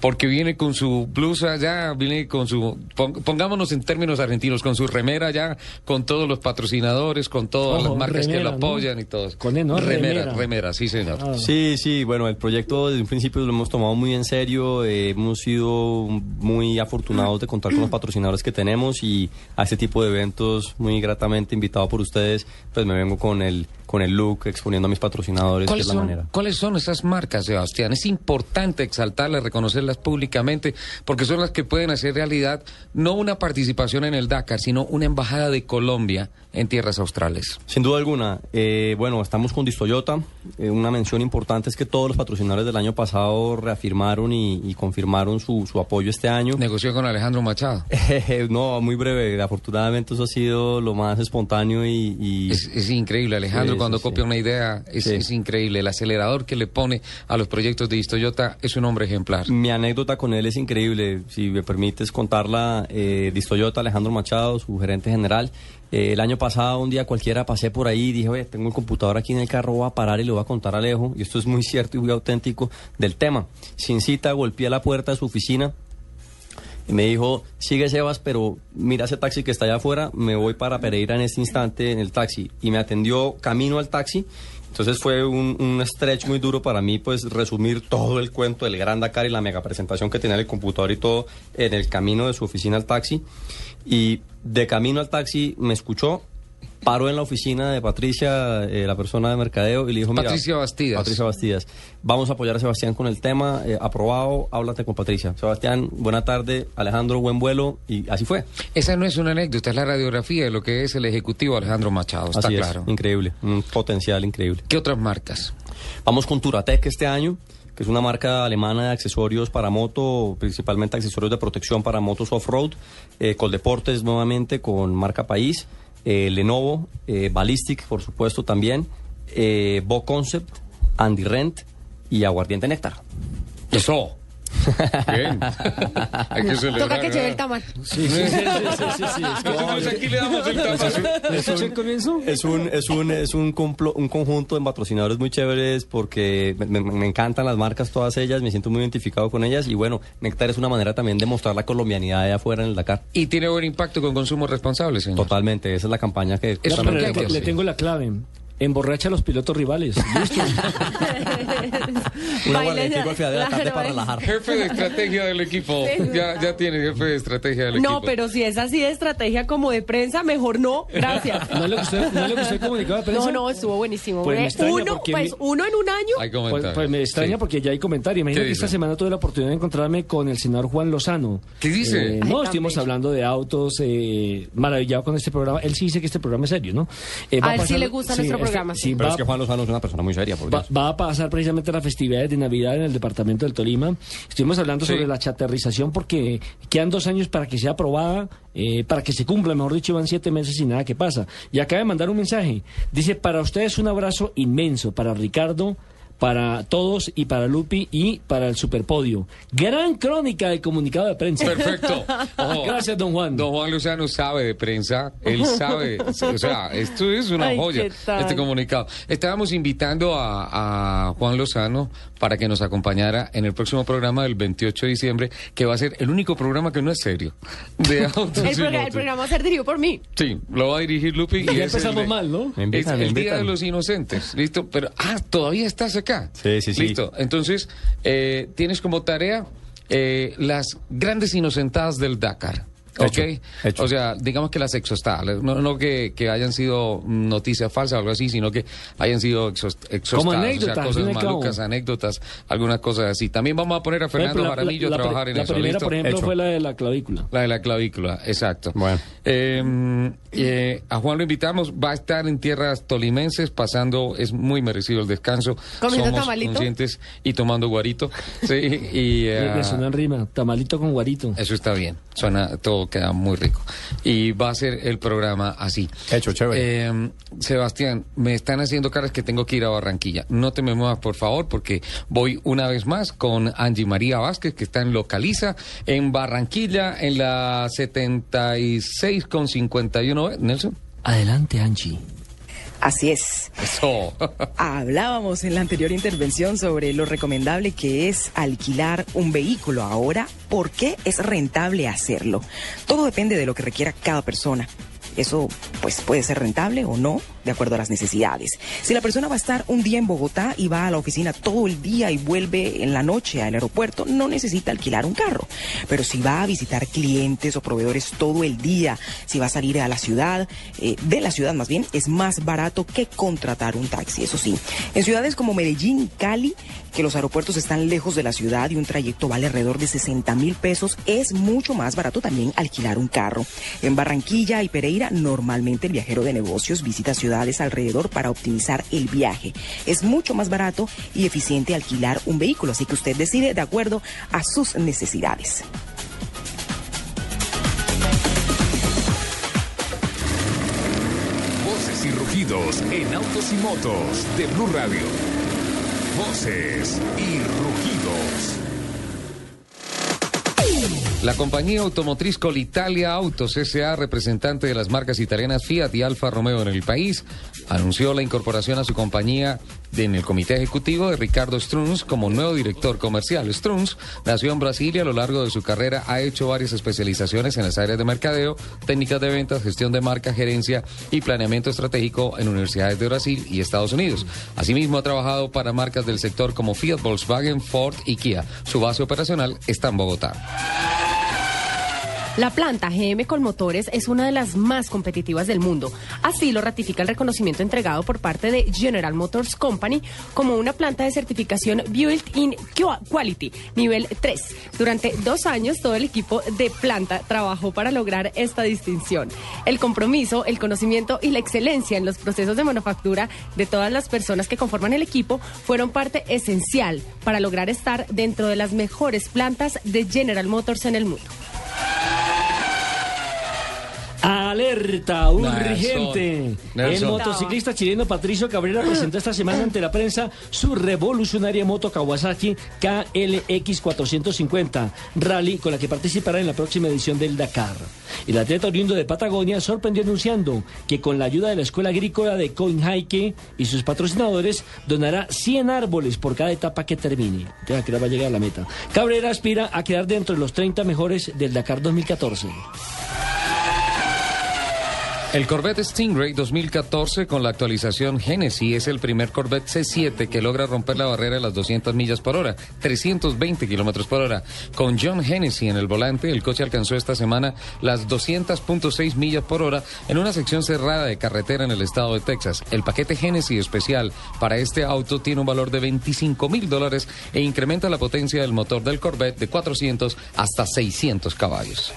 porque viene con su blusa ya, viene con su, pon- pongámonos en términos argentinos, con su remera ya, con todos los patrocinadores, con todas
Ojo,
las marcas que lo
¿no?
apoyan y todo.
Con E, ¿no?
Remera,
Remera.
remera, sí señor.
Sí, sí, bueno, el proyecto desde un principio lo hemos tomado muy en serio, eh, hemos sido muy afortunados de contar con los patrocinadores que tenemos y a este tipo de eventos muy gratamente invitado por ustedes, pues me vengo con el con el look exponiendo a mis patrocinadores, que
¿Cuáles
es la
son,
manera.
¿Cuáles son esas marcas, Sebastián? Es importante exaltarlas, reconocerlas públicamente, porque son las que pueden hacer realidad no una participación en el Dakar, sino una embajada de Colombia en tierras australes.
Sin duda alguna. Eh, bueno, estamos con Distoyota. Eh, una mención importante es que todos los patrocinadores del año pasado reafirmaron y, y confirmaron su, su apoyo este año.
Negoció con Alejandro Machado.
no, muy breve. Afortunadamente eso ha sido lo más espontáneo y... y-
Es, es increíble, Alejandro,
Sí,
cuando
sí,
copia
sí.
una idea, es, es increíble. El acelerador que le pone a los proyectos de Toyota es un hombre ejemplar.
Mi anécdota con él es increíble. Si me permites contarla, eh, Distoyota, Alejandro Machado, su gerente general. eh, el año pasado, un día cualquiera, pasé por ahí y dije, oye, tengo el computador aquí en el carro, voy a parar y le voy a contar a Alejo. Y esto es muy cierto y muy auténtico del tema. Sin cita, golpeé la puerta de su oficina y me dijo, sigue Sebas, pero mira ese taxi que está allá afuera, me voy para Pereira en este instante en el taxi. Y me atendió camino al taxi. Entonces fue un, un stretch muy duro para mí, pues resumir todo el cuento del Gran Dakar y la mega presentación que tenía el computador y todo en el camino de su oficina al taxi. Y de camino al taxi me escuchó, paró en la oficina de Patricia, eh, la persona de mercadeo, y le dijo, mira...
Patricia Bastidas.
Patricia Bastidas. Vamos a apoyar a Sebastián con el tema, eh, aprobado, háblate con Patricia. Sebastián, buena tarde, Alejandro, buen vuelo, y así fue.
Esa no es una anécdota, es la radiografía de lo que es el ejecutivo Alejandro Machado, está
Así es,
claro.
increíble, un potencial increíble.
¿Qué otras marcas?
Vamos con Turatec este año, que es una marca alemana de accesorios para moto, principalmente accesorios de protección para motos off-road, eh, Coldeportes nuevamente con marca País, eh, Lenovo, eh, Ballistic, por supuesto también, eh, Bo Concept, Andy Rent y Aguardiente Néctar.
Eso. Bien. Hay que celebrar,
Toca que lleve el tamal.
Sí, sí, sí, sí, sí, sí, sí.
Nosotros aquí le damos el tamal.
¿Escuché el comienzo?
Es un, es un, es un, complo- un conjunto de patrocinadores muy chéveres porque me, me- me encantan las marcas todas ellas, me siento muy identificado con ellas y bueno, Néctar es una manera también de mostrar la colombianidad de afuera en el Dakar.
Y tiene buen impacto con consumo responsable, señor.
Totalmente, esa es la campaña que...
Es
le, tengo la clave. Emborracha a los pilotos rivales. Listo.
Una guardia de la tarde para
es.
relajar.
Jefe de estrategia del equipo. Ya, ya tiene jefe de estrategia del equipo.
No, pero si es así de estrategia como de prensa, mejor no. Gracias.
¿No le gustó, ¿no le gustó el comunicado de prensa?
No, no, estuvo buenísimo.
Pues me
Eh, uno, pues
mi-
uno en un año.
Hay
Pues, pues me extraña
Sí.
porque ya hay comentarios. Imagínate
¿Qué
que esta semana tuve la oportunidad de encontrarme con el senador Juan Lozano.
¿Qué dice?
Eh,
Ay,
no, estuvimos
bello.
hablando de autos, eh, maravillado con este programa. Él sí dice que este programa es serio, ¿no? Eh,
A él sí le gusta nuestro
este-
programa.
sí,
Pero
va,
es que Juan Lozano es una persona muy seria, por
va, a pasar precisamente las festividades de Navidad en el departamento del Tolima. Estuvimos hablando
Sí.
sobre la chaterrización porque quedan dos años para que sea aprobada, eh, para que se cumpla, mejor dicho, van siete meses y nada que pasa. Y acaba de mandar un mensaje. Dice, para ustedes un abrazo inmenso, para Ricardo, para todos y para Lupi y para el Superpodio. Gran crónica del comunicado de prensa.
Perfecto. Ojo,
Gracias, don Juan.
Don Juan Lozano sabe de prensa, él sabe, o sea, esto es una
Ay,
joya, este comunicado. Estábamos invitando a, a Juan Lozano para que nos acompañara en el próximo programa del 28 de diciembre, que va a ser el único programa que no es serio. De autos
El,
y
progra- el programa va a ser dirigido por mí.
Sí, lo va a dirigir Lupi. Y
Ya
el
empezamos
de-
mal, ¿no?
Es el Día de los Inocentes, listo. Pero, ah, todavía estás acá.
Sí, sí, sí.
Listo. Entonces, eh, tienes como tarea eh, las grandes inocentadas del Dakar. ¿Ok?
Hecho, hecho.
O sea, digamos que las exostales, no, no que, que hayan sido noticias falsas o algo así, sino que hayan sido exos- exostadas,
Como
o sea, cosas
al cabo.
malucas, anécdotas, algunas cosas así. También vamos a poner a Fernando
la-
Jaramillo
la-
a
la
trabajar en
la
eso.
primera,
¿listo?
por ejemplo,
Hecho.
fue la de la clavícula.
La de la clavícula, exacto.
Bueno.
Eh, eh, a Juan lo invitamos, va a estar en tierras tolimenses, pasando, es muy merecido el descanso.
¿Comiendo
Somos
tamalito?
conscientes y tomando guarito. Sí, y eh,
Me suena en rima. Tamalito con guarito.
eso está bien, suena, todo queda muy rico. Y va a ser el programa así.
Hecho, chévere.
Eh, Sebastián, me están haciendo caras que tengo que ir a Barranquilla. No te me muevas, por favor, porque voy una vez más con Angie María Vázquez, que está en Localiza, en Barranquilla, en la 76 con 51. Nelson.
Adelante, Angie.
Así es.
Eso.
Hablábamos en la anterior intervención sobre lo recomendable que es alquilar un vehículo. Ahora, ¿por qué es rentable hacerlo? Todo depende de lo que requiera cada persona. Eso pues puede ser rentable o no, de acuerdo a las necesidades. Si la persona va a estar un día en Bogotá y va a la oficina todo el día y vuelve en la noche al aeropuerto, no necesita alquilar un carro. Pero si va a visitar clientes o proveedores todo el día, si va a salir a la ciudad, eh, de la ciudad más bien, es más barato que contratar un taxi. Eso sí, en ciudades como Medellín Cali, que los aeropuertos están lejos de la ciudad y un trayecto vale alrededor de 60 mil pesos, es mucho más barato también alquilar un carro. En Barranquilla y Pereira, normalmente el viajero de negocios visita ciudades alrededor para optimizar el viaje. Es mucho más barato y eficiente alquilar un vehículo, así que usted decide de acuerdo a sus necesidades.
Voces y rugidos en autos y motos de Blue Radio. Voces y rugidos.
La compañía automotriz Colitalia Autos S.A., representante de las marcas italianas Fiat y Alfa Romeo en el país, anunció la incorporación a su compañía en el comité ejecutivo de Ricardo Struns como nuevo director comercial. Struns nació en Brasil y a lo largo de su carrera ha hecho varias especializaciones en las áreas de mercadeo, técnicas de ventas, gestión de marca, gerencia y planeamiento estratégico en universidades de Brasil y Estados Unidos. Asimismo, ha trabajado para marcas del sector como Fiat, Volkswagen, Ford y Kia. Su base operacional está en Bogotá.
La planta GM con motores es una de las más competitivas del mundo. Así lo ratifica el reconocimiento entregado por parte de General Motors Company como una planta de certificación Built-in Quality nivel 3. Durante dos años todo el equipo de planta trabajó para lograr esta distinción. El compromiso, el conocimiento y la excelencia en los procesos de manufactura de todas las personas que conforman el equipo fueron parte esencial para lograr estar dentro de las mejores plantas de General Motors en el mundo.
Alerta urgente.
Nelson.
El motociclista chileno Patricio Cabrera presentó esta semana ante la prensa su revolucionaria moto Kawasaki KLX 450 Rally con la que participará en la próxima edición del Dakar. El atleta oriundo de Patagonia sorprendió anunciando que con la ayuda de la Escuela Agrícola de Coinhaike y sus patrocinadores donará 100 árboles por cada etapa que termine. Ya que va a llegar a la meta. Cabrera aspira a quedar dentro de los 30 mejores del Dakar 2014.
El Corvette Stingray 2014 con la actualización Genesis es el primer Corvette C7 que logra romper la barrera de las 200 millas por hora, 320 kilómetros por hora. Con John Hennessy en el volante, el coche alcanzó esta semana las 200.6 millas por hora en una sección cerrada de carretera en el estado de Texas. El paquete Hennessy especial para este auto tiene un valor de 25 mil dólares e incrementa la potencia del motor del Corvette de 400 hasta 600 caballos.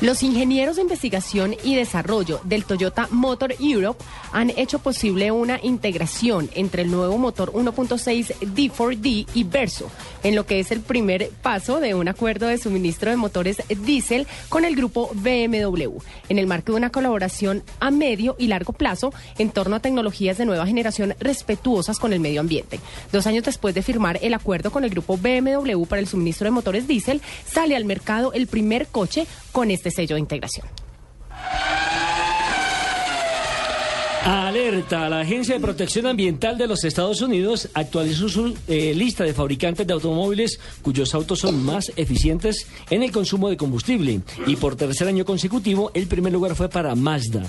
Los ingenieros de investigación y desarrollo del Toyota Motor Europe han hecho posible una integración entre el nuevo motor 1.6 D4D y Verso, en lo que es el primer paso de un acuerdo de suministro de motores diésel con el grupo BMW, en el marco de una colaboración a medio y largo plazo en torno a tecnologías de nueva generación respetuosas con el medio ambiente. Dos años después de firmar el acuerdo con el grupo BMW para el suministro de motores diésel, sale al mercado el primer coche con este sello de integración.
Alerta, la Agencia de Protección Ambiental de los Estados Unidos actualizó su eh, lista de fabricantes de automóviles cuyos autos son más eficientes en el consumo de combustible y por tercer año consecutivo el primer lugar fue para Mazda.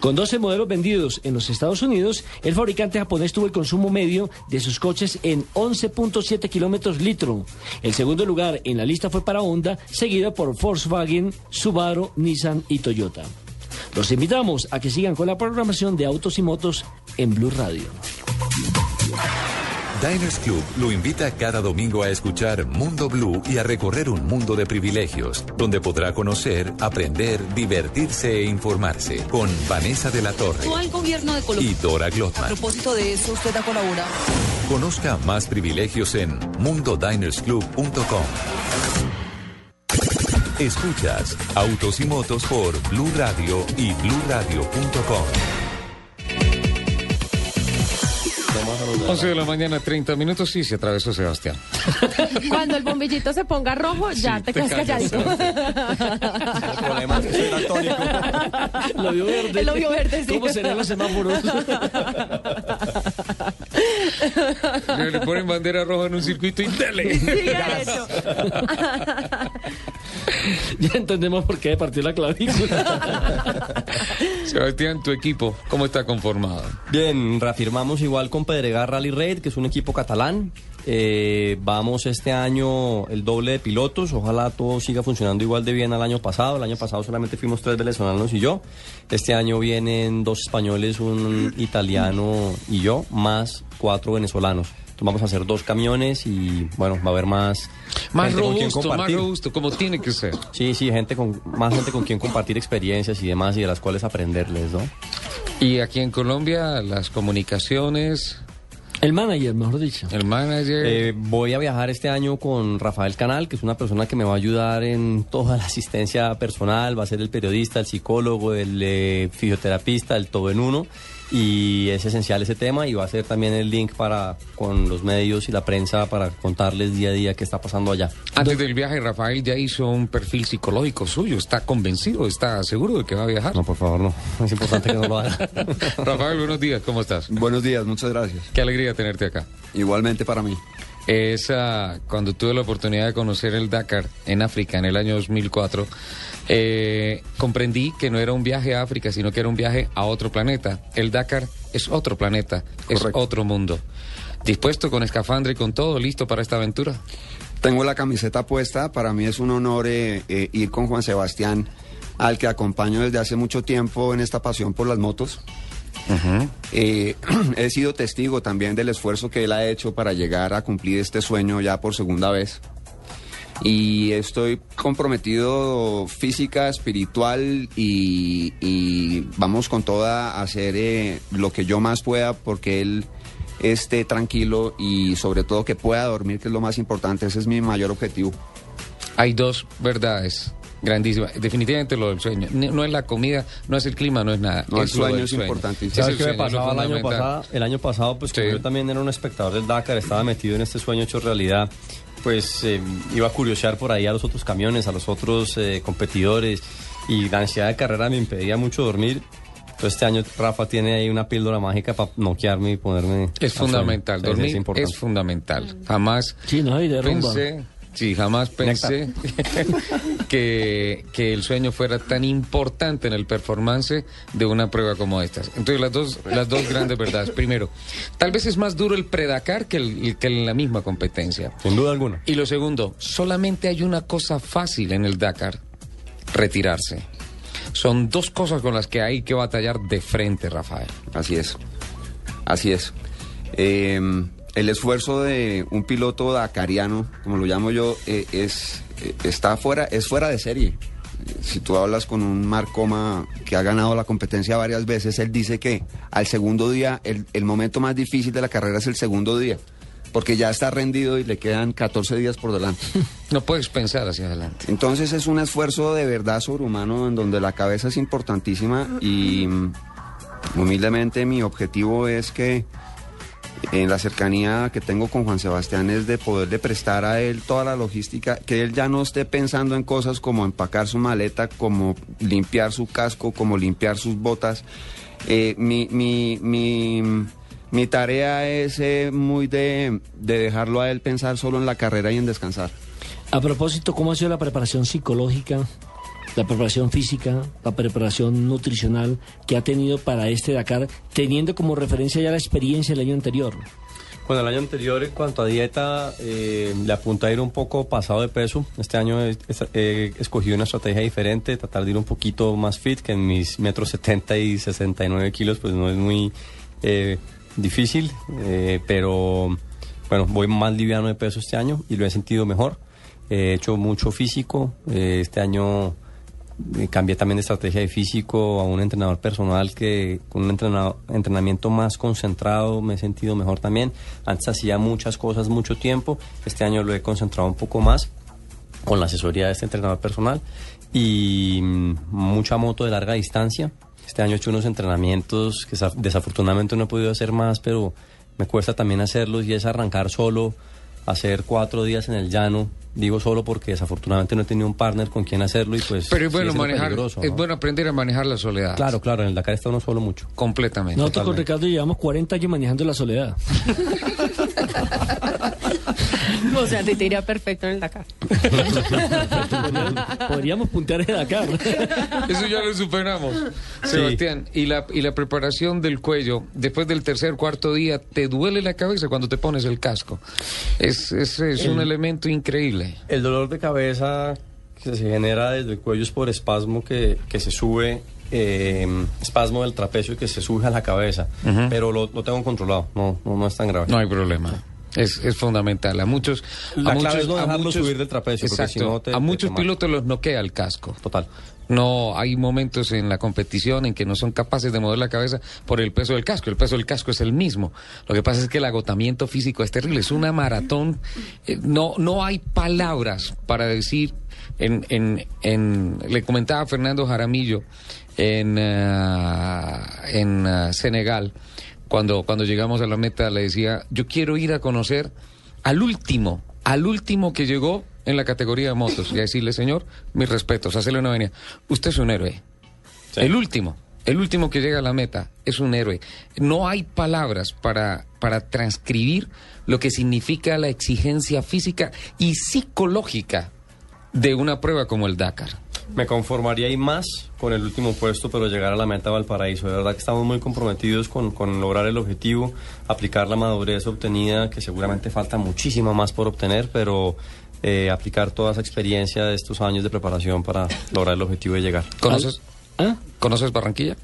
Con 12 modelos vendidos en los Estados Unidos, el fabricante japonés tuvo el consumo medio de sus coches en 11.7 kilómetros litro. El segundo lugar en la lista fue para Honda, seguido por Volkswagen, Subaru, Nissan y Toyota. Los invitamos a que sigan con la programación de Autos y Motos en Blue Radio.
Diners Club lo invita cada domingo a escuchar Mundo Blue y a recorrer un mundo de privilegios, donde podrá conocer, aprender, divertirse e informarse con Vanessa de la Torre
gobierno de Colombia.
y Dora
A
Glotman.
propósito de eso, usted ha colaborado.
Conozca más privilegios en mundodinersclub.com. Escuchas Autos y Motos por Blue Radio y bluradio.com.
11 de la mañana, 30 minutos, sí, se atravesó Sebastián.
Cuando el bombillito se ponga rojo, ya te
te
quedas calladito.
problema es que soy daltónico.
Lo vio verde.
Lo vio verde, sí.
¿Cómo serán los semáforos?
Le, le ponen bandera roja en un circuito y
ya entendemos por qué partió la clavícula.
Sebastián, tu equipo, ¿cómo está conformado?
Bien, reafirmamos igual con Pedregar Rally Raid, que es un equipo catalán. Eh, vamos este año el doble de pilotos. Ojalá todo siga funcionando igual de bien al año pasado. El año pasado solamente fuimos tres venezolanos y yo. Este año vienen dos españoles, un italiano y yo, más cuatro venezolanos. Entonces vamos a hacer dos camiones y bueno, va a haber más.
Más robusto, más robusto, como tiene que ser.
Sí, sí, gente con, más gente con quien compartir experiencias y demás y de las cuales aprenderles, ¿no?
Y aquí en Colombia, las comunicaciones.
El manager, mejor dicho.
El manager.
Eh, voy a viajar este año con Rafael Canal, que es una persona que me va a ayudar en toda la asistencia personal, va a ser el periodista, el psicólogo, el eh, fisioterapista, el todo en uno. Y es esencial ese tema y va a ser también el link para con los medios y la prensa para contarles día a día qué está pasando allá.
Antes del viaje, Rafael ya hizo un perfil psicológico suyo. ¿Está convencido? ¿Está seguro de que va a viajar?
No, por favor, no. Es importante que no lo haga.
Rafael, buenos días. ¿Cómo estás?
Buenos días, muchas gracias.
Qué alegría tenerte acá.
Igualmente para mí.
Esa, cuando tuve la oportunidad de conocer el Dakar en África en el año 2004, eh, comprendí que no era un viaje a África, sino que era un viaje a otro planeta. El Dakar es otro planeta, es otro mundo. ¿Dispuesto con escafandra y con todo, listo para esta aventura?
Tengo la camiseta puesta, para mí es un honor eh, eh, ir con Juan Sebastián, al que acompaño desde hace mucho tiempo en esta pasión por las motos. Eh, he sido testigo también del esfuerzo que él ha hecho para llegar a cumplir este sueño ya por segunda vez. Y estoy comprometido física, espiritual y, y vamos con toda a hacer eh, lo que yo más pueda porque él esté tranquilo y sobre todo que pueda dormir, que es lo más importante. Ese es mi mayor objetivo.
Hay dos verdades grandísimas. Definitivamente lo del sueño. No es la comida, no es el clima, no es nada.
No, el sueño es importantísimo.
Es
¿Sabes
el
qué me pasaba el año pasado? El año pasado, pues como yo también era un espectador del Dakar, estaba metido en este sueño hecho realidad, pues eh, iba a curiosear por ahí a los otros camiones, a los otros eh, competidores, y la ansiedad de carrera me impedía mucho dormir. Entonces este año Rafa tiene ahí una píldora mágica para noquearme y ponerme...
Es
al
fundamental, dormir es,
importante.
fundamental. Jamás
Sí, no, y de rumba.
Sí, jamás pensé que, que el sueño fuera tan importante en el performance de una prueba como estas. Entonces las dos, las dos grandes verdades. Primero, tal vez es más duro el predacar que, el, que en la misma competencia.
Sin duda alguna.
Y lo segundo, solamente hay una cosa fácil en el Dakar, retirarse. Son dos cosas con las que hay que batallar de frente, Rafael.
Así es. Así es. Eh, el esfuerzo de un piloto dakariano, como lo llamo yo, eh, es eh, está fuera, es fuera de serie. Si tú hablas con un Marcoma que ha ganado la competencia varias veces, él dice que al segundo día, el, el momento más difícil de la carrera es el segundo día, porque ya está rendido y le quedan 14 días por delante.
No puedes pensar hacia adelante.
Entonces es un esfuerzo de verdad sobrehumano en donde la cabeza es importantísima y mm, humildemente mi objetivo es que en la cercanía que tengo con Juan Sebastián es de poderle prestar a él toda la logística, que él ya no esté pensando en cosas como empacar su maleta, como limpiar su casco, como limpiar sus botas. Eh, mi, mi, mi, mi tarea es eh, muy de, de dejarlo a él pensar solo en la carrera y en descansar.
A propósito, ¿cómo ha sido la preparación psicológica, la preparación física, la preparación nutricional que ha tenido para este Dakar, teniendo como referencia ya la experiencia del año anterior?
Bueno, el año anterior en cuanto a dieta eh, le apunta a ir un poco pasado de peso. Este año he, escogido una estrategia diferente, tratar de ir un poquito más fit, que en mis metros 70 y 69 kilos pues no es muy eh, difícil, eh, pero bueno, voy más liviano de peso este año y lo he sentido mejor. He hecho mucho físico, eh, este año cambié también de estrategia de físico a un entrenador personal que con un entrenado- entrenamiento más concentrado me he sentido mejor también. Antes hacía muchas cosas mucho tiempo, este año lo he concentrado un poco más con la asesoría de este entrenador personal y mm, mucha moto de larga distancia. Este año he hecho unos entrenamientos que sa- desafortunadamente no he podido hacer más, pero me cuesta también hacerlos y es arrancar solo, hacer cuatro días en el llano Digo solo porque desafortunadamente no he tenido un partner con quien hacerlo y pues...
Pero es bueno manejar,
peligroso,
es
¿no?
bueno aprender a manejar la soledad.
Claro, claro, en el Dakar está uno solo mucho.
Completamente.
Nosotros con Ricardo llevamos 40 años manejando la soledad.
O sea, te iría perfecto en el Dakar.
Podríamos puntear el Dakar.
Eso ya lo superamos. Sebastián, y la, y la preparación del cuello, después del tercer, cuarto día, ¿te duele la cabeza cuando te pones el casco? Es, es, es un
El-
elemento increíble.
El dolor de cabeza que se genera desde el cuello es por espasmo que, que se sube, eh, espasmo del trapecio que se sube a la cabeza, pero lo, lo tengo controlado, no, no, no es tan grave.
No hay problema. Es, es fundamental. A muchos.
La
a
clave
muchos,
es no dejarlo
muchos-
subir del trapecio, porque si no te-
a muchos
te
pilotos los noquea el casco.
Total.
No, hay momentos en la competición en que no son capaces de mover la cabeza por el peso del casco. El peso del casco es el mismo. Lo que pasa es que el agotamiento físico es terrible. Es una maratón. Eh, no, no hay palabras para decir. En, en, en- le comentaba Fernando Jaramillo en, ah, en ah, Senegal, cuando, cuando llegamos a la meta, le decía, yo quiero ir a conocer al último, al último que llegó en la categoría de motos y a decirle, señor, mis respetos, hacerle una venia. Usted es un héroe. El último, el último que llega a la meta es un héroe. No hay palabras para, para transcribir lo que significa la exigencia física y psicológica de una prueba como el Dakar.
Me conformaría y más con el último puesto, pero llegar a la meta Valparaíso. De verdad que estamos muy comprometidos con, con lograr el objetivo, aplicar la madurez obtenida, que seguramente falta muchísimo más por obtener, pero eh, aplicar toda esa experiencia de estos años de preparación para lograr el objetivo de llegar.
¿Conoces? ¿Conoces Barranquilla?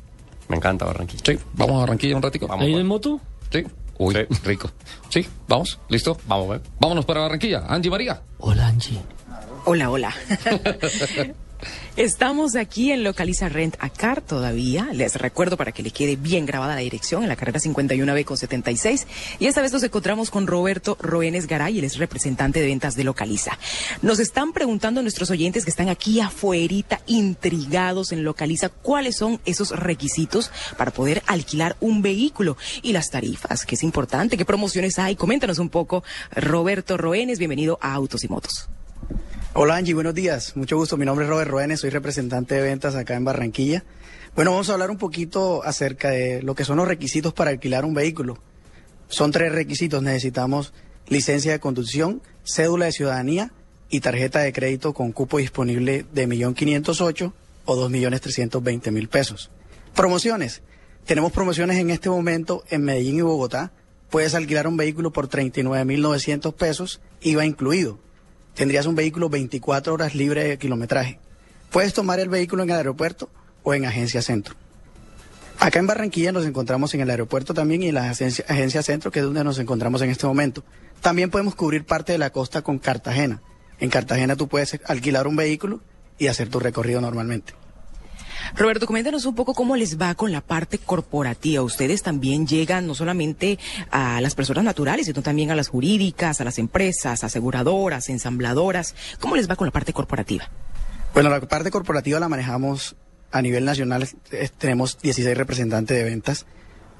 Me encanta Barranquilla.
Sí, vamos a Barranquilla un ratico.
Vamos, ¿Ahí en
moto?
Sí. Uy, rico. Sí, vamos, listo.
Vamos,
Vámonos para Barranquilla. Angie María.
Hola, Angie.
Hola, hola. Estamos aquí en Localiza Rent a Car todavía. Les recuerdo para que le quede bien grabada la dirección en la carrera 51B con 76. Y esta vez nos encontramos con Roberto Roenes Garay, él es representante de ventas de Localiza. Nos están preguntando nuestros oyentes que están aquí afuerita, intrigados en Localiza, cuáles son esos requisitos para poder alquilar un vehículo y las tarifas, que es importante, qué promociones hay. Coméntanos un poco, Roberto Roenes, bienvenido a Autos y Motos.
Hola Angie, buenos días. Mucho gusto. Mi nombre es Robert Roenes, soy representante de ventas acá en Barranquilla. Bueno, vamos a hablar un poquito acerca de lo que son los requisitos para alquilar un vehículo. Son tres requisitos. Necesitamos licencia de conducción, cédula de ciudadanía y tarjeta de crédito con cupo disponible de 1.508.000 o 2.320.000 pesos. Promociones. Tenemos promociones en este momento en Medellín y Bogotá. Puedes alquilar un vehículo por 39.900 pesos, IVA incluido tendrías un vehículo 24 horas libre de kilometraje. Puedes tomar el vehículo en el aeropuerto o en Agencia Centro. Acá en Barranquilla nos encontramos en el aeropuerto también y en la agencia, agencia Centro, que es donde nos encontramos en este momento. También podemos cubrir parte de la costa con Cartagena. En Cartagena tú puedes alquilar un vehículo y hacer tu recorrido normalmente.
Roberto, coméntanos un poco cómo les va con la parte corporativa. Ustedes también llegan no solamente a las personas naturales, sino también a las jurídicas, a las empresas, aseguradoras, ensambladoras. ¿Cómo les va con la parte corporativa?
Bueno, la parte corporativa la manejamos a nivel nacional. eh, Tenemos 16 representantes de ventas.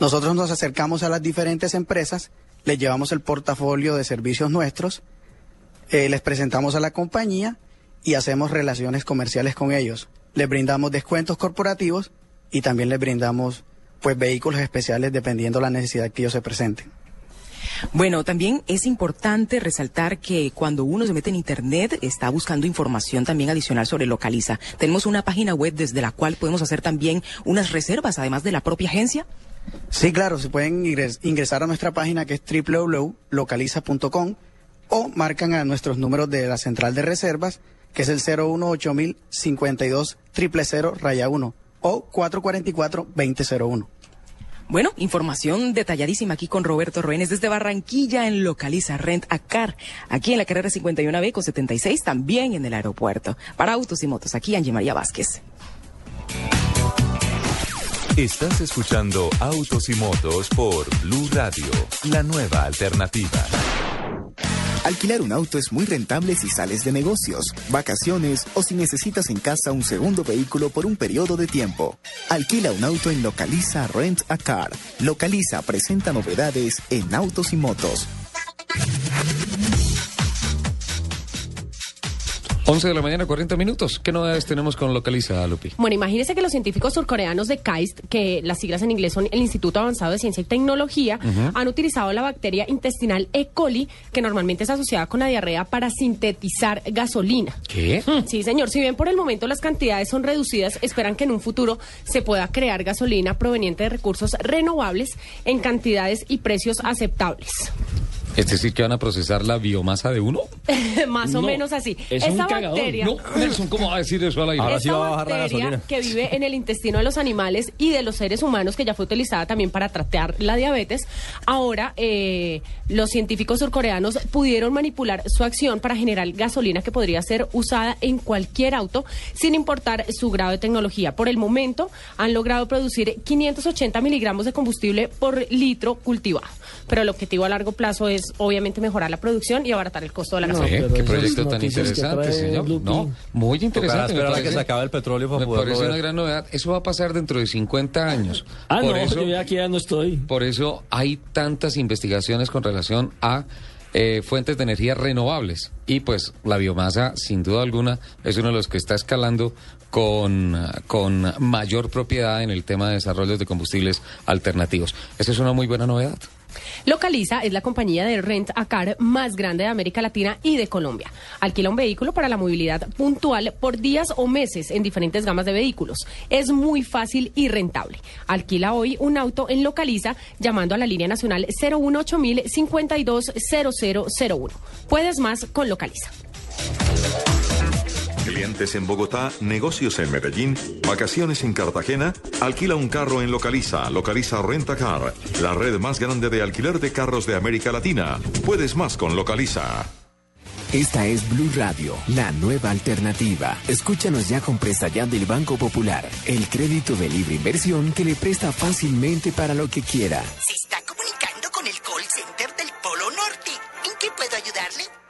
Nosotros nos acercamos a las diferentes empresas, les llevamos el portafolio de servicios nuestros, eh, les presentamos a la compañía y hacemos relaciones comerciales con ellos. Les brindamos descuentos corporativos y también les brindamos pues vehículos especiales dependiendo la necesidad que ellos se presenten.
Bueno, también es importante resaltar que cuando uno se mete en Internet está buscando información también adicional sobre Localiza. Tenemos una página web desde la cual podemos hacer también unas reservas, además de la propia agencia.
Sí, claro, se pueden ingres- ingresar a nuestra página que es www.localiza.com o marcan a nuestros números de la central de reservas, que es el 018000 52 000 raya 1 o 444 2001.
Bueno, información detalladísima aquí con Roberto Roenes desde Barranquilla en Localiza Rent a Car, aquí en la carrera 51B con 76, también en el aeropuerto. Para autos y motos, aquí Angie María Vázquez.
Estás escuchando Autos y Motos por Blue Radio, la nueva alternativa.
Alquilar un auto es muy rentable si sales de negocios, vacaciones o si necesitas en casa un segundo vehículo por un periodo de tiempo. Alquila un auto en Localiza Rent a Car. Localiza presenta novedades en autos y motos.
11 de la mañana, 40 minutos. ¿Qué novedades tenemos con Localiza, Lupi?
Bueno, imagínense que los científicos surcoreanos de KAIST, que las siglas en inglés son el Instituto Avanzado de Ciencia y Tecnología, han utilizado la bacteria intestinal E. coli, que normalmente es asociada con la diarrea, para sintetizar gasolina.
¿Qué?
Sí, señor. Si bien por el momento las cantidades son reducidas, esperan que en un futuro se pueda crear gasolina proveniente de recursos renovables en cantidades y precios aceptables.
Es decir, que van a procesar la biomasa de uno.
Más o
No,
menos así.
es
Esa
un cagadón.
bacteria.
No, Nelson, ¿cómo va a decir eso al aire?
Esta bacteria que vive en el intestino de los animales y de los seres humanos, que ya fue utilizada también para tratar la diabetes, ahora eh, los científicos surcoreanos pudieron manipular su acción para generar gasolina que podría ser usada en cualquier auto sin importar su grado de tecnología. Por el momento han logrado producir 580 miligramos de combustible por litro cultivado. Pero el objetivo a largo plazo es obviamente mejorar la producción y abaratar el costo de la gasolina.
qué proyecto tan interesante, señor. No, muy interesante.
esperar a que se acabe el petróleo para
me
poderlo
parece
ver.
una gran novedad. Eso va a pasar dentro de 50 años.
Ah, no, yo ya aquí ya no estoy.
Por eso hay tantas investigaciones con relación a eh, fuentes de energía renovables. Y pues la biomasa, sin duda alguna, es uno de los que está escalando con, con mayor propiedad en el tema de desarrollo de combustibles alternativos. Esa es una muy buena novedad.
Localiza es la compañía de rent a car más grande de América Latina y de Colombia. Alquila un vehículo para la movilidad puntual por días o meses en diferentes gamas de vehículos. Es muy fácil y rentable. Alquila hoy un auto en Localiza llamando a la línea nacional 018 52 0001. Puedes más con Localiza.
Clientes en Bogotá, negocios en Medellín, vacaciones en Cartagena, alquila un carro en Localiza, Localiza Renta Car, la red más grande de alquiler de carros de América Latina. Puedes más con Localiza.
Esta es Blue Radio, la nueva alternativa. Escúchanos ya con Presta Ya del Banco Popular, el crédito de libre inversión que le presta fácilmente para lo que quiera.
Se está comunicando con el call center del Polo Norte. ¿En qué puedo ayudarle?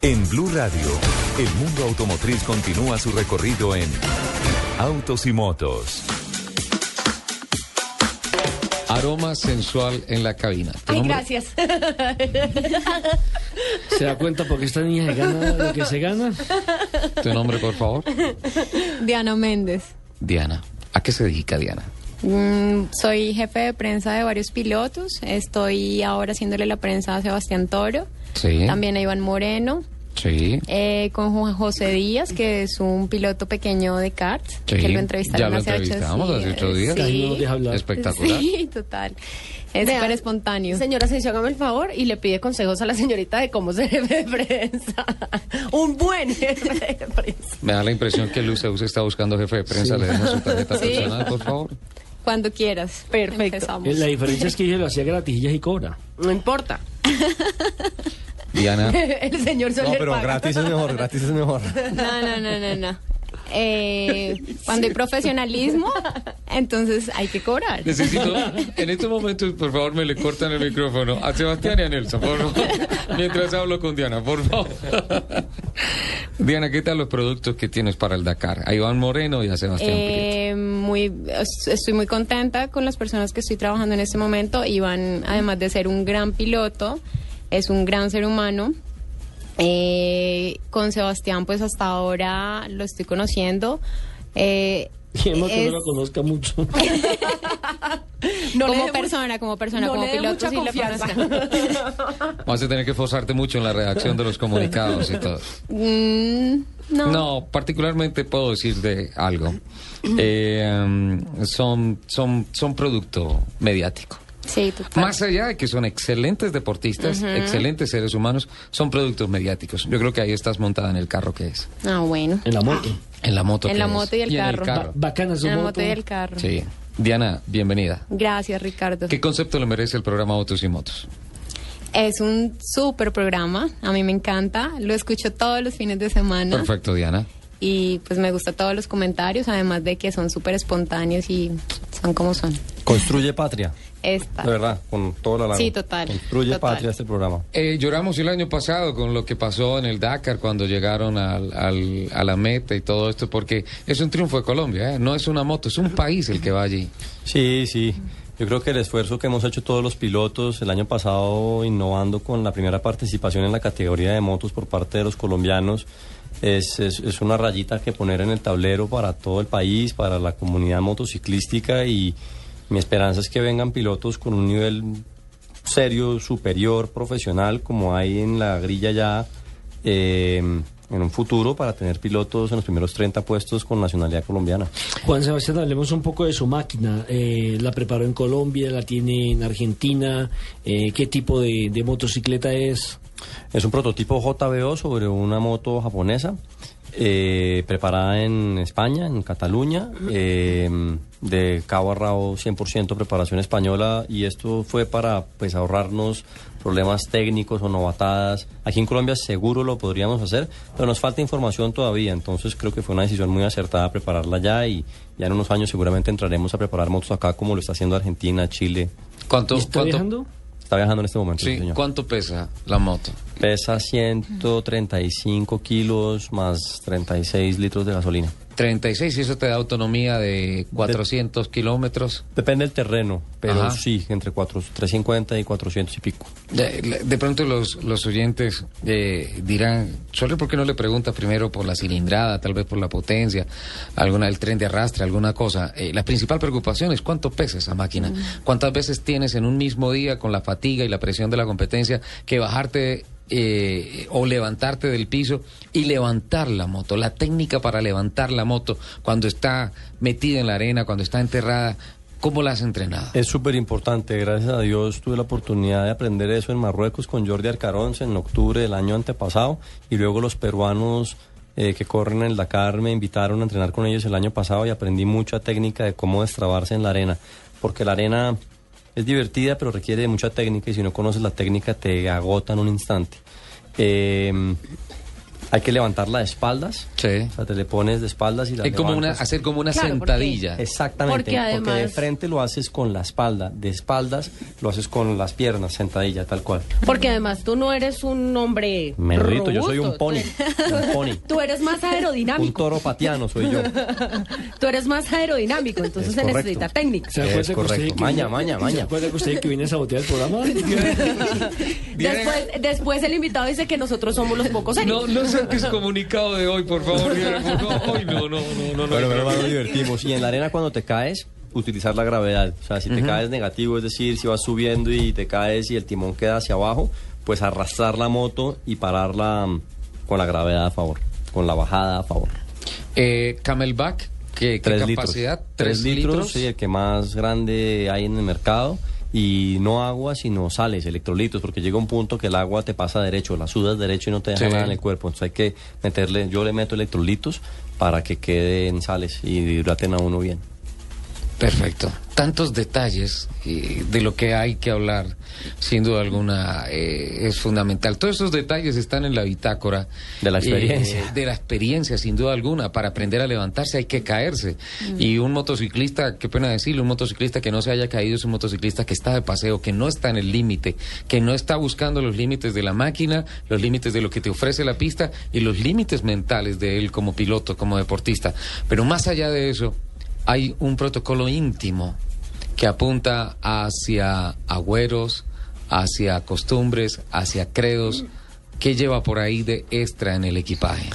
En Blue Radio, el mundo automotriz continúa su recorrido en Autos y Motos.
Aroma sensual en la cabina. ¿Tu
Ay,
nombre?
gracias.
¿Se da cuenta porque esta niña se gana lo que se gana?
¿Tu nombre, por favor?
Diana Méndez.
Diana. ¿A qué se dedica Diana?
Mm, soy jefe de prensa de varios pilotos. Estoy ahora haciéndole la prensa a Sebastián Toro.
Sí.
También a Iván Moreno.
Sí.
eh, con Juan José Díaz, que es un piloto pequeño de karts.
Sí,
Que lo
ya
entrevistaron
lo
hace ocho
entrevistamos hace ocho días.
Sí.
Espectacular.
Sí, total. Es súper espontáneo.
Señora Asensio, hágame el favor y le pide consejos a la señorita de cómo ser jefe de prensa. Un buen jefe de prensa.
Me da la impresión que Luz está buscando jefe de prensa.
Sí.
Le demos su tarjeta
Sí.
personal, por favor.
Cuando quieras.
Perfecto.
Empezamos.
Eh, La diferencia es que ella lo hacía gratis y cobra.
No importa.
Diana.
el señor Soler paga.
gratis es mejor.
No, no, no, no, no. Eh, cuando hay profesionalismo, entonces hay que cobrar.
Necesito, en estos momentos, por favor, me le cortan el micrófono a Sebastián y a Nelson, por favor, mientras hablo con Diana, por favor. Diana, ¿qué tal los productos que tienes para el Dakar? A Iván Moreno y a Sebastián.
Eh, muy, es- estoy muy contenta con las personas que estoy trabajando en este momento. Iván, además de ser un gran piloto, es un gran ser humano. Eh, con Sebastián, pues hasta ahora lo estoy conociendo. Eh,
Y además que
es-
no la conozca mucho.
No
como persona, como persona,
no
como
dé
piloto,
mucha
sí lo.
Vas a tener que esforzarte mucho en la redacción de los comunicados y todo.
Mm, no.
No, particularmente puedo decirte algo. Eh, um, son, son, son producto mediático.
Sí, total.
Más allá de que son excelentes deportistas,
Ujú.
excelentes seres humanos, son productos mediáticos. Yo creo que ahí estás montada en el carro que es.
Ah, bueno.
En la moto.
En la moto.
En
que
la
es.
moto y el
en
carro.
el carro.
Bacana su
En la
moto.
moto y el carro.
Sí. Diana, bienvenida.
Gracias, Ricardo.
¿Qué concepto le merece el programa Autos y Motos?
Es un súper programa. A mí me encanta. Lo escucho todos los fines de semana.
Perfecto, Diana.
Y pues me gustan todos los comentarios, además de que son súper espontáneos y son como son.
Construye patria.
Esta.
De verdad, con toda la.
Sí, total.
Construye
Total.
patria este programa.
Eh, lloramos el año pasado con lo que pasó en el Dakar cuando llegaron al, al- a la meta y todo esto, porque es un triunfo de Colombia, ¿eh? no es una moto, es un país el que va allí.
Sí, sí. Yo creo que el esfuerzo que hemos hecho todos los pilotos el año pasado innovando con la primera participación en la categoría de motos por parte de los colombianos es, es, es una rayita que poner en el tablero para todo el país, para la comunidad motociclística y mi esperanza es que vengan pilotos con un nivel serio, superior, profesional, como hay en la grilla ya eh, en un futuro para tener pilotos en los primeros 30 puestos con nacionalidad colombiana.
Juan Sebastián, hablemos un poco de su máquina. Eh, ¿La preparó en Colombia? ¿La tiene en Argentina? Eh, ¿Qué tipo de, de motocicleta es?
Es un prototipo JBO sobre una moto japonesa, eh, preparada en España, en Cataluña, eh, de cabo a rabo 100% preparación española y esto fue para pues ahorrarnos problemas técnicos o novatadas. Aquí en Colombia seguro lo podríamos hacer, pero nos falta información todavía, entonces creo que fue una decisión muy acertada prepararla ya y ya en unos años seguramente entraremos a preparar motos acá como lo está haciendo Argentina, Chile.
¿Cuánto,
¿Y está
cuánto-
viajando?
Está viajando en este momento.
Sí,
señor.
¿cuánto pesa la moto?
Pesa 135 kilos más 36 litros de gasolina.
36 y eso te da autonomía de 400 kilómetros.
Depende del terreno, pero
Ajá.
sí, entre 4, 350 y 400 y pico.
De, de pronto los, los oyentes eh, dirán, Soler, ¿por qué no le pregunta primero por la cilindrada, tal vez por la potencia, alguna del tren de arrastre, alguna cosa? Eh, la principal preocupación es cuánto pesa esa máquina. ¿Cuántas veces tienes en un mismo día con la fatiga y la presión de la competencia que bajarte eh, o levantarte del piso y levantar la moto? La técnica para levantar la moto cuando está metida en la arena, cuando está enterrada, ¿cómo la has entrenado?
Es súper importante, gracias a Dios tuve la oportunidad de aprender eso en Marruecos con Jordi Arcarons en octubre del año antepasado y luego los peruanos eh, que corren el Dakar me invitaron a entrenar con ellos el año pasado y aprendí mucha técnica de cómo destrabarse en la arena, porque la arena es divertida pero requiere mucha técnica y si no conoces la técnica te agota en un instante. Eh, hay que levantarla de espaldas,
Sí.
o sea, te le pones de espaldas y la
Es como una,
levantas.
hacer como una
Claro, porque-
sentadilla.
Exactamente,
Porque
porque,
además-
de frente lo haces con la espalda, de espaldas lo haces con las piernas, sentadilla, tal cual.
Porque además tú no eres un hombre
Menudito, yo soy un pony, un pony.
Tú eres más
Un
aerodinámico.
toro patiano soy yo.
Tú eres más aerodinámico, entonces
Es
se necesita técnica.
¿Se
Es
acuerda
correcto.
que
Maña,
vino-
maña,
¿Se
maña.
acuerda que usted que viene a sabotear el programa?
Después, después el invitado dice que nosotros somos los pocos
No, no saques comunicado de hoy, por favor. No, hoy no, no, no, no.
Bueno, pero nos divertimos. Y en la arena cuando te caes, utilizar la gravedad. O sea, si te caes negativo, es decir, si vas subiendo y te caes y el timón queda hacia abajo, pues arrastrar la moto y pararla mm, con la gravedad a favor, con la bajada a favor.
Eh, Camelback, ¿qué, qué
Tres
capacidad?
litros. Tres litros, sí, el que más grande hay en el mercado. Y no agua, sino sales, electrolitos, porque llega un punto que el agua te pasa derecho, la sudas derecho y no te deja
Sí.
nada en el cuerpo. Entonces hay que meterle, yo le meto electrolitos para que queden sales y hidraten a uno bien.
Perfecto. Tantos detalles eh, de lo que hay que hablar, sin duda alguna, eh, es fundamental. Todos esos detalles están en la bitácora.
De la experiencia.
eh, de la experiencia, sin duda alguna. Para aprender a levantarse hay que caerse. Y un motociclista, qué pena decirlo, un motociclista que no se haya caído es un motociclista que está de paseo, que no está en el límite, que no está buscando los límites de la máquina, los límites de lo que te ofrece la pista y los límites mentales de él como piloto, como deportista. Pero más allá de eso, hay un protocolo íntimo que apunta hacia agüeros, hacia costumbres, hacia credos. ¿Qué lleva por ahí de extra en el equipaje?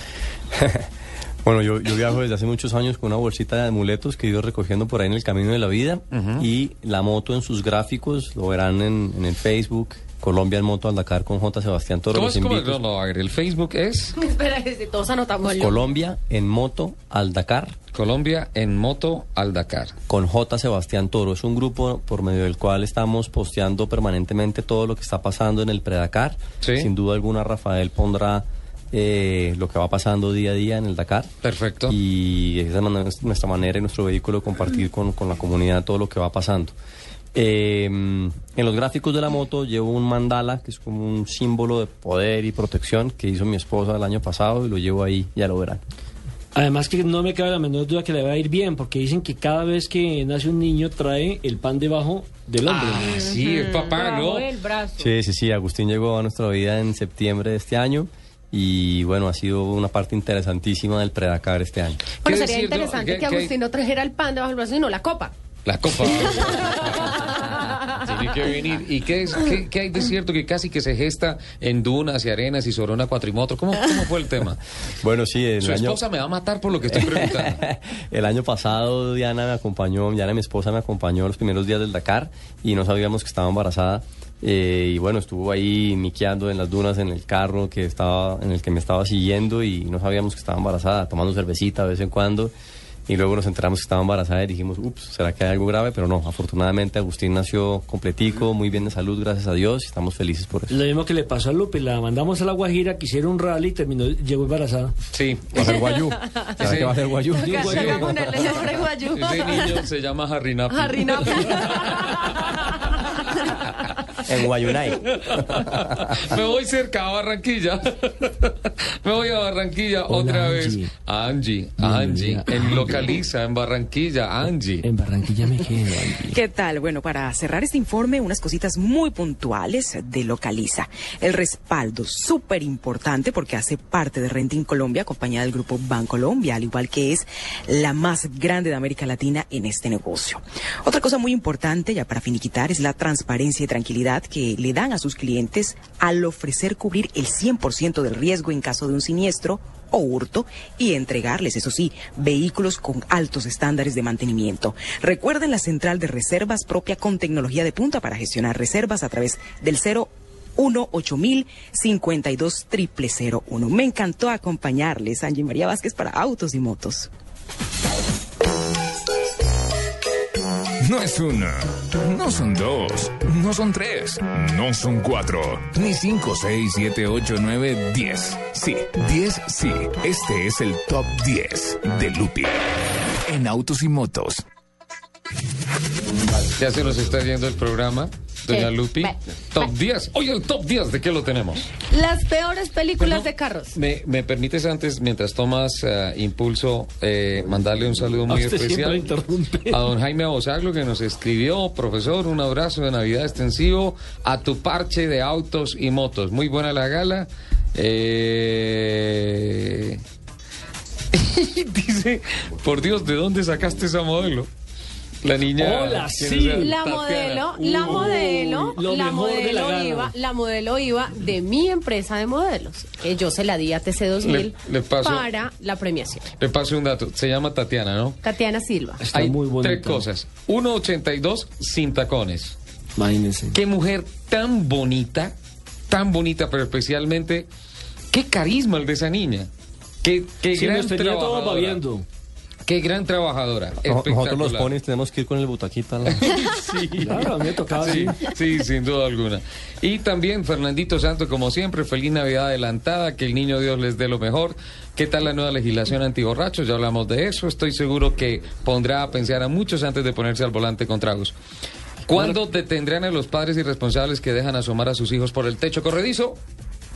Bueno, yo, yo viajo desde hace muchos años con una bolsita de amuletos que he ido recogiendo por ahí en el camino de la vida y la moto en sus gráficos, lo verán en, en el Facebook, Colombia en moto al Dakar con J. Sebastián Toro.
¿Cómo
los
es? ¿Cómo es?
invito.
No, no, a ver, el Facebook es
Espera, que todos anotamos.
Colombia en moto al Dakar
Colombia en moto al Dakar.
con J. Sebastián Toro. Es un grupo por medio del cual estamos posteando permanentemente todo lo que está pasando en el Predakar.
Sí.
Sin duda alguna, Rafael pondrá eh, lo que va pasando día a día en el Dakar.
Perfecto.
Y esa es nuestra manera y nuestro vehículo de compartir con, con la comunidad todo lo que va pasando. Eh, en los gráficos de la moto llevo un mandala, que es como un símbolo de poder y protección que hizo mi esposa el año pasado y lo llevo ahí, ya lo verán.
Además que no me cabe la menor duda que le va a ir bien, porque dicen que cada vez que nace un niño trae el pan debajo del hombro.
Ah, sí, el papá, ¿no?
el brazo.
Sí, sí, sí. Agustín llegó a nuestra vida en septiembre de este año y bueno, ha sido una parte interesantísima del Predacar este año.
Bueno,
¿Qué
sería
decir, no?
interesante
¿Qué-
que
qué-
Agustín no trajera el pan debajo del brazo, sino la copa.
La copa. Tiene que venir. ¿Y qué, es, qué, qué hay de cierto que casi que se gesta en dunas y arenas y sobre una cuatrimoto? ¿Cómo, cómo fue el tema?
Bueno, sí, el
Su
año,
esposa me va a matar por lo que estoy preguntando.
el año pasado Diana me acompañó, Diana mi esposa me acompañó los primeros días del Dakar y no sabíamos que estaba embarazada. Eh, y bueno, estuvo ahí miqueando en las dunas en el carro que estaba, en el que me estaba siguiendo y no sabíamos que estaba embarazada, tomando cervecita de vez en cuando. Y luego nos enteramos que estaba embarazada y dijimos, ups, ¿será que hay algo grave? Pero no, afortunadamente Agustín nació completico, muy bien de salud, gracias a Dios, y estamos felices por eso.
Lo mismo que le pasó a Lupe, la mandamos a la Guajira, que hiciera un rally y terminó, llegó embarazada.
Sí.
Va a ser guayú. ¿Será
Sí.
que va a ser guayú?
Sí, guayú.
Toca ponerle nombre guayú.
Ese niño se llama Harry Napi.
En Guayunay.
Me voy cerca a Barranquilla. Me voy a Barranquilla otra vez. Angie, Angie, en Localiza, en Barranquilla, Angie.
En Barranquilla me quedo, Angie.
¿Qué tal? Bueno, para cerrar este informe, unas cositas muy puntuales de Localiza. El respaldo, súper importante porque hace parte de Renting Colombia, compañía del grupo Bancolombia, al igual que es la más grande de América Latina en este negocio. Otra cosa muy importante, ya para finiquitar, es la transparencia y tranquilidad que le dan a sus clientes al ofrecer cubrir el 100% del riesgo en caso de un siniestro o hurto y entregarles, eso sí, vehículos con altos estándares de mantenimiento. Recuerden la central de reservas propia con tecnología de punta para gestionar reservas a través del 018 52 001. Me encantó acompañarles, Angie María Vázquez, para Autos y Motos.
No es una, no son dos, no son tres, no son cuatro, ni cinco, seis, siete, ocho, nueve, diez. Sí, diez, sí. Este es el top 10 de Lupi en autos y motos.
Ya se nos está yendo el programa, doña
Sí.
Lupi. Top 10. Oye, el top 10, ¿de qué lo tenemos?
Las peores películas de carros.
¿Me, me permites antes, mientras tomas eh, impulso, eh, mandarle un saludo muy especial a don Jaime Abosaglo que nos escribió, profesor, un abrazo de Navidad extensivo a tu parche de autos y motos. Muy buena la gala. Eh... Dice, por Dios, ¿de dónde sacaste esa modelo? La niña.
Hola,
¿quién
sí.
es ella?
La modelo, la modelo,
lo
la
la
modelo
gala.
iba, la modelo iba de mi empresa de modelos. que yo se la di a TC2000
Le- le paso-
para la premiación.
Le paso un dato. Se llama Tatiana, ¿no?
Tatiana Silva.
Está
Hay
muy bonita.
tres cosas. 1.82 sin tacones.
Imagínense.
Qué mujer tan bonita, tan bonita, pero especialmente, qué carisma el de esa niña. Qué, qué
Sí,
gran
nos tenía todos
trabajadora.
babiando.
Qué gran trabajadora.
No- Nosotros los ponis tenemos que ir con el butaquita.
Sí.
Claro, a mí me tocaba
Sí,
así.
sí, sin duda alguna. Y también Fernandito Santo, como siempre, feliz Navidad adelantada, que el niño Dios les dé lo mejor. ¿Qué tal la nueva legislación antiborrachos? Ya hablamos de eso. Estoy seguro que pondrá a pensar a muchos antes de ponerse al volante con tragos. ¿Cuándo detendrán a los padres irresponsables que dejan asomar a sus hijos por el techo corredizo?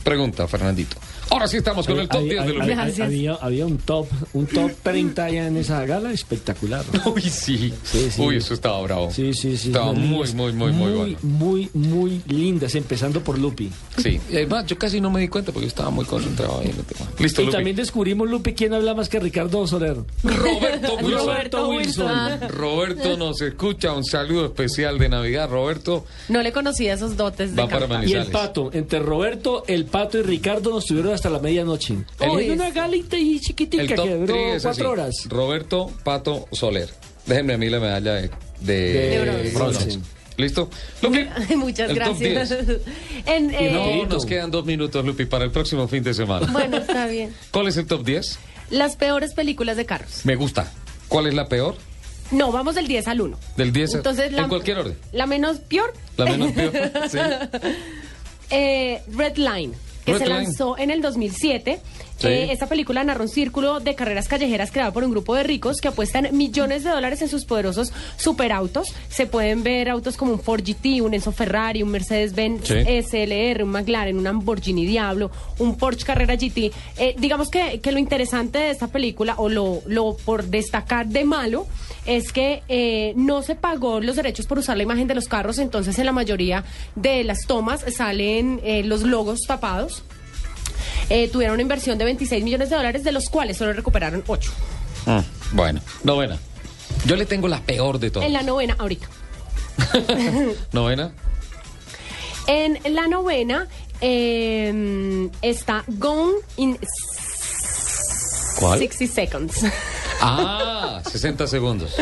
Pregunta, Fernandito. Ahora sí estamos con el top
Había-
10 de los
había,
Gracias.
había, había un top, un top 30 allá en esa gala espectacular.
Uy, sí.
Sí, sí.
Uy, eso estaba bravo.
Sí, sí, sí.
Estaba muy,
niñas
muy, muy, muy bueno.
Muy, muy lindas, empezando por Lupi.
Sí. Y además, yo casi no me di cuenta porque yo estaba muy concentrado ahí en el tema. Listo,
y
Lupi.
también descubrimos, Lupi, quién habla más que Ricardo Soler.
Roberto Wilson.
Roberto Wilson.
Roberto nos escucha. Un saludo especial de Navidad. Roberto
No le conocía esos dotes de
va para.
Y el pato, entre Roberto, el pato y Ricardo nos tuvieron hasta la medianoche. En una galita y chiquitica
El
que duró
3 es así.
cuatro horas.
Roberto Pato Soler. Déjenme a mí la medalla de, de,
De
bronce.
¿Listo? Lupi,
Muchas
el
gracias.
10.
En, eh,
No, nos quedan dos minutos, Lupi, para el próximo fin de semana.
Bueno, está bien.
¿Cuál es el top 10?
Las peores películas de carros.
Me gusta. ¿Cuál es la peor?
No, vamos del 10 al 1.
Del 10 a-
Entonces, la,
en cualquier orden.
La menos peor.
La menos peor. Sí.
Eh, Red Line, que
Red
se
Line.
lanzó en el 2007.
Sí.
Eh, esta película narra un círculo de carreras callejeras creado por un grupo de ricos que apuestan millones de dólares en sus poderosos superautos. Se pueden ver autos como un Ford GT, un Enzo Ferrari, un Mercedes-Benz
Sí.
SLR, un McLaren, un Lamborghini Diablo, un Porsche Carrera GT. Eh, digamos que, que lo interesante de esta película, o lo, lo por destacar de malo, es que eh, no se pagó los derechos por usar la imagen de los carros, entonces en la mayoría de las tomas salen eh, los logos tapados. Eh, tuvieron una inversión de 26 millones de dólares, de los cuales solo recuperaron 8.
Mm, bueno, novena. Yo le tengo la peor de todas.
En la novena, ahorita.
Novena.
En la novena eh, está Gone in
¿Cuál?
60 Seconds.
Ah, 60 segundos.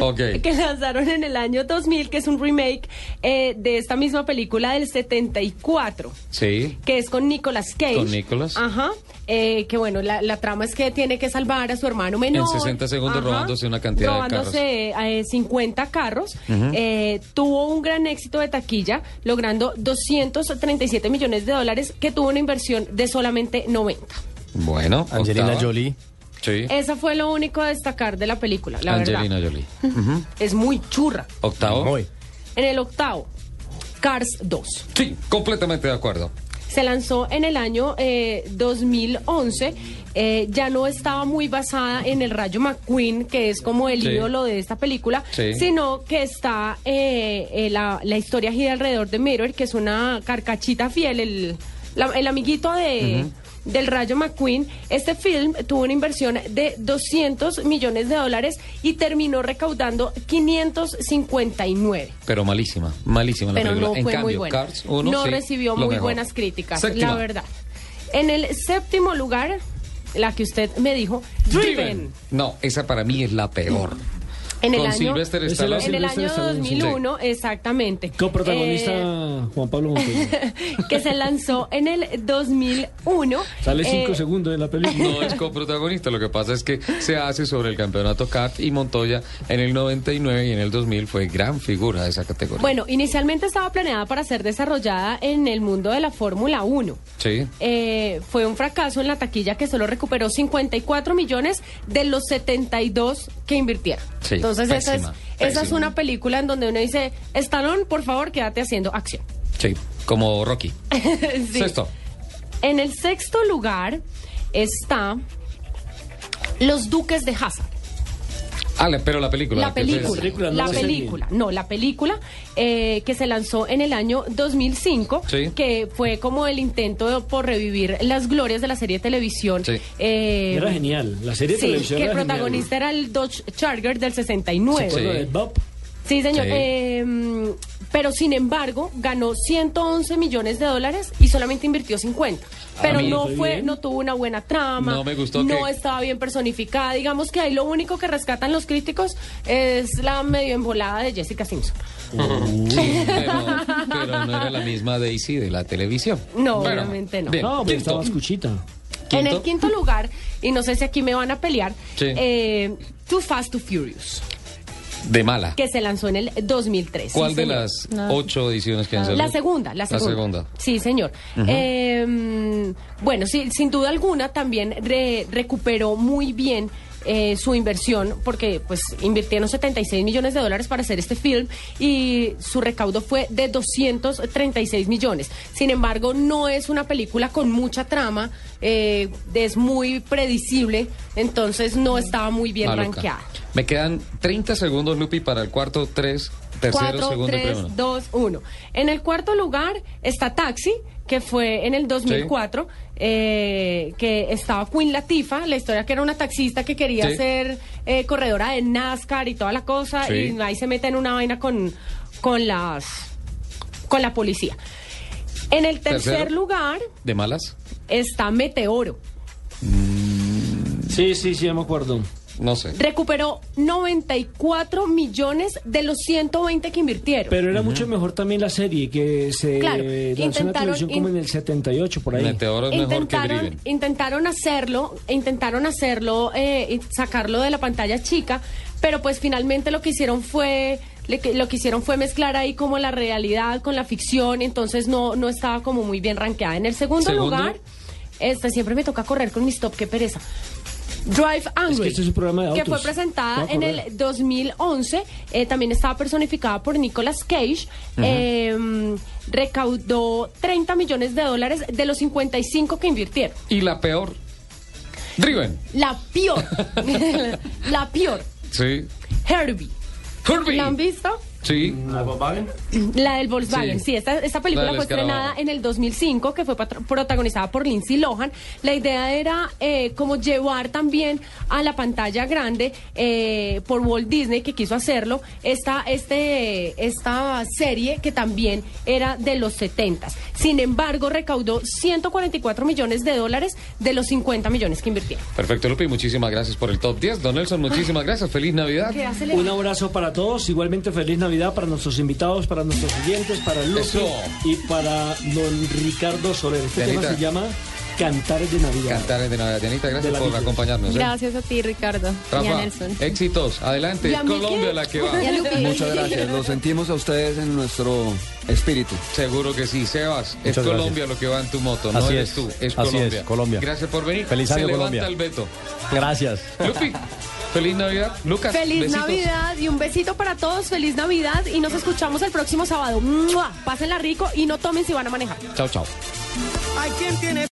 Ok.
que lanzaron en el año 2000, que es un remake eh, de esta misma película del 74,
Sí.
que es con Nicolas Cage.
Con Nicolas.
Ajá. eh, que bueno, la, la trama es que tiene que salvar a su hermano menor.
En 60 segundos
Ajá,
robándose una cantidad de
robándose, eh, 50 carros. Eh, tuvo un gran éxito de taquilla, logrando 237 millones de dólares, que tuvo una inversión de solamente 90.
Bueno.
Angelina
octava.
Jolie.
Sí.
Esa fue lo único a destacar de la película, la
Angelina
verdad.
Jolie.
Es muy churra.
Octavo.
En el octavo, Cars 2.
Sí, completamente de acuerdo.
Se lanzó en el año eh, 2011. eh, ya no estaba muy basada en el Rayo McQueen, que es como el
Sí.
ídolo de esta película,
Sí.
sino que está eh, eh, la, la historia gira alrededor de Mirror, que es una carcachita fiel, el, la- el amiguito de, del Rayo McQueen. Este film tuvo una inversión de 200 millones de dólares y terminó recaudando 559.
Pero malísima, malísima la
Pero
película.
no
en
fue
cambio,
muy buena.
Cars 1
no
sí,
recibió muy
mejor.
buenas críticas,
Séptima.
la verdad. En el séptimo lugar, la que usted me dijo, Driven.
No, esa para mí es la peor.
En el
Con
año,
Sylvester Stallone.
en el año
Sylvester Stallone, sí.
2001, exactamente.
Coprotagonista
Eh,
Juan Pablo Montoya.
que se lanzó en el 2001.
Sale cinco
Eh,
segundos de la película.
No es coprotagonista, lo que pasa es que se hace sobre el campeonato CAF y Montoya en el 99 y en el 2000 fue gran figura de esa categoría.
Bueno, inicialmente estaba planeada para ser desarrollada en el mundo de la Fórmula 1.
Sí.
Eh, fue un fracaso en la taquilla que solo recuperó 54 millones de los 72 que invirtieron.
Sí,
Entonces, esa es,
pésima,
esa es una película en donde uno dice, Stallone, por favor, quédate haciendo acción.
Sí, como Rocky.
Sí.
Sexto.
En el sexto lugar está Los Duques de Hazard.
Ah, la- pero la película.
La película, la película, no, la película eh, que se lanzó en el año 2005,
Sí.
que fue como el intento de- por revivir las glorias de la serie de televisión.
Sí.
eh,
Era genial. La serie de
sí,
televisión
que el protagonista era el Dodge Charger del 69.
¿Se de Bob?
Sí, señor.
Sí.
Eh, pero sin embargo, ganó 111 millones de dólares y solamente invirtió 50.
A
Pero no
Fue bien.
no tuvo una buena trama.
No me gustó
No
que-
estaba bien personificada. Digamos que ahí lo único que rescatan los críticos es la medio embolada de Jessica Simpson.
pero, pero no era la misma Daisy de la televisión.
No,
Bueno,
obviamente no.
bien,
No, pero estaba escuchita.
En el quinto lugar, y no sé si aquí me van a pelear,
Sí.
eh, Too Fast, Too Furious,
De mala.
que se lanzó en el 2003.
¿Cuál
Sí,
de las ocho ediciones que han salido?
La segunda, la segunda.
segunda.
Sí, señor. Eh, bueno, sí, sin duda alguna también re- recuperó muy bien eh, su inversión porque pues invirtieron 76 millones de dólares para hacer este film y su recaudo fue de 236 millones. Sin embargo, no es una película con mucha trama, eh, es muy predecible, entonces no estaba muy bien
Maluca.
rankeada.
Me quedan 30 segundos, Lupi, para el cuarto, tres, tercero,
4,
segundo y
3,
primero.
2, 1. En el cuarto lugar está Taxi, que fue en el 2004, eh, que estaba Queen Latifah, la historia que era una taxista que quería
Sí.
ser eh, corredora de NASCAR y toda la cosa,
Sí.
y ahí se mete en una vaina con, con las con la policía. En el tercer
Tercero.
lugar
¿De malas?
está Meteoro.
Sí, sí, sí, ya me acuerdo.
No sé.
Recuperó 94 millones de los 120 que invirtieron.
Pero era mucho mejor también la serie que se
Claro,
lanzó en la
intentaron-
televisión como en el 78, por ahí.
Meteoro es mejor que
intentaron,
Driven.
intentaron hacerlo, intentaron hacerlo, eh, sacarlo de la pantalla chica, pero pues finalmente lo que hicieron fue le- que- lo que hicieron fue mezclar ahí como la realidad con la ficción, entonces no, no estaba como muy bien rankeada. En el segundo,
Segundo.
lugar Este, siempre me toca correr con mi stop, qué pereza. Drive Angry,
Es que este es un programa de
que
autos.
fue presentada en el 2011, eh, también estaba personificada por Nicolas Cage, eh, recaudó 30 millones de dólares de los 55 que invirtieron.
Y la peor. Driven.
La peor, la peor,
Sí.
Herbie.
Herbie.
¿La han visto?
Sí.
La del Volkswagen,
Sí.
sí, esta, esta
La
película
del
fue estrenada en el 2005, que fue protagonizada por Lindsay Lohan. La idea era eh, como llevar también a la pantalla grande eh, por Walt Disney, que quiso hacerlo, esta, este, esta serie que también era de los 70. Sin embargo, recaudó 144 millones de dólares de los 50 millones que invirtieron.
Perfecto, Lupi. Muchísimas gracias por el top 10. Don Nelson, muchísimas gracias. Feliz Navidad.
¿Qué hace
Un abrazo para todos, igualmente feliz Navidad para nuestros invitados, para nuestros oyentes, para Lupi
Eso.
y para don Ricardo Soler. Este tema se llama Cantares de Navidad.
Cantares de Navidad. Dianita, gracias por acompañarnos. ¿eh?
Gracias a ti, Ricardo. y a
Rafa,
Nelson.
éxitos. Adelante.
¿Y
Es Colombia
qué?
la que va.
Muchas gracias. Lo sentimos a ustedes en nuestro espíritu.
Seguro que sí. Sebas, es Colombia lo que va en tu moto. No
Así
eres
es.
tú, es
Así
Colombia.
es, Colombia.
Gracias por venir.
Feliz
Se
año,
levanta
Colombia.
el veto.
Gracias.
Lupi, feliz Navidad. Lucas,
Feliz
besitos.
Navidad y un besito para todos. Feliz Navidad y nos escuchamos el próximo sábado. ¡Mua! Pásenla rico y no tomen si van a manejar.
Chao, chao.
Hay quien tiene